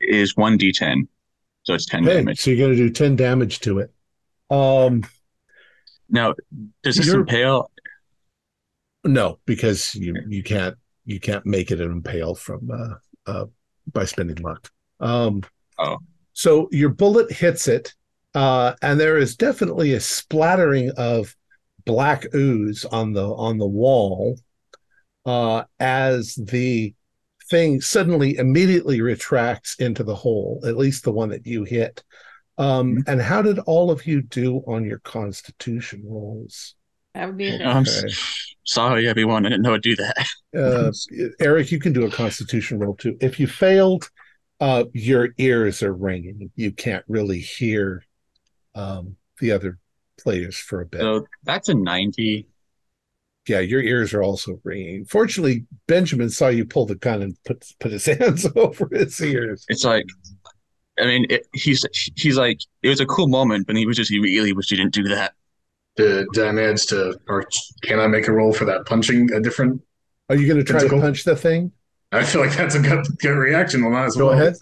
It is one d10, so it's ten okay damage. so you're going to do 10 damage to it um Now, does this impale? No, because you you can't you can't make it an impale from uh, uh, by spending luck. Um, Oh. so your bullet hits it, uh, and there is definitely a splattering of black ooze on the on the wall uh, as the thing suddenly immediately retracts into the hole, at least the one that you hit. Um, and how did all of you do on your Constitution rolls? That would be a I'm sorry, everyone. I didn't know I'd do that. uh, *laughs* Eric, you can do a constitution roll too. If you failed, uh, your ears are ringing. You can't really hear um, the other players for a bit. So that's a 90. yeah, your ears are also ringing. Fortunately, Benjamin saw you pull the gun and put put his *laughs* hands over his ears. It's like, I mean, it, he's he's like, it was a cool moment, but he was just, he really wished he didn't do that. Did, did I manage to, or can I make a roll for that punching a different? Are you going to try to punch the thing? I feel like that's a good, good reaction. Well, might as Go well. ahead.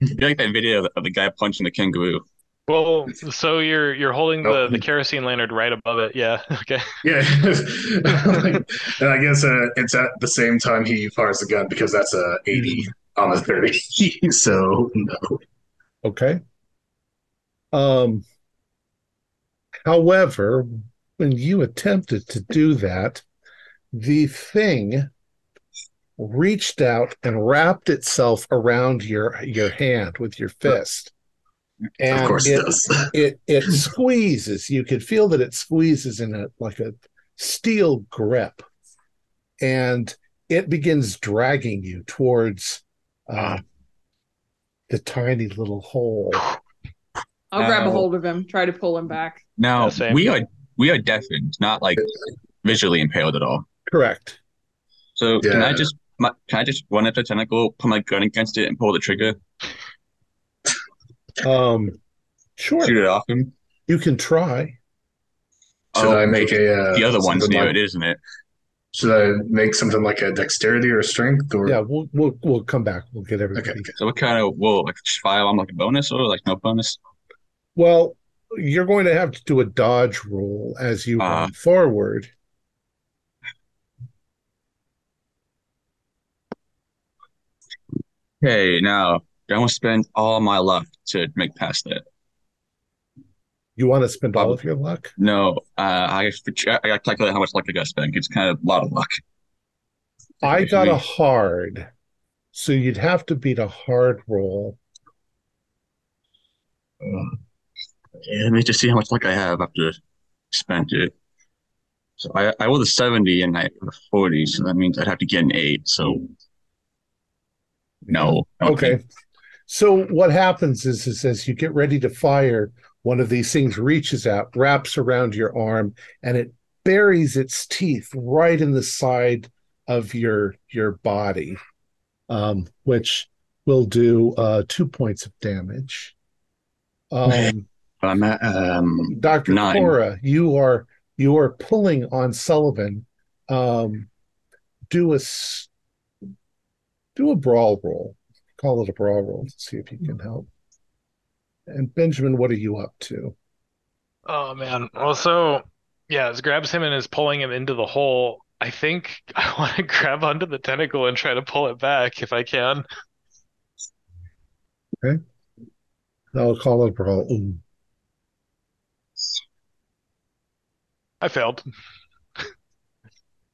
You like that video of the, of the guy punching the kangaroo? Well, so you're you're holding the Oh. the kerosene lantern right above it. Yeah. *laughs* Okay. Yeah. *laughs* and I guess uh, it's at the same time he fires the gun because that's a 80 on the 30. *laughs* so, no. Okay. Um. However, when you attempted to do that, the thing reached out and wrapped itself around your your hand with your fist. And of course it, it does. it it *laughs* squeezes. You could feel that it squeezes in a like a steel grip, and it begins dragging you towards uh, the tiny little hole. I'll grab a hold of him, try to pull him back. Now, Yeah, same. we are we are deafened, not like visually impaled at all. Correct. So can I just my, can I just run up to the tentacle, put my gun against it, and pull the trigger, Um, sure. shoot it off him? You can try. Should Oh, I make a. Uh, The other one's something near like- it, isn't it? Should I make something like a dexterity or a strength? Or Yeah, we'll we'll we'll come back. We'll get everything. Okay. So what kind of will like fire on like a bonus or like no bonus? Well, you're going to have to do a dodge roll as you Ah. run forward. Okay, now I want to spend all my luck to make past that. You want to spend all of your luck? No, uh, I I calculate how much luck I got to spend. It's kind of a lot of luck. I got a hard, so you'd have to beat a hard roll. Yeah, let me just see how much luck I have after spent it. So I I rolled a 70 and I a 40, so that means I'd have to get an 8. So no. Okay. So what happens is, is as you get ready to fire, one of these things reaches out, wraps around your arm, and it buries its teeth right in the side of your your body, um, which will do uh, two points of damage. Um, *laughs* I'm at um Dr. Nine. Cora, you are you are pulling on Sullivan. Um, do a do a brawl roll. Call it a brawl roll to see if you can help. And Benjamin, what are you up to? Oh man. Well, so yeah, as grabs him and is pulling him into the hole. I think *laughs* I want to grab onto the tentacle and try to pull it back if I can. Okay. I'll call it a brawl. I failed.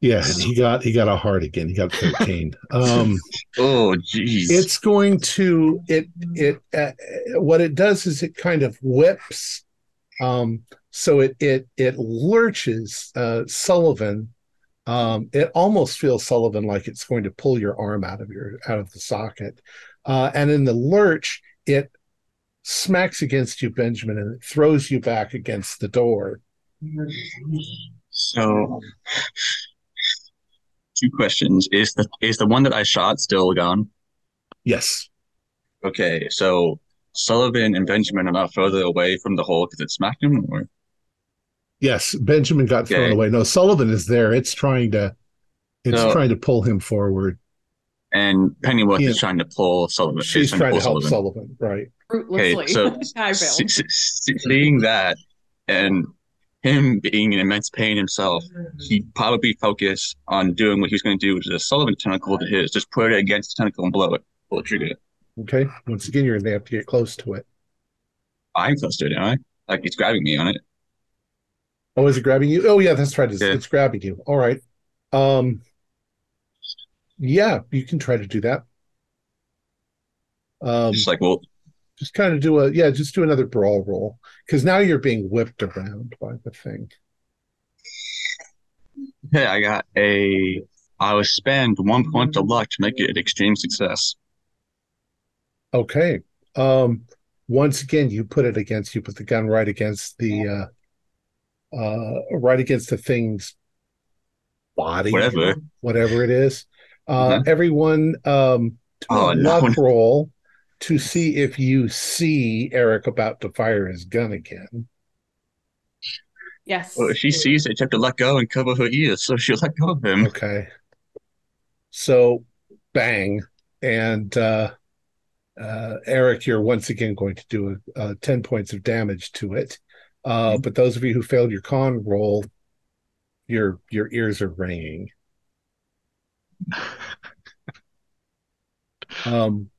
Yeah, and he got he got a heart again. He got 13. *laughs* Um *laughs* oh jeez. it's going to it it uh, what it does is it kind of whips um so it it it lurches uh sullivan um it almost feels sullivan like it's going to pull your arm out of your out of the socket uh and in the lurch it smacks against you benjamin and it throws you back against the door So two questions. Is the is the one that I shot still gone? yes Okay, so Sullivan and Benjamin are not further away from the hole because it smacked him, or yes benjamin got thrown away no sullivan is there it's trying to it's So- trying to pull him forward and Pennyworth Yeah. is trying to pull Sullivan. is she's trying to pull help sullivan right Fruitlessly. so *laughs* I S- failed. s- s- seeing that and him being in immense pain himself, he'd probably focus on doing what he was going to do, which is a Sullivan tentacle to his. Just put it against the tentacle and blow it. Pull the trigger. Okay. Once again, you're going to have to get close to it. I'm close to it, am I? Like it's grabbing me on it. Oh, is it grabbing you? Oh, yeah, that's right. It's, Yeah. it's grabbing you. All right. Um, yeah, you can try to do that. Um, Just like, well, just kind of do a yeah, just do another brawl roll because now you're being whipped around by the thing. hey, I got a. I will spend one point of luck to make it an extreme success. Okay. Um, once again, you put it against you put the gun right against the uh, uh, right against the thing's body, Whatever. whatever it is. Uh, Mhm. Everyone, um, do Oh, a no. roll to see if you see Eric about to fire his gun again. Yes. Well, if she sees it, you have to let go and cover her ears, so she'll let go of him. Okay. So, bang, and uh, uh, Eric, you're once again going to do a, uh, ten points of damage to it. Uh, but those of you who failed your con roll, your your ears are ringing. *laughs* Um,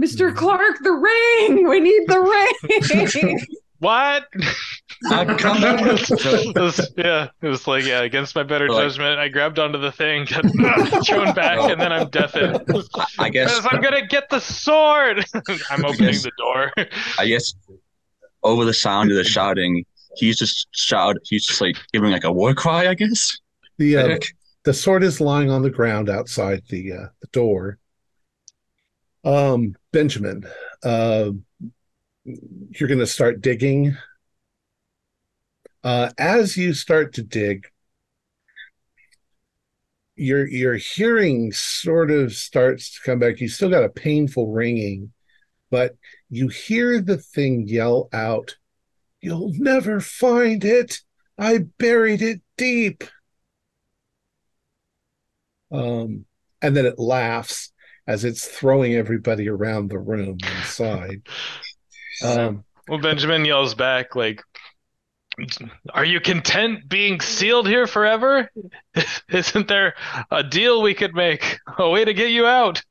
Mr. Clark, the ring. We need the ring. *laughs* What? I've come back. It was- yeah, it was like yeah, against my better Like- judgment, I grabbed onto the thing, got *laughs* thrown back, and then I'm deafened. I *laughs* guess I'm gonna get the sword. I'm opening Yes. the door. I guess over the sound of the shouting, he's just shout. He's just like giving like a war cry. I guess. the uh, the sword is lying on the ground outside the uh, the door. Um, Benjamin, uh, you're going to start digging. Uh, as you start to dig, your your hearing sort of starts to come back. You still got a painful ringing, but you hear the thing yell out, "You'll never find it! I buried it deep." Um, and then it laughs as it's throwing everybody around the room inside. Um, Well, Benjamin yells back like, "Are you content being sealed here forever? *laughs* Isn't there a deal we could make? A way to get you out?"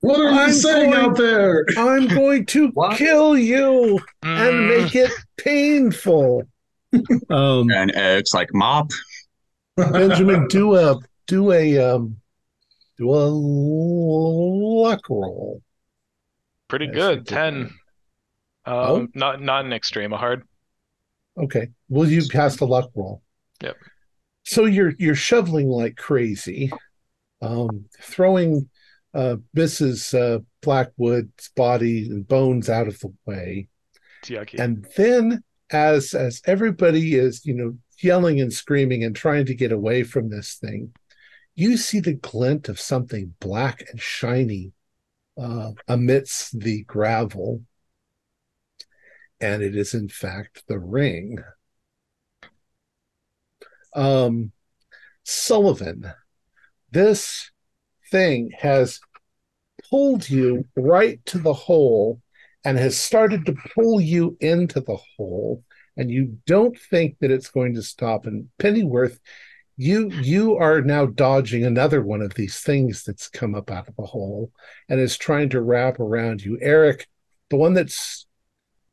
What are I'm you saying going- out there? I'm going to *laughs* What? kill you and Mm, make it painful. *laughs* Um, And Eric's like mop. Benjamin, do a do a um, do a luck roll. pretty good. Ten. Um, Oh. not not an extreme, a hard. Okay. Will you pass the luck roll? Yep. So you're you're shoveling like crazy, um, throwing uh, Mrs. Uh, Blackwood's body and bones out of the way, yucky. and then as as everybody is you know yelling and screaming and trying to get away from this thing, you see the glint of something black and shiny uh, amidst the gravel, and it is in fact the ring. Um, Sullivan, this thing has pulled you right to the hole and has started to pull you into the hole, and you don't think that it's going to stop. And Pennyworth, you you are now dodging another one of these things that's come up out of the hole and is trying to wrap around you. Eric, the one that's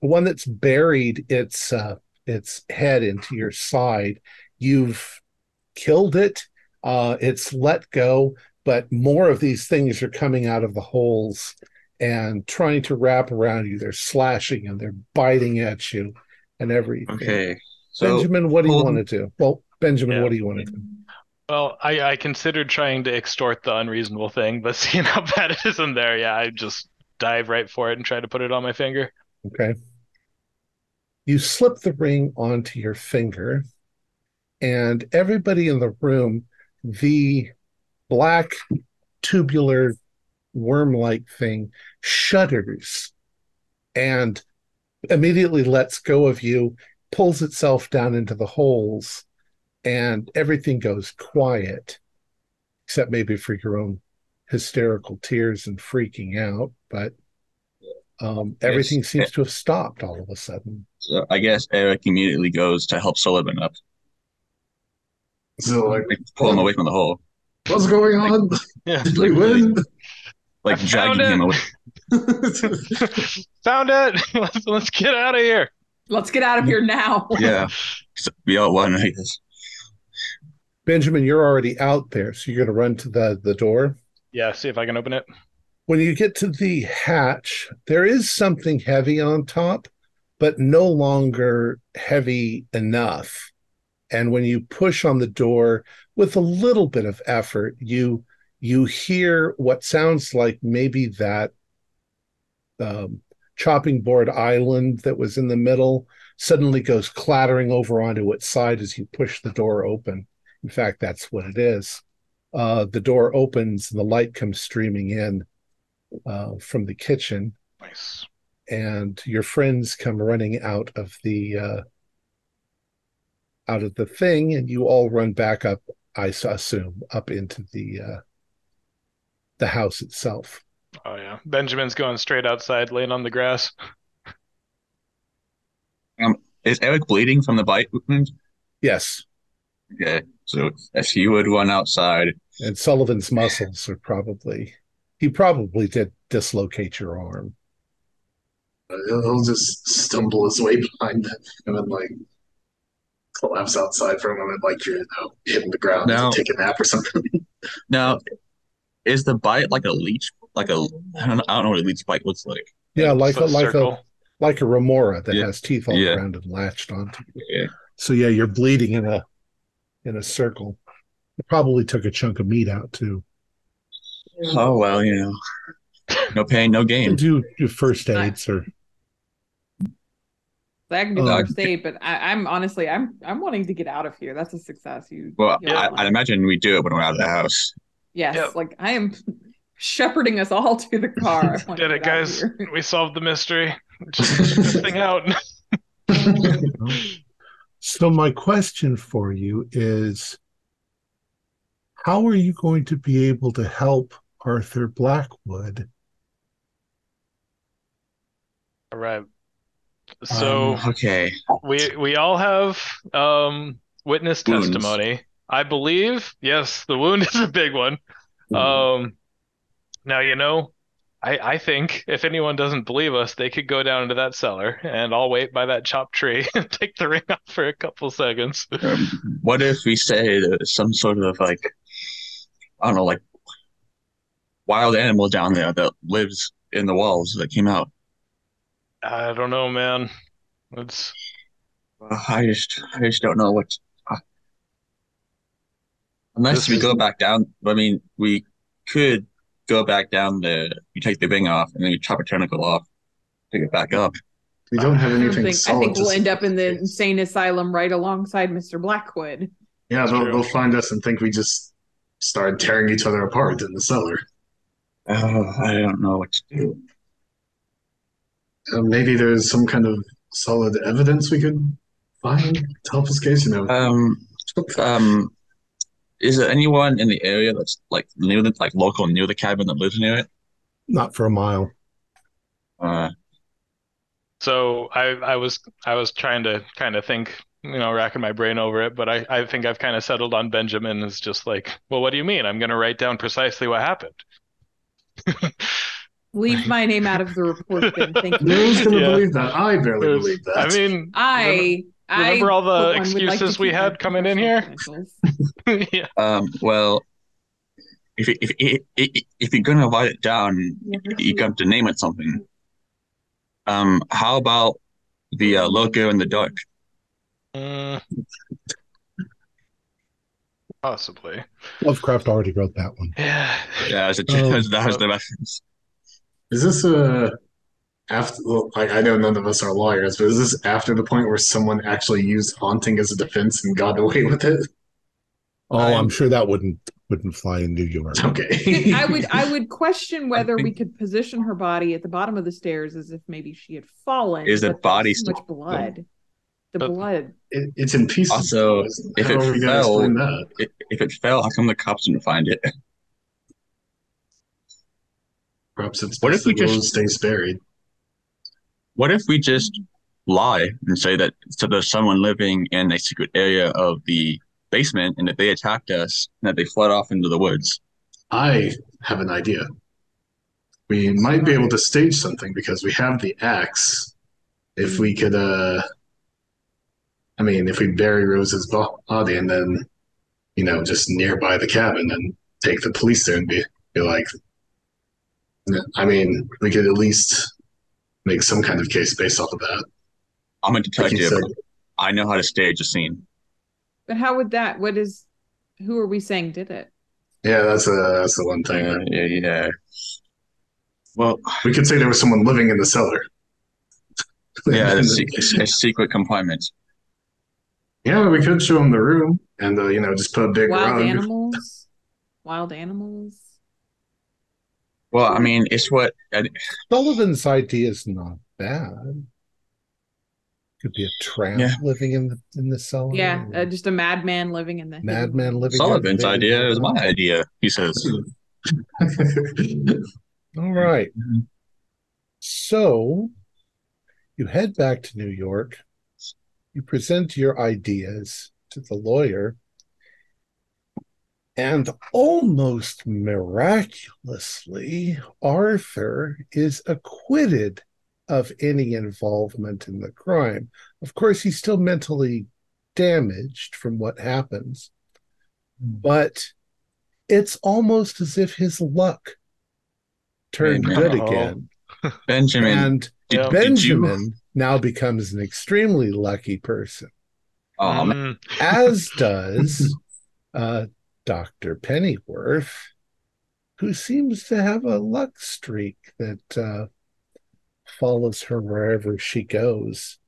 the one that's buried its uh, its head into your side, you've killed it. Uh, it's let go, but more of these things are coming out of the holes and trying to wrap around you. They're slashing and they're biting at you and everything. Okay. So Benjamin, what do you want to do? Well, Benjamin, Yeah. what do you want to do? Well, I, I considered trying to extort the unreasonable thing, but *laughs* seeing how bad it is in there, yeah, I just dive right for it and try to put it on my finger. Okay. You slip the ring onto your finger, and everybody in the room, the black tubular worm like thing shudders and immediately lets go of you, pulls itself down into the holes, and everything goes quiet, except maybe for your own hysterical tears and freaking out. But um, Yes. everything seems to have stopped all of a sudden. so I guess Eric immediately goes to help Sullivan up, So like, like pull him away from the hole, what's going on? *laughs* Yeah. Did we win? like I found dragging him it. away. *laughs* Found it. *laughs* Let's, let's get out of here. Let's get out of here now. Yeah. So we all won, I guess. Benjamin, you're already out there, so you're going to run to the, the door. Yeah, see if I can open it. When you get to the hatch, there is something heavy on top, but no longer heavy enough. And when you push on the door with a little bit of effort, you you hear what sounds like maybe that um, chopping board island that was in the middle suddenly goes clattering over onto its side as you push the door open. In fact, that's what it is. Uh, the door opens and the light comes streaming in uh, from the kitchen, Nice. and your friends come running out of the uh, out of the thing, and you all run back up. I assume up into the uh, the house itself. Oh yeah. Benjamin's going straight outside, laying on the grass. Is Eric bleeding from the bite wound? Yes, Okay, so if he would run outside, and Sullivan's muscles are probably he probably did dislocate your arm. He'll he'll just stumble his way behind them and then like collapse outside for a moment, like you're you know, hitting the ground Now- to take a nap or something. *laughs* now is the bite like a leech? Like a I don't know, I don't know what a leech bite looks like. Yeah, like a Foot like a like a remora that Yeah. has teeth all Yeah. around and latched onto you. Yeah. So yeah, you're bleeding in a in a circle. It probably took a chunk of meat out too. Oh well, you know, no pain, no gain. Do do first aids or I can do the Uh, first aid, but I, I'm honestly, I'm I'm wanting to get out of here. That's a success. You, Well, you're I, lying. I'd imagine we do it when we're out of the house. yes, Yep. like I am shepherding us all to the car. I *laughs* Did it, get guys. We solved the mystery. *laughs* Just this thing out. *laughs* So my question for you is how are you going to be able to help Arthur Blackwood? All right. So Um, okay, we we all have um witness Wounds. testimony. I believe, yes, the wound *laughs* is a big one. Um now you know, I I think if anyone doesn't believe us, they could go down into that cellar and I'll wait by that chopped tree *laughs* and take the ring off for a couple seconds. um, what if we say there's some sort of like, I don't know, like wild animal down there that lives in the walls that came out? I don't know, man. It's Uh, I just, I just don't know what. Uh, unless This we go back down, I mean, we could go back down the. You take the ring off, and then you chop a tentacle off, pick it back up. we don't have I, don't anything think, I think we'll end up in the insane asylum right alongside Mr. Blackwood. Yeah, they'll, they'll find us and think we just started tearing each other apart in the cellar. Oh, I don't know what to do. Uh, maybe there's some kind of solid evidence we could find to help this case. You know, Um, um, is there anyone in the area that's like near the like local near the cabin that lives near it? Not for a mile. Uh, So I I was I was trying to kind of think, you know, racking my brain over it, but I I think I've kind of settled on Benjamin as just like, well, what do you mean? I'm going to write down precisely what happened. *laughs* Leave my name out of the report then. Thank you. no one's gonna *laughs* Yeah. believe that. I barely There's- believe that. I mean, I I remember all the for one, like excuses we had coming in here? *laughs* yeah. um, well, if if if if, if you're gonna write it down, you got to name it something. Um, how about the uh, logo in the dark? Mm, possibly. Lovecraft already wrote that one. Yeah. Yeah, as a, Oh. that was the reference. Is this a after? Well, like I know none of us are lawyers, but is this after the point where someone actually used haunting as a defense and got away *laughs* with it? Oh, I'm- I'm sure that wouldn't wouldn't fly in New York. Okay. I would I would *laughs* question whether we could position her body at the bottom of the stairs as if maybe she had fallen. Is the body so much still- blood? The But- blood. It, it's in pieces. Also, if How it are we gonna fell- If, if it fell, how come the cops didn't find it? Perhaps it's What if we that just- stays buried. What if we just lie and say that so there's someone living in a secret area of the basement and that they attacked us and that they fled off into the woods? I have an idea. We might be able to stage something because we have the axe. If we could, uh, I mean, if we bury Rose's body and then, you know, just nearby the cabin and take the police there and be, be like, I mean, we could at least make some kind of case based off of that. I'm a Like you detective. said, I know how to stage a scene. But how would that? What is? Who are we saying did it? yeah, that's a that's the one thing. Uh, yeah, yeah. Well, We could say there was someone living in the cellar. Yeah, *laughs* a, se- a secret compartment. Yeah, we could show them the room and uh, you know just put a big Wild rug. animals. Wild animals. Well, I mean, it's what I- Sullivan's idea is not bad. Could be a tramp Yeah. living in the in the cellar. Yeah, uh, just a madman living in the hidden madman living. Sullivan's in idea is my idea. He says. *laughs* All right. So you head back to New York. You present your ideas to the lawyer. And almost miraculously, Arthur is acquitted of any involvement in the crime. Of course, he's still mentally damaged from what happens, but it's almost as if his luck turned Amen. good again. Benjamin, And Yeah. did you- Benjamin now becomes an extremely lucky person, oh, man. Mm, as does uh, Dr. Pennyworth, who seems to have a luck streak that uh, follows her wherever she goes.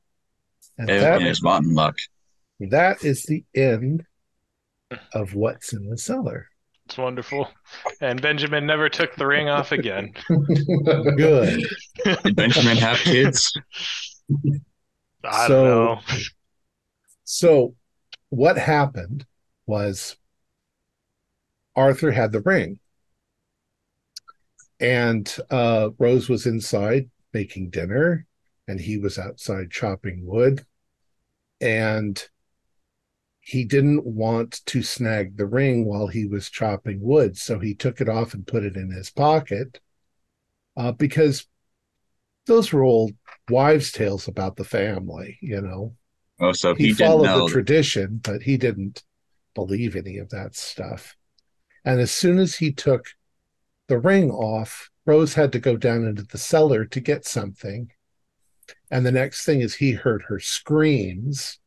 And everything that, is rotten luck. that is the end of what's in the cellar. it's wonderful. And Benjamin never took the ring off again. *laughs* Good. Did Benjamin have kids? I So- don't know. So, what happened was Arthur had the ring, and uh, Rose was inside making dinner, and he was outside chopping wood, and he didn't want to snag the ring while he was chopping wood, so he took it off and put it in his pocket, uh, because those were old wives' tales about the family, you know Oh, so he, he, didn't followed know. the tradition, but he didn't believe any of that stuff. And as soon as he took the ring off, Rose had to go down into the cellar to get something. And the next thing is he heard her screams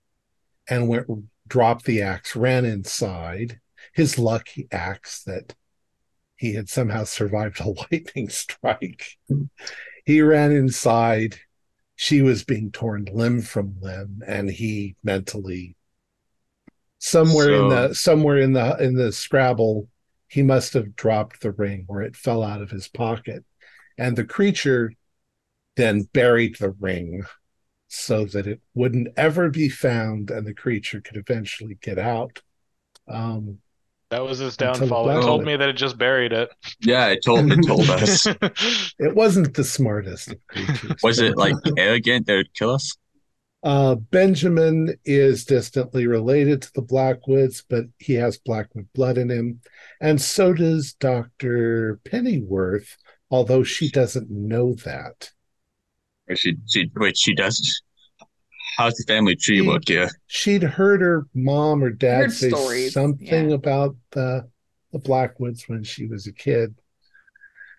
and went dropped the axe, ran inside. His lucky axe that he had somehow survived a *laughs* lightning strike. he ran inside she was being torn limb from limb and he mentally somewhere in the somewhere in the in the scrabble he must have dropped the ring or it fell out of his pocket and the creature then buried the ring so that it wouldn't ever be found and the creature could eventually get out um That was his downfall. It black told one. me that it just buried it. Yeah, it told it told us. *laughs* it wasn't the smartest of creatures Was it like arrogant that would kill us? Uh, Benjamin is distantly related to the Blackwoods, but he has Blackwood blood in him. And so does Dr. Pennyworth, although she doesn't know that. She she wait, she does. How's the family tree She- look here? She'd heard her mom or dad Heard say stories, something yeah. about the, the Blackwoods when she was a kid.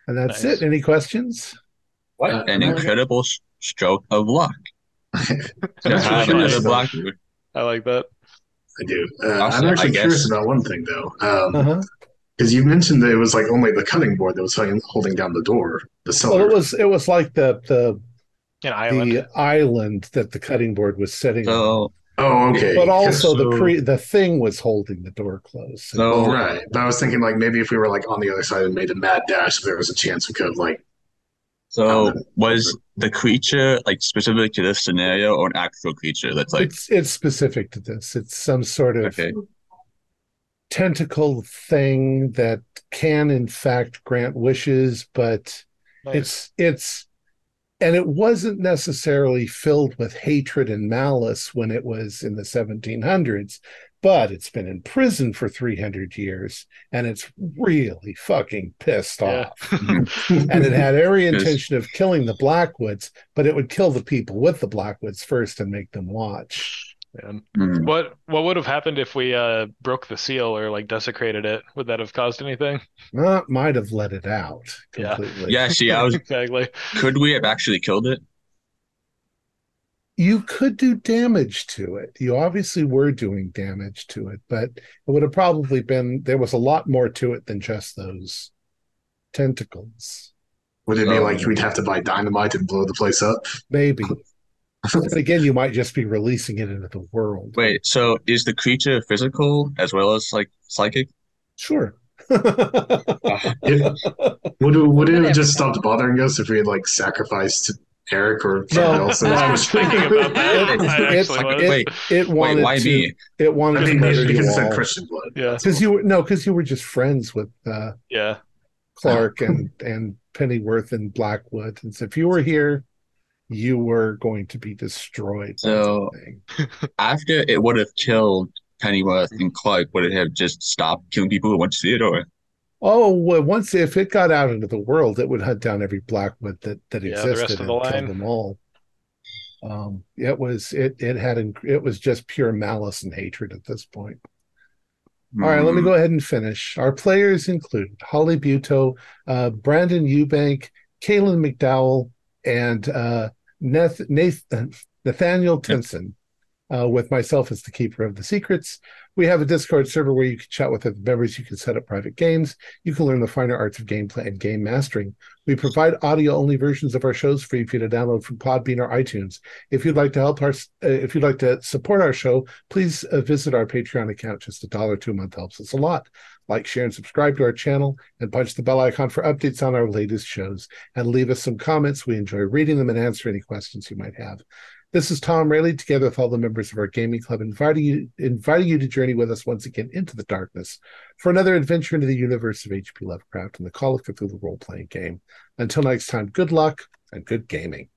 And that's Nice. it. Any questions? What Uh, an incredible stroke of luck. To I'm actually have curious another about- Blackwood. I like that. I do. Uh, Also, I'm actually curious about one thing though, because Uh-huh. you mentioned that it was like only the cutting board that was holding, holding down the door, the cellar. Well, it was it was like the the An island. the island that the cutting board was sitting on. Oh, okay. But also the pre the thing was holding the door closed. So- Oh, right. But I was thinking like maybe if we were like on the other side and made a mad dash, there was a chance we could have like so was the creature like specific to this scenario or an actual creature that's like it's it's specific to this. It's some sort of okay. tentacle thing that can in fact grant wishes, but Nice. it's it's and it wasn't necessarily filled with hatred and malice when it was in the 1700s, but it's been in prison for 300 years and it's really fucking pissed Yeah. off. *laughs* and it had every intention of killing the Blackwoods, but it would kill the people with the Blackwoods first and make them watch. Man. Hmm. What what would have happened if we uh broke the seal or like desecrated it? Would that have caused anything? Well, might have let it out Yeah. completely. Yeah, see, I was *laughs* Exactly. could we have actually killed it? You could do damage to it. You obviously were doing damage to it, but it would have probably been there was a lot more to it than just those tentacles. would it be So- like we'd have to buy dynamite and blow the place up? Maybe. *laughs* But again, you might just be releasing it into the world. Wait, so is the creature physical as well as like psychic? Sure. *laughs* *laughs* It, would would it have just stopped bothering us if we had like sacrificed Eric or someone No, else? no, I was thinking about that. It- I it- actually was. it- Wait, it wait, wanted why to. me? It wanted I to think murder because you it said all. Christian blood. Yeah. Because you were no, because you were just friends with uh, Yeah. Clark and and Pennyworth and Blackwood, and so if you were here, you were going to be destroyed. So- After it would have killed Pennyworth and Clark, would it have just stopped killing people who went to see it, or Oh, well, once if it got out into the world, it would hunt down every Blackwood that that Yeah, the existed rest of and the kill line. them all. Um, it was it it had inc- it was just pure malice and hatred at this point. All right, let me Hmm. go ahead and finish. Our players include Holly Buto, uh, Brandon Eubank, Kaylin McDowell, and uh, Nath- Nathan, *laughs* Nathaniel Tinson. Uh, with myself as the keeper of the secrets. We have a Discord server where you can chat with other members. You can set up private games. You can learn the finer arts of gameplay and game mastering. We provide audio only versions of our shows free for you to download from Podbean or iTunes. If you'd like to help our, uh, if you'd like to support our show, please uh, visit our Patreon account. Just a dollar two a month helps us a lot. Like, share, and subscribe to our channel, and punch the bell icon for updates on our latest shows. And leave us some comments. We enjoy reading them and answer any questions you might have. This is Tom Rayleigh, together with all the members of our gaming club, inviting you, inviting you to journey with us once again into the darkness for another adventure into the universe of H.P. Lovecraft and the Call of Cthulhu role-playing game. Until next time, good luck and good gaming.